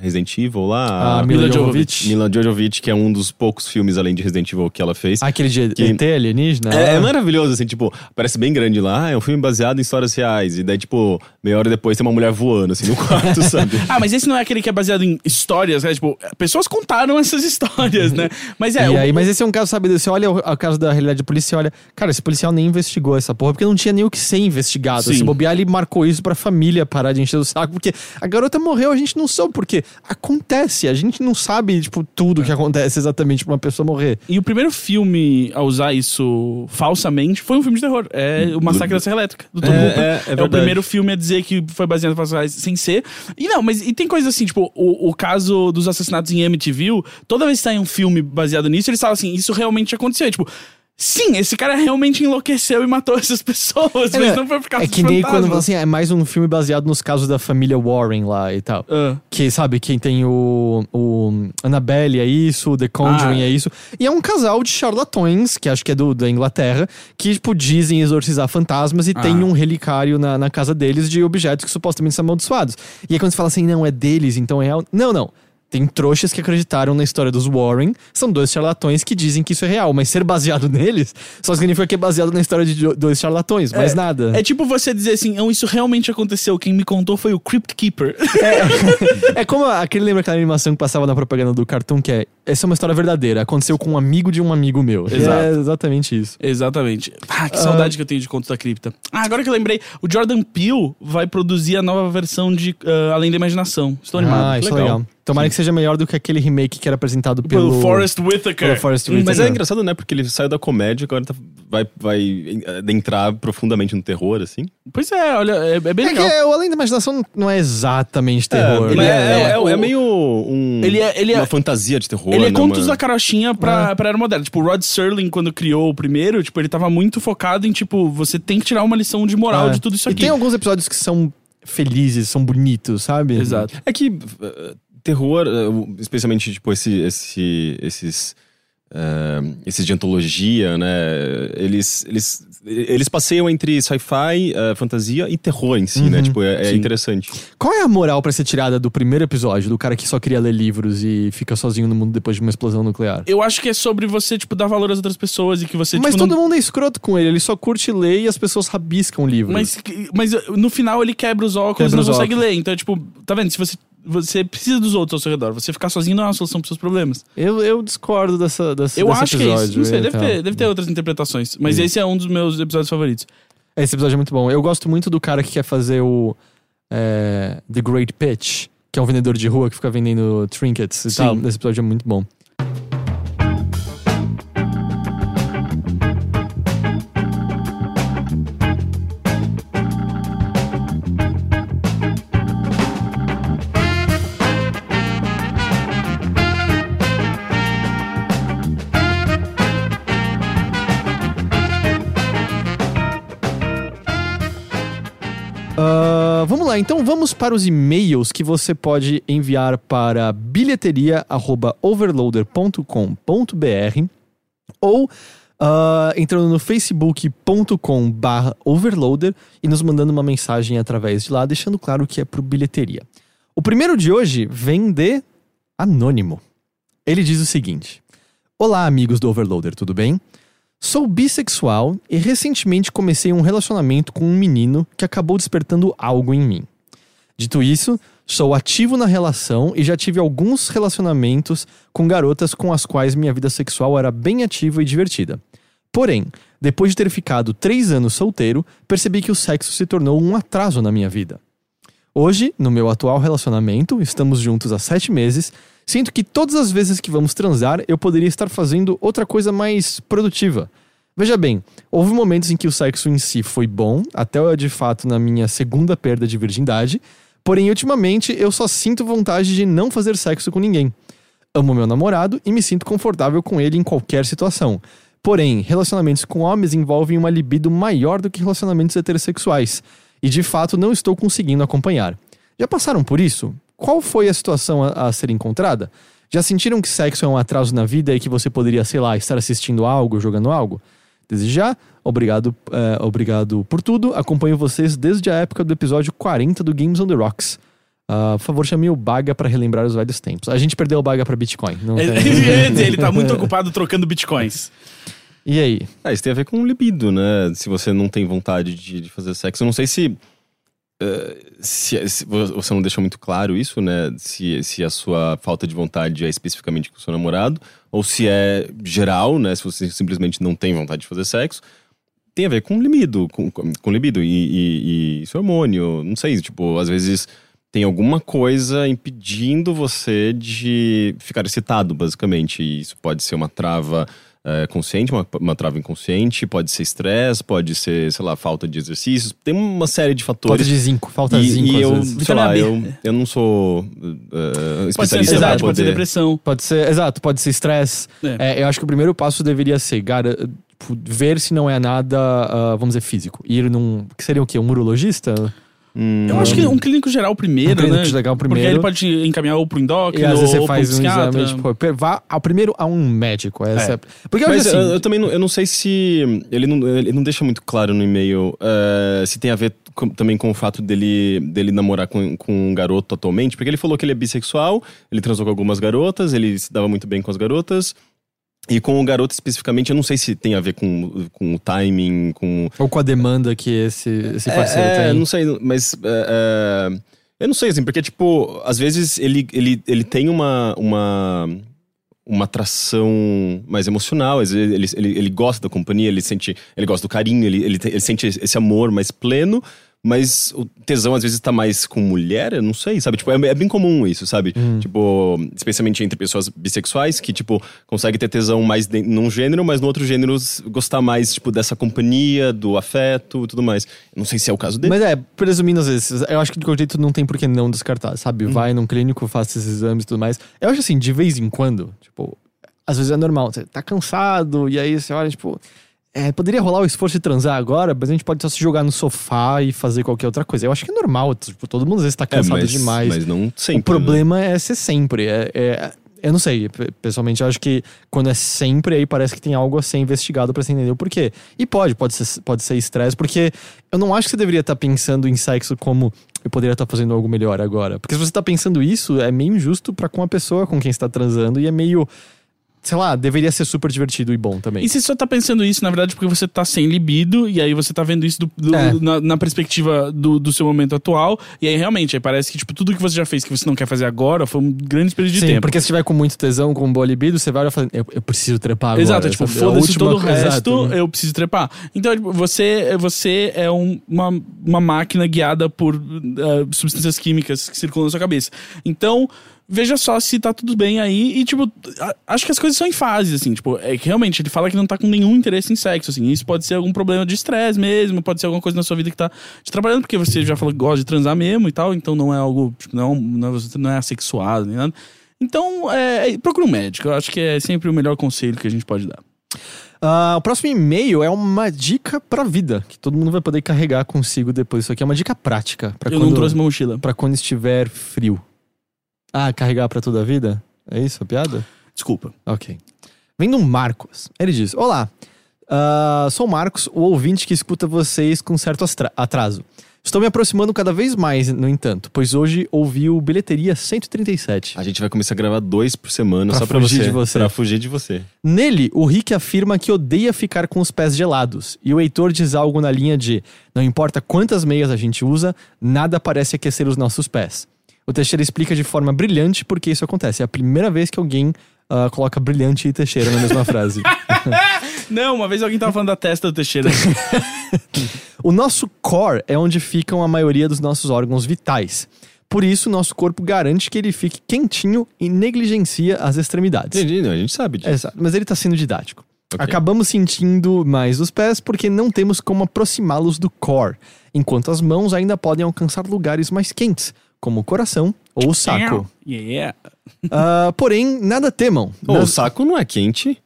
Resident Evil lá. a Mila Mila Jovovich. Mila Jovovich, que é um dos poucos filmes além de Resident Evil que ela fez. Aquele de Que- ET alienígena? É, é maravilhoso, assim, tipo, parece bem grande lá, é um filme baseado em histórias reais. E daí, tipo, meia hora depois tem uma mulher voando, assim, no quarto, sabe? Ah, mas esse não é aquele que é baseado em histórias, né? Tipo, pessoas contaram essas histórias, né? Mas é. e o- aí, mas esse é um caso, sabe? Você olha o, o caso da realidade da polícia e olha, cara, esse policial nem investigou essa porra, porque não tinha nem o que ser investigado. Sim. Se bobear, ele marcou isso pra família parar de encher o saco, porque a garota morreu, a gente não soube porque acontece, a gente não sabe, tipo, tudo que acontece exatamente pra uma pessoa morrer. E o primeiro filme a usar isso falsamente foi um filme de terror. É o Massacre da Serra Elétrica, do Tom É, Hooper. é, é o verdade. primeiro filme a dizer que foi baseado em fatos reais sem ser. E não, mas e tem coisas assim, tipo, o, o caso dos assassinatos em Amityville, toda vez que sai um filme baseado nisso, eles falam assim, isso realmente aconteceu. Tipo, sim, esse cara realmente enlouqueceu e matou essas pessoas, mas É, não foi por causa É que nem quando fantasmas. assim, ah, é mais um filme baseado nos casos da família Warren lá e tal. Ah. Que, sabe, quem tem o, o Annabelle é isso, o The Conjuring Ah. é isso. E é um casal de charlatões, que acho que é do, da Inglaterra, que, tipo, dizem exorcizar fantasmas e Ah. tem um relicário na, na casa deles de objetos que supostamente são amaldiçoados. E aí quando você fala assim, não, é deles, então é real. Não, não. Tem trouxas que acreditaram na história dos Warren, são dois charlatões que dizem que isso é real, mas ser baseado neles só significa que é baseado na história de do- dois charlatões, mais nada. É tipo você dizer assim, não, isso realmente aconteceu. Quem me contou foi o Crypt Keeper. É como aquele lembra aquela animação que passava na propaganda do cartoon que é essa é uma história verdadeira, aconteceu com um amigo de um amigo meu. Exato. É exatamente isso. Exatamente. Ah, que saudade que eu tenho de Contos da Cripta. Ah, agora que eu lembrei, o Jordan Peele vai produzir a nova versão de ah, Além da Imaginação. Estou animado. Ah, isso é legal. Tomara que seja melhor do que aquele remake que era apresentado pelo, Pelo Forrest Whitaker. pelo Forrest Mas Whitaker. é engraçado, né? Porque ele saiu da comédia, agora tá- vai, vai adentrar profundamente no terror, assim. Pois é, olha, é, é bem É que legal. é, o Além da Imaginação não é exatamente terror. ele né? é, é- é- é meio um, Ele é- ele é- uma fantasia de terror. Ele é né? contos Uma- da carochinha pra, pra era moderna. Tipo, o Rod Serling, quando criou o primeiro, tipo, ele tava muito focado em, tipo, você tem que tirar uma lição de moral É. de tudo isso E aqui. tem alguns episódios que são felizes, são bonitos, sabe? Exato. É que uh, terror, uh, especialmente tipo esse, esse, esses uh, esses de antologia, né? Eles eles eles passeiam entre sci-fi, uh, fantasia e terror em si, né? Tipo, é, é interessante. Qual é a moral pra ser tirada do primeiro episódio, do cara que só queria ler livros e fica sozinho no mundo depois de uma explosão nuclear? Eu acho que é sobre você, tipo, dar valor às outras pessoas e que você, Mas tipo, todo não... mundo é escroto com ele, ele só curte ler e as pessoas rabiscam livros. Mas, mas no final ele quebra os óculos Quebra e não consegue óculos. ler. Então, tipo, tá vendo? Se você, você precisa dos outros ao seu redor, você ficar sozinho não é uma solução pros seus problemas. eu, eu discordo dessa, dessa Eu acho que é isso. episódio, Não sei, deve então. ter, deve ter outras interpretações. Mas esse é um dos meus episódios favoritos. Esse episódio é muito bom. Eu gosto muito do cara que quer fazer o é, The Great Pitch, que é um vendedor de rua que fica vendendo trinkets e Sim. tal. Esse episódio é muito bom. Ah, vamos lá, então vamos para os e-mails que você pode enviar para bilheteria@overloader.com.br ou ah, entrando no facebook.com barra overloader e nos mandando uma mensagem através de lá, deixando claro que é pro bilheteria. O primeiro de hoje vem de Anônimo. Ele diz o seguinte: Olá, amigos do Overloader, tudo bem? Sou bissexual e recentemente comecei um relacionamento com um menino que acabou despertando algo em mim. Dito isso, sou ativo na relação e já tive alguns relacionamentos com garotas com as quais minha vida sexual era bem ativa e divertida. Porém, depois de ter ficado três anos solteiro, percebi que o sexo se tornou um atraso na minha vida. Hoje, no meu atual relacionamento, estamos juntos há sete meses, sinto que todas as vezes que vamos transar eu poderia estar fazendo outra coisa mais produtiva. Veja bem, houve momentos em que o sexo em si foi bom, até de fato na minha segunda perda de virgindade, porém ultimamente eu só sinto vontade de não fazer sexo com ninguém. Amo meu namorado e me sinto confortável com ele em qualquer situação. Porém, relacionamentos com homens envolvem uma libido maior do que relacionamentos heterossexuais, e de fato não estou conseguindo acompanhar. Já passaram por isso? Qual foi a situação a, a ser encontrada? Já sentiram que sexo é um atraso na vida e que você poderia, sei lá, estar assistindo algo, jogando algo? Desde já, obrigado, é, obrigado por tudo. Acompanho vocês desde a época do episódio 40 do Games on the Rocks. Ah, por favor, chame o Baga para relembrar os velhos tempos. A gente perdeu o Baga para Bitcoin. Não tem... ele tá muito ocupado trocando bitcoins. E aí? Ah, isso tem a ver com libido, né? Se você não tem vontade de, de fazer sexo. Eu não sei se, eh, se. se você não deixa muito claro isso, né? Se, se a sua falta de vontade é especificamente com o seu namorado, ou se é geral, né? Se você simplesmente não tem vontade de fazer sexo. Tem a ver com libido, com, com, libido e, e, e é hormônio. Não sei, tipo, às vezes tem alguma coisa impedindo você de ficar excitado, basicamente. E isso pode ser uma trava é, consciente, uma, uma trava inconsciente, pode ser estresse, pode ser, sei lá, falta de exercícios. Tem uma série de Falta fatores. de zinco, falta e, zinco e eu, vezes. sei lá, eu, eu não sou uh, Pode ser especialista pra ansiedade, pode ser poder- depressão. Pode ser, exato, pode ser estresse. É. É, eu acho que o primeiro passo deveria ser gara- tipo, ver se não é nada, ah, vamos dizer, físico. Ir num. Que seria o quê? Um urologista? Hum, Eu acho que um clínico geral primeiro, Um clínico né? legal Porque primeiro. ele pode encaminhar ou pro endócrino E às vezes ou você faz pro um exame, tipo, vá ao primeiro a um médico. Essa É. é. Porque eu Mas acho eu, assim. eu também não, eu não sei se. Ele não, ele não deixa muito claro no e-mail eh, se tem a ver com- também com o fato dele, dele namorar com, com um garoto atualmente, porque ele falou que ele é bissexual, ele transou com algumas garotas, ele se dava muito bem com as garotas. E com o garoto especificamente, eu não sei se tem a ver com, com o timing, com. Ou com a demanda que esse, esse parceiro é, é, tem. não sei, mas. é, é, eu não sei, assim, porque, tipo, às vezes ele, ele, ele tem uma. uma uma atração mais emocional, às vezes ele, ele, ele gosta da companhia, ele sente, ele gosta do carinho, ele, ele, ele sente esse amor mais pleno, Mas o tesão às vezes tá mais com mulher, eu não sei, sabe? Tipo, é, é bem comum isso, sabe? Tipo, especialmente entre pessoas bissexuais que, tipo, conseguem ter tesão mais de, num gênero, mas no outro gênero gostar mais, tipo, dessa companhia, do afeto e tudo mais. Eu não sei se é o caso dele. Mas é, presumindo às vezes, eu acho que de qualquer jeito não tem por que não descartar, sabe? Vai num clínico, faça esses exames e tudo mais. Eu acho assim, de vez em quando, tipo, às vezes é normal, você tá cansado, e aí você olha, tipo, é, poderia rolar o esforço de transar agora, mas a gente pode só se jogar no sofá e fazer qualquer outra coisa. Eu acho que é normal, tipo, todo mundo às vezes tá é, cansado mas, demais. mas não sempre. o problema é ser sempre. É, é- eu não sei, pe- pessoalmente eu acho que quando é sempre, aí parece que tem algo a ser investigado pra você entender o porquê. E pode, pode ser pode ser estresse, porque eu não acho que você deveria estar pensando em sexo como eu poderia estar fazendo algo melhor agora. Porque se você tá pensando isso, é meio injusto pra com a pessoa com quem você tá transando e é meio. Sei lá, deveria ser super divertido e bom também. E você só tá pensando isso, na verdade, porque você tá sem libido, e aí você tá vendo isso do- do- É. na, na perspectiva do, do seu momento atual, e aí realmente, aí parece que, tipo, tudo que você já fez que você não quer fazer agora foi um grande desperdício de Sim, tempo. porque se tiver com muito tesão, com boa libido, você vai olhar e fala, eu, eu preciso trepar agora. Exato, é tipo? A foda-se todo o resto, exato. eu preciso trepar. Então, tipo, você, você é um- uma, uma máquina guiada por eh, substâncias químicas que circulam na sua cabeça. Então, veja só se tá tudo bem aí e, tipo, a- acho que as coisas são em fases, assim, tipo, é que realmente ele fala que não tá com nenhum interesse em sexo, assim, isso pode ser algum problema de estresse mesmo, pode ser alguma coisa na sua vida que tá te trabalhando, porque você já falou que gosta de transar mesmo e tal, então não é algo, tipo, não, não, você não é assexuado nem nada. Então, é, procura um médico, eu acho que é sempre o melhor conselho que a gente pode dar. Ah, o próximo e-mail é uma dica pra vida, que todo mundo vai poder carregar consigo depois. Isso aqui é uma dica prática pra Eu quando, não trouxe uma mochila. pra quando estiver frio. Ah, carregar pra toda a vida? É isso a piada? Desculpa. Ok. Vem do Marcos. Ele diz: Olá, ah, sou o Marcos, o ouvinte que escuta vocês com certo atraso. Estou me aproximando cada vez mais, no entanto, pois hoje ouvi o Bilheteria 137. A gente vai começar a gravar dois por semana Pra só pra fugir você. de você. Pra fugir de você. Nele, o Rick afirma que odeia ficar com os pés gelados. E o Heitor diz algo na linha de: Não importa quantas meias a gente usa, nada parece aquecer os nossos pés. O Teixeira explica de forma brilhante porque isso acontece. É a primeira vez que alguém ah, coloca brilhante e Teixeira na mesma frase. Não, uma vez alguém tava falando da testa do Teixeira. O nosso core é onde ficam a maioria dos nossos órgãos vitais. Por isso, nosso corpo garante que ele fique quentinho e negligencia as extremidades. Entendi, não, a gente sabe disso. Exato, mas ele tá sendo didático. Ok. Acabamos sentindo mais os pés porque não temos como aproximá-los do core, enquanto as mãos ainda podem alcançar lugares mais quentes, como o coração ou o saco. yeah. Ah, porém, nada temam. Ô, Nas- o saco não é quente,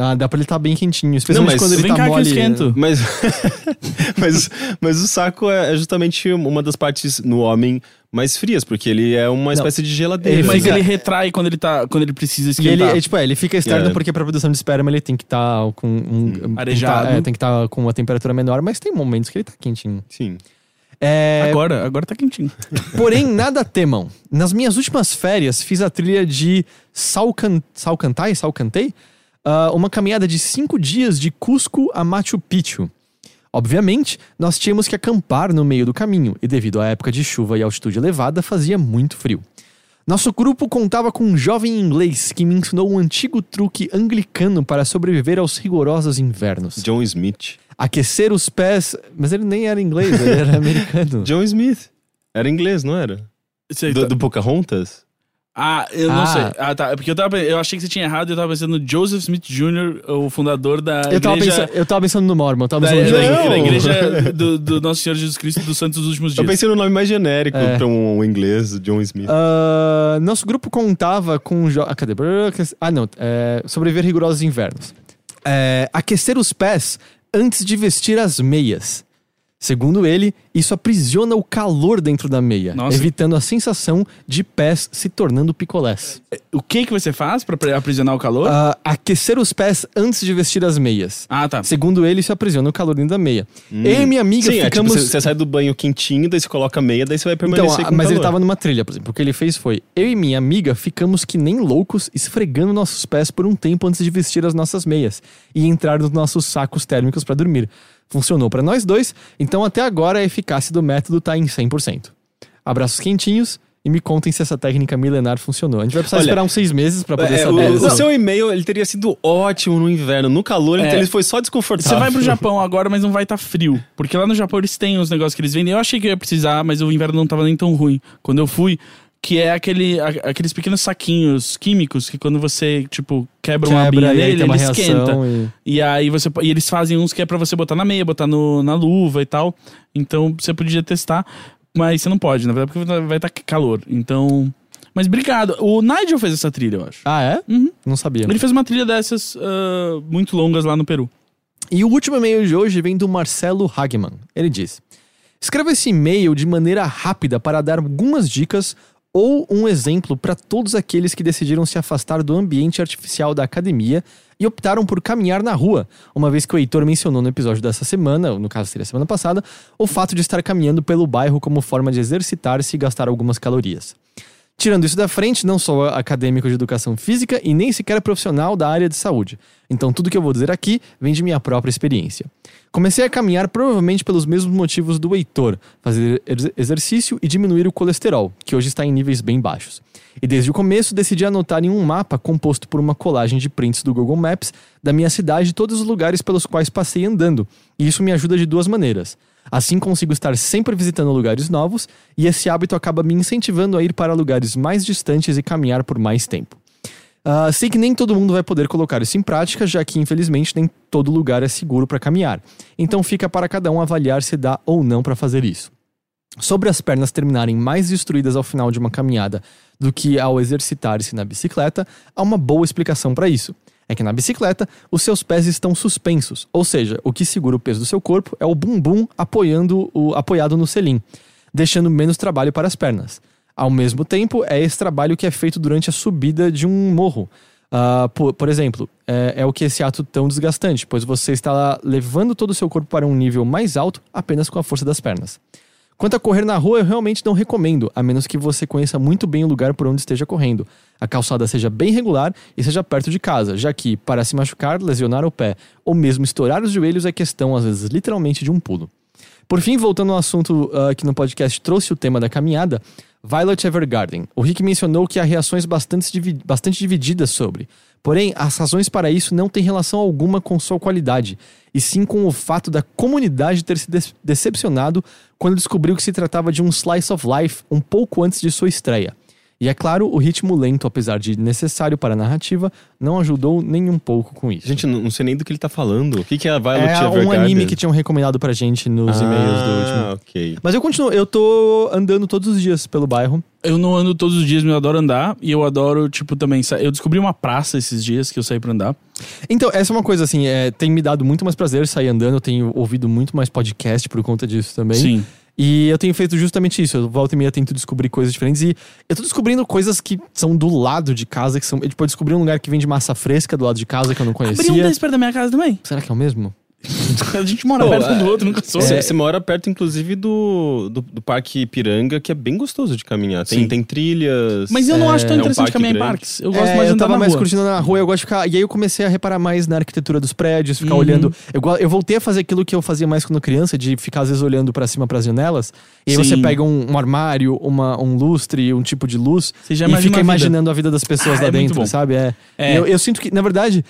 Ah, dá pra ele estar bem quentinho, especialmente mas quando ele vem tá cá que eu mole. esquento. mas, mas, mas o saco é é justamente uma das partes no homem mais frias, porque ele é uma espécie de geladeira. Ele Mas ele retrai quando ele tá. Quando ele precisa E ele, esquentar. é, tipo, é, ele fica externo É. porque pra produção de esperma ele tem que estar com um, tem que tá- Arejado. é, tem que estar com uma temperatura menor, mas tem momentos que ele tá quentinho. Sim. É, Agora, agora tá quentinho. Porém, nada temam. Nas minhas últimas férias, fiz a trilha de Salcan... Salcantay, Salcantay? Ah, uma caminhada de cinco dias de Cusco a Machu Picchu. Obviamente, nós tínhamos que acampar no meio do caminho, e devido à época de chuva e altitude elevada, fazia muito frio. Nosso grupo contava com um jovem inglês que me ensinou um antigo truque anglicano para sobreviver aos rigorosos invernos. John Smith. Aquecer os pés. Mas ele nem era inglês, ele era americano. John Smith. Era inglês, não era? Do, tá- do Pocahontas? Ah, eu não Ah. sei. Ah, tá. É porque eu, tava, eu achei que você tinha errado e eu tava pensando no Joseph Smith Jr., o fundador da Eu tava, igreja. pensando, eu tava pensando no Mormon, eu tava Da, pensando da- no Não. da igreja do, do Nosso Senhor Jesus Cristo dos Santos dos Últimos Eu Dias. pensei no nome mais genérico É. pra um, um inglês, John Smith. Ah, nosso grupo contava com. Jo... Ah, cadê? Ah, não. É, sobreviver rigorosos invernos. É, aquecer os pés antes de vestir as meias. Segundo ele, isso aprisiona o calor dentro da meia, Nossa. evitando a sensação de pés se tornando picolés. O que que você faz pra pre- aprisionar o calor? Ah, aquecer os pés antes de vestir as meias. Ah, tá. Segundo ele, isso aprisiona o calor dentro da meia. Eu e minha amiga Sim, ficamos. é tipo, você, você sai do banho quentinho, daí você coloca a meia, daí você vai Então, permanecer com mas ele calor. tava numa trilha, por exemplo. O que ele fez foi: eu e minha amiga ficamos que nem loucos esfregando nossos pés por um tempo antes de vestir as nossas meias e entrar nos nossos sacos térmicos pra dormir. Funcionou pra nós dois, então até agora a eficácia do método tá em 100%. Abraços quentinhos e me contem se essa técnica milenar funcionou. A gente vai precisar Olha, esperar uns seis meses pra poder É, saber. o, o seu e-mail ele teria sido ótimo no inverno. No calor, ele- É. ele foi só desconfortável. Você vai pro Japão agora, mas não vai estar frio. Porque lá no Japão eles têm os negócios que eles vendem. Eu achei que eu ia precisar, mas o inverno não tava nem tão ruim. Quando eu fui, que é aquele, a- aqueles pequenos saquinhos químicos que quando você, tipo, quebra, uma Quebra abinha e aí nele, uma ele esquenta. e- E aí você. E eles fazem uns que é pra você botar na meia, botar no, na luva e tal. Então você podia testar, mas você não pode, na verdade, porque vai estar calor. Então. Mas obrigado. O Nigel fez essa trilha, eu acho. Ah, é? Uhum. Não sabia. Ele fez uma trilha dessas ah, muito longas lá no Peru. E o último e-mail de hoje vem do Marcelo Hagman. Ele diz: Escreva esse e-mail de maneira rápida para dar algumas dicas ou um exemplo para todos aqueles que decidiram se afastar do ambiente artificial da academia e optaram por caminhar na rua, uma vez que o Heitor mencionou no episódio dessa semana, no caso seria semana passada, o fato de estar caminhando pelo bairro como forma de exercitar-se e gastar algumas calorias. Tirando isso da frente, não sou acadêmico de educação física e nem sequer profissional da área de saúde. Então tudo que eu vou dizer aqui vem de minha própria experiência. Comecei a caminhar provavelmente pelos mesmos motivos do Heitor, fazer ex- exercício e diminuir o colesterol, que hoje está em níveis bem baixos. E desde o começo decidi anotar em um mapa composto por uma colagem de prints do Google Maps da minha cidade todos os lugares pelos quais passei andando. E isso me ajuda de duas maneiras. Assim consigo estar sempre visitando lugares novos e esse hábito acaba me incentivando a ir para lugares mais distantes e caminhar por mais tempo. Ah, sei que nem todo mundo vai poder colocar isso em prática, já que infelizmente nem todo lugar é seguro para caminhar. Então fica para cada um avaliar se dá ou não para fazer isso. Sobre as pernas terminarem mais destruídas ao final de uma caminhada do que ao exercitar-se na bicicleta, há uma boa explicação para isso. É que na bicicleta, os seus pés estão suspensos, ou seja, o que segura o peso do seu corpo é o bumbum apoiando o, apoiado no selim, deixando menos trabalho para as pernas. Ao mesmo tempo, é esse trabalho que é feito durante a subida de um morro. Ah, por, por exemplo, é, é o que esse ato tão desgastante, pois você está levando todo o seu corpo para um nível mais alto apenas com a força das pernas. Quanto a correr na rua, eu realmente não recomendo, a menos que você conheça muito bem o lugar por onde esteja correndo. A calçada seja bem regular e seja perto de casa, já que, para se machucar, lesionar o pé ou mesmo estourar os joelhos é questão, às vezes, literalmente de um pulo. Por fim, voltando ao assunto ah, que no podcast trouxe o tema da caminhada, Violet Evergarden. O Rick mencionou que há reações bastante, divi- bastante divididas sobre. Porém, as razões para isso não têm relação alguma com sua qualidade, e sim com o fato da comunidade ter se decepcionado quando descobriu que se tratava de um slice of life um pouco antes de sua estreia. E é claro, o ritmo lento, apesar de necessário para a narrativa, não ajudou nem um pouco com isso. Gente, não não sei nem do que ele tá falando. O que, que é a Violet é um Evergarden? anime que tinham recomendado pra gente nos e-mails do último. Ah, ok. Mas eu continuo, eu tô andando todos os dias pelo bairro. Eu não ando todos os dias, mas eu adoro andar. E eu adoro, tipo, também. sa- Eu descobri uma praça esses dias que eu saí pra andar. Então, essa é uma coisa assim, é, tem me dado muito mais prazer sair andando, eu tenho ouvido muito mais podcast por conta disso também. Sim. E eu tenho feito justamente isso. Eu volta e meia tento descobrir coisas diferentes. E eu tô descobrindo coisas que são do lado de casa, que são. Tipo, eu descobri um lugar que vende massa fresca do lado de casa que eu não Abri um conhecia. desses perto da minha casa também. Será que é o mesmo? A gente mora Pô, perto um do é- outro, nunca sou. Você você mora perto, inclusive, do, do, do Parque Piranga, que é bem gostoso de caminhar. Tem, Sim. tem trilhas. Mas eu não acho tão é um interessante parque caminhar em grande. parques. Eu gosto É, mais de eu andar tava na mais rua. curtindo na rua, eu gosto de ficar. E aí eu comecei a reparar mais na arquitetura dos prédios, ficar Uhum. olhando. Eu, eu voltei a fazer aquilo que eu fazia mais quando criança, de ficar às vezes olhando pra cima pras janelas. E aí Sim. você pega um, um armário, uma, um lustre, um tipo de luz. Você já e imagina fica a imaginando a vida das pessoas Ah, lá é dentro, sabe? É. É. Eu, eu sinto que, na verdade,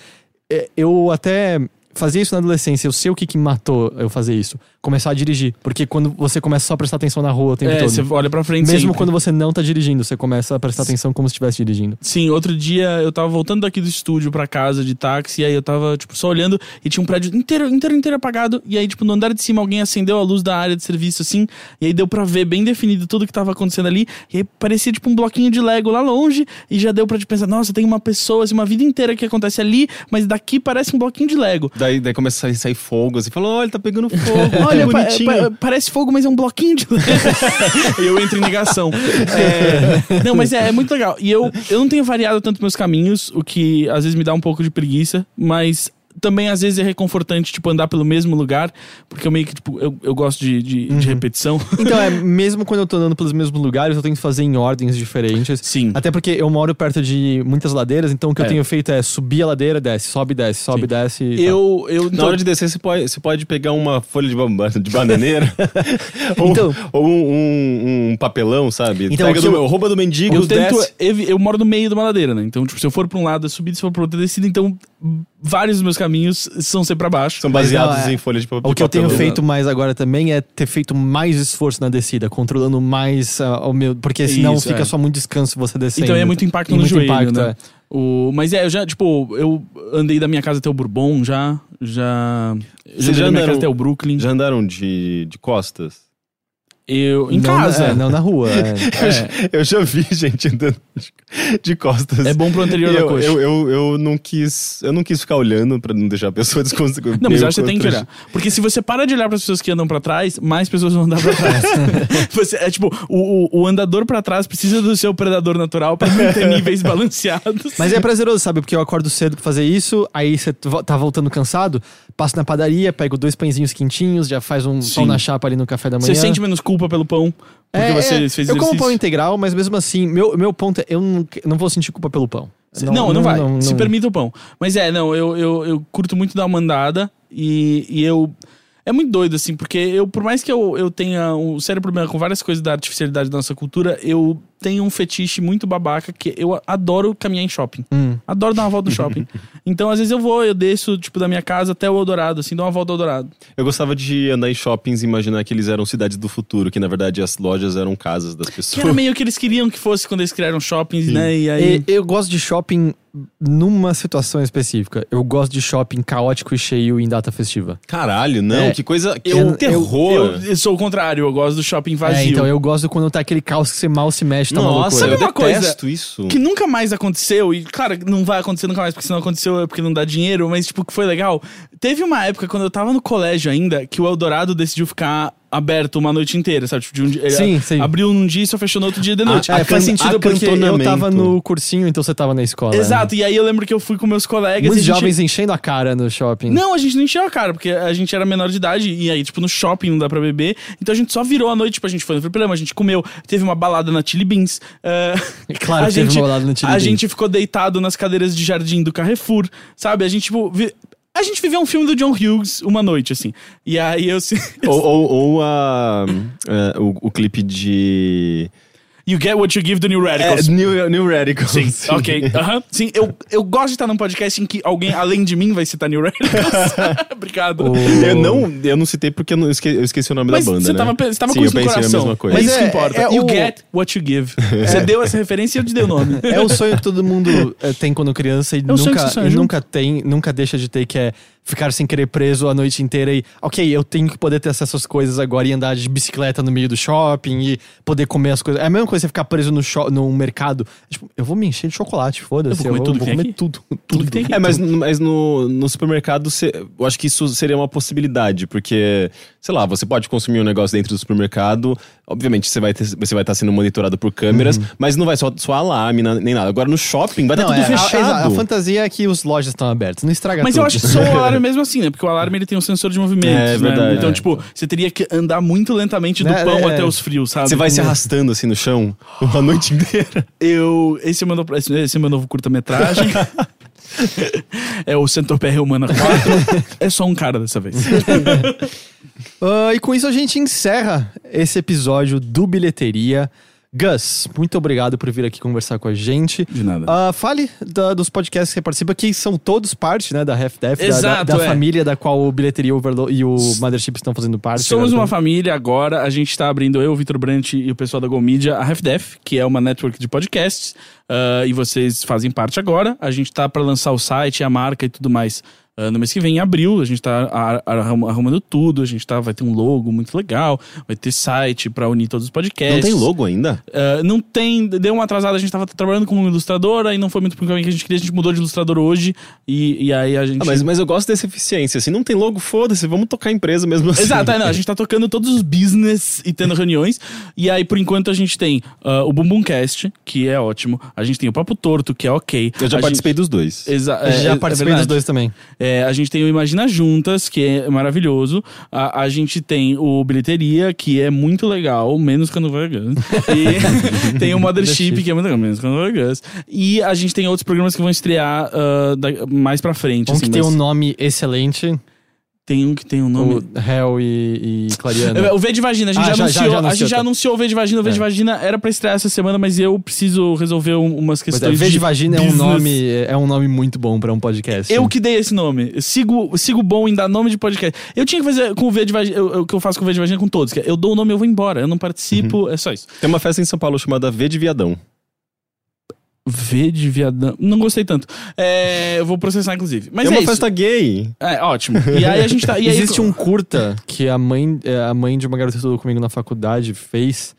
é, eu até fazia isso na adolescência. Eu sei o que, que matou eu fazer isso. Começar a dirigir. Porque quando você começa só a prestar atenção na rua o tempo É, todo. você olha pra frente Mesmo sempre. quando você não tá dirigindo, você começa a prestar atenção como se estivesse dirigindo. Sim, outro dia eu tava voltando daqui do estúdio pra casa de táxi, e aí eu tava, tipo, só olhando e tinha um prédio inteiro, inteiro, inteiro apagado. E aí, tipo, no andar de cima alguém acendeu a luz da área de serviço, assim, e aí deu pra ver bem definido tudo que tava acontecendo ali. E aí parecia, tipo, um bloquinho de Lego lá longe, e já deu pra, tipo, pensar, nossa, tem uma pessoa, assim, uma vida inteira que acontece ali, mas daqui parece um bloquinho de Lego. Daí, daí começa a sair, sair fogo, assim, fala, olha, tá pegando fogo, Olha, que pa- pa- parece fogo, mas é um bloquinho de e eu entro em negação. É, não, mas é, é muito legal. E eu, eu não tenho variado tanto meus caminhos, o que às vezes me dá um pouco de preguiça, mas também às vezes é reconfortante, tipo, andar pelo mesmo lugar, porque eu meio que, tipo, eu, eu gosto de, de, de repetição. Então, é, mesmo quando eu tô andando pelos mesmos lugares, eu tenho que fazer em ordens diferentes. Sim. Até porque eu moro perto de muitas ladeiras, então o que É. eu tenho feito é subir a ladeira, desce, sobe, desce, sobe, Sim. desce. e tal. Eu, eu, Na então, hora de descer, você pode, você pode pegar uma folha de, bamba, de bananeira ou, Então- ou um, um- um papelão, sabe? Então, Pega do, eu- rouba do mendigo, eu tento, desce. evi- eu moro no meio de uma ladeira, né? Então, tipo, se eu for pra um lado é subida, se for pro outro é descida, então vários dos meus caminhos são sempre pra baixo. São baseados Mas não, é- em folha de papel. O que eu tenho papelão. feito mais agora também é ter feito mais esforço na descida, controlando mais ah, o meu. Porque senão Isso, fica é. só muito descanso você descendo. Então é muito impacto E no muito joelho, impacto, né? é. O, mas é, eu já, tipo, eu andei da minha casa até o Bourbon já, já... Vocês já andei já da minha andaram- casa até o Brooklyn. Já andaram de, de costas? Eu, em Não casa. é, não na rua. é. Eu, já, eu já vi gente andando de, costas. É bom pro anterior da eu, coxa. eu, eu, eu não quis. Eu não quis ficar olhando pra não deixar a pessoa desconcertada. Não, mas eu acho que você tem que olhar. Porque se você para de olhar para as pessoas que andam pra trás, mais pessoas vão andar pra trás. Você- é tipo, o, o, o andador pra trás precisa do seu predador natural pra manter níveis balanceados. Mas é prazeroso, sabe? Porque eu acordo cedo pra fazer isso, aí você vo- tá voltando cansado, passo na padaria, pego dois pãezinhos quentinhos, já faz um Sim. pão na chapa ali no café da manhã. Você sente menos culpa pelo pão, porque É, você é, fez Eu como pão integral, mas mesmo assim, meu, meu ponto é, eu não, não vou sentir culpa pelo pão. Não, não, vai. Se não- permita o pão. Mas é, não, eu, eu, eu curto muito dar uma andada e, e eu. É muito doido, assim, porque eu, por mais que eu, eu tenha um sério problema com várias coisas da artificialidade da nossa cultura, eu tenho um fetiche muito babaca que eu adoro caminhar em shopping. Hum. Adoro dar uma volta no shopping. então, às vezes eu vou, eu desço, tipo, da minha casa até o Eldorado, assim, dou uma volta ao Eldorado. Eu gostava de andar em shoppings e imaginar que eles eram cidades do futuro, que na verdade as lojas eram casas das Que pessoas. era meio que eles queriam que fosse quando eles criaram shoppings, né? E aí. E- eu gosto de shopping numa situação específica. Eu gosto de shopping caótico e cheio em data festiva. Caralho, não, É, que coisa. Que eu- terror. Eu, eu sou o contrário, eu gosto do shopping vazio. É, então eu gosto quando tá aquele caos que você mal se mexe, tá uma Nossa, loucura. eu Sabe uma coisa detesto isso. que nunca mais aconteceu, e claro, não vai acontecer nunca mais, porque se não aconteceu é porque não dá dinheiro, mas tipo, que foi legal. Teve uma época, quando eu tava no colégio ainda, que o Eldorado decidiu ficar aberto uma noite inteira, sabe? Tipo, de um dia, Sim, sim. Abriu num dia e só fechou no outro dia de noite. Ah, É, faz sentido porque eu tava no cursinho, então você tava na escola. né? Exato, e aí eu lembro que eu fui com meus colegas Muitos a gente... jovens enchendo a cara no shopping. Não, a gente não encheu a cara, porque a gente era menor de idade, e aí, tipo, no shopping não dá pra beber. Então a gente só virou a noite, tipo, a gente foi no fliperama, a gente comeu, teve uma balada na Chili Beans. eh, Claro a que teve gente, uma balada na Chili A Beans. gente ficou deitado nas cadeiras de jardim do Carrefour, sabe? A gente, tipo. vi- A gente viveu um filme do John Hughes uma noite, assim. E aí eu. Ou, ou, ou a, é, o, o clipe de. You get what you give the New É, Radicals. New, New Radicals. Sim, ok. aham. Sim, eu, eu gosto de estar num podcast em que alguém, além de mim, vai citar New Radicals. Obrigado. O- Eu não, eu não citei porque eu, não esque- eu esqueci o nome Mas da banda. você né? tava, você tava Sim, com eu isso no pensei coração. a mesma coisa. É Mas isso é- que importa. é you o- get what you give. Você deu essa referência e eu te dei o nome. É o sonho que todo mundo eh, tem quando criança e É nunca, e nunca tem, nunca deixa de ter, que é ficar sem querer preso a noite inteira e, ok, eu tenho que poder ter acesso às coisas agora e andar de bicicleta no meio do shopping e poder comer as coisas. É a mesma coisa você ficar preso no, sho- no mercado. Tipo, eu vou me encher de chocolate, foda-se. Eu vou comer tudo que tem comer aqui. tudo. Tudo que tem aqui. É, mas, mas no, no supermercado, cê- eu acho que isso seria uma possibilidade, porque, sei lá, você pode consumir um negócio dentro do supermercado, obviamente você vai, ter, você vai estar sendo monitorado por câmeras, mas não vai só, só alarme nem nada. Agora no shopping vai estar Não, tudo é, a- fechado. A, a fantasia é que os lojas estão abertas, não estraga Mas tudo. eu acho que só o alarme mesmo assim, né? Porque o alarme ele tem um sensor de movimento. É, né? verdade. Então, É. tipo, você teria que andar muito lentamente do É, pão é. até os frios, sabe? Você vai se arrastando assim no chão a noite inteira. Eu. Esse é o meu, esse esse é o meu novo curta-metragem. é o Centopeia Humana 4. é só um cara dessa vez. Ah, e com isso a gente encerra esse episódio do Bilheteria. Gus, muito obrigado por vir aqui conversar com a gente. De nada. Ah, fale da- dos podcasts que você participa, que são todos parte, né, da Half-Death, da- da, Exato, da é. família da qual o Bilheteria Overload e o Mothership estão fazendo parte. Somos agora. uma família agora. A gente tá abrindo, eu, o Vitor Brant e o pessoal da Go Media, a Half Def, que é uma network de podcasts. ah, e vocês fazem parte agora. A gente tá pra lançar o site, a marca e tudo mais. Ah, no mês que vem, em abril, a gente tá ar- arrum- arrumando tudo. A gente tá, vai ter um logo muito legal, vai ter site pra unir todos os podcasts. Não tem logo ainda? Ah, não tem, deu uma atrasada, a gente tava trabalhando como ilustrador, aí não foi muito pro caminho que a gente queria, a gente mudou de ilustrador hoje. E, e aí a gente. Ah, mas, mas eu gosto dessa eficiência. Se não tem logo, foda-se, vamos tocar a empresa mesmo assim. Exato, é, não, a gente tá tocando todos os business e tendo reuniões. E aí, por enquanto, a gente tem ah, o Bumbumcast, que é ótimo. A gente tem o Papo Torto, que é ok. Eu já A participei dos dois. Gente... Exa Eu já é, é participei dos verdade. dois também. É, É, a gente tem o Imagina Juntas, que é maravilhoso. A, a gente tem o Bilheteria, que é muito legal, menos quando vai Gus. E tem o Mothership, que é muito legal, menos quando vai Gus. E a gente tem outros programas que vão estrear ah, da- mais pra frente. Um assim, que tem mas um nome excelente, tem um que tem um nome. o Hell e, e Clariana. É, O V de Vagina, a gente, Ah, já, já- anunciou, já- já a anunciou, gente já tá. anunciou o V de Vagina. O V de É. Vagina era pra estrear essa semana, mas eu preciso resolver um- umas questões é, V de Vagina é um nome, é um nome muito bom pra um podcast. Eu que dei esse nome. Eu sigo, sigo bom em dar nome de podcast. Eu tinha que fazer com o V de Vagina, o que eu faço com o V de Vagina com todos. que é, Eu dou o nome, eu vou embora. Eu não participo, Uhum. é só isso. Tem uma festa em São Paulo chamada V de Viadão. V de viadão. Não gostei tanto. É, eu vou processar, inclusive. Mas é é, uma isso. festa gay. É, ótimo. E aí a gente tá. E aí, Existe um curta que a mãe, é, a mãe de uma garota que estudou comigo na faculdade fez,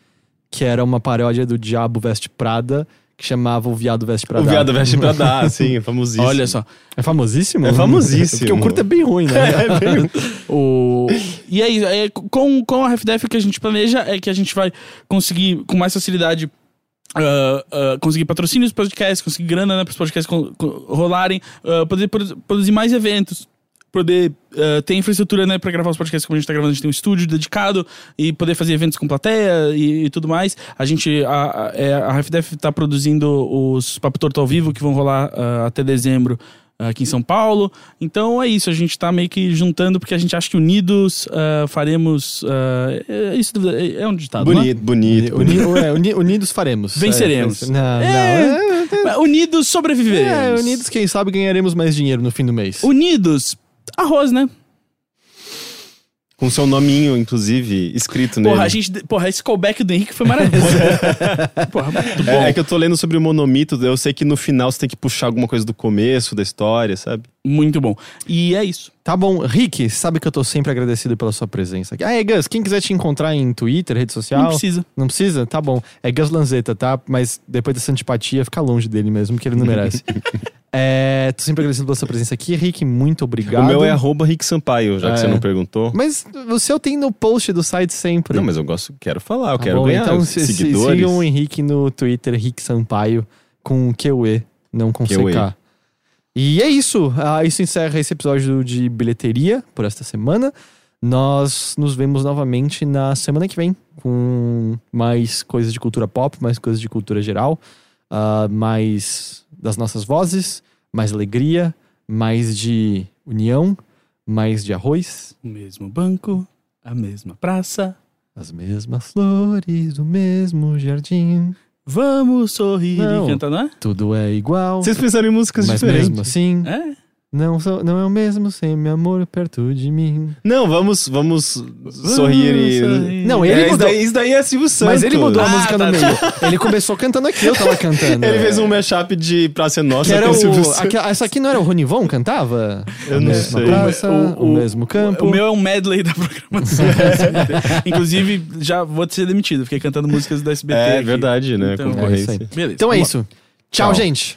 que era uma paródia do Diabo Veste Prada, que chamava O Viado Veste Prada. O viado veste pra dar, sim, é famosíssimo. Olha só. É famosíssimo? É famosíssimo. Porque o curto é bem ruim, né? É, bem- O... E aí, é, com, com a RefDef o que a gente planeja é que a gente vai conseguir, com mais facilidade, ah, ah, conseguir patrocínios para podcasts, conseguir grana né, para os podcasts rolarem, ah, poder produ- produzir mais eventos, poder ter infraestrutura né, para gravar os podcasts como a gente está gravando. A gente tem um estúdio dedicado e poder fazer eventos com plateia e, e tudo mais. A gente, a, a, é, a está produzindo os Papo Torto ao vivo que vão rolar até dezembro aqui em São Paulo. Então é isso, a gente tá meio que juntando porque a gente acha que unidos ah, faremos. ah, é, isso é, um ditado. não é? bonito, bonito. Uni- bonito. é, uni- unidos faremos. Venceremos. É, não, não. É. É, Unidos sobreviveremos. é, unidos, quem sabe, ganharemos mais dinheiro no fim do mês. Unidos, arroz, né? Com seu nominho, inclusive, escrito nele. Porra, a gente. Porra, esse callback do Henrique foi maravilhoso. porra, muito bom. É, é que eu tô lendo sobre o monomito, eu sei que no final você tem que puxar alguma coisa do começo da história, sabe? Muito bom. E é isso. Tá bom. Rick, sabe que eu tô sempre agradecido pela sua presença aqui. Ah, é Gus, quem quiser te encontrar em Twitter, rede social... Não precisa. Não precisa? Tá bom. É Gus Lanzetta, tá? Mas depois dessa antipatia, fica longe dele mesmo, que ele não merece. é, tô sempre agradecido pela sua presença aqui. Rick, muito obrigado. O meu é arroba Rick Sampaio, já que É. você não perguntou. Mas o seu tem no post do site sempre. Não, mas eu gosto, quero falar, eu Tá quero bom, ganhar Então se- se- seguidores. sigam o Henrique no Twitter, Rick Sampaio, com QE, não com QE. CK. E é isso. Ah, isso encerra esse episódio de bilheteria por esta semana. Nós nos vemos novamente na semana que vem com mais coisas de cultura pop, mais coisas de cultura geral, ah, mais das nossas vozes, mais alegria, mais de união, mais de arroz, O mesmo banco, a mesma praça. as mesmas flores, o mesmo jardim. Vamos sorrir Não. e cantar, não é? Tudo é igual, Vocês pensaram em músicas mas diferentes. mesmo assim, É? Não, sou- não é o mesmo sem meu amor perto de mim. Não, vamos, vamos sorrir e... sorrir. Não, É, ele isso, mudou. daí, isso daí é Silvio Santos. Mas ele mudou a Ah, música tá. no meio. Ele começou cantando aqui, eu tava cantando. Ele fez um mashup de Praça é Nossa Que era com o Silvio. Santos. aqui- essa aqui não era o Ronivon cantava? Eu A não sei. praça, O- o, o- mesmo campo. O meu é um medley da programação do SBT. Inclusive, já vou ser demitido. Fiquei cantando músicas do SBT. É aqui. verdade, né? Então, Concorrência. é isso aí. Beleza. Então é isso. Tchau, Tchau. gente.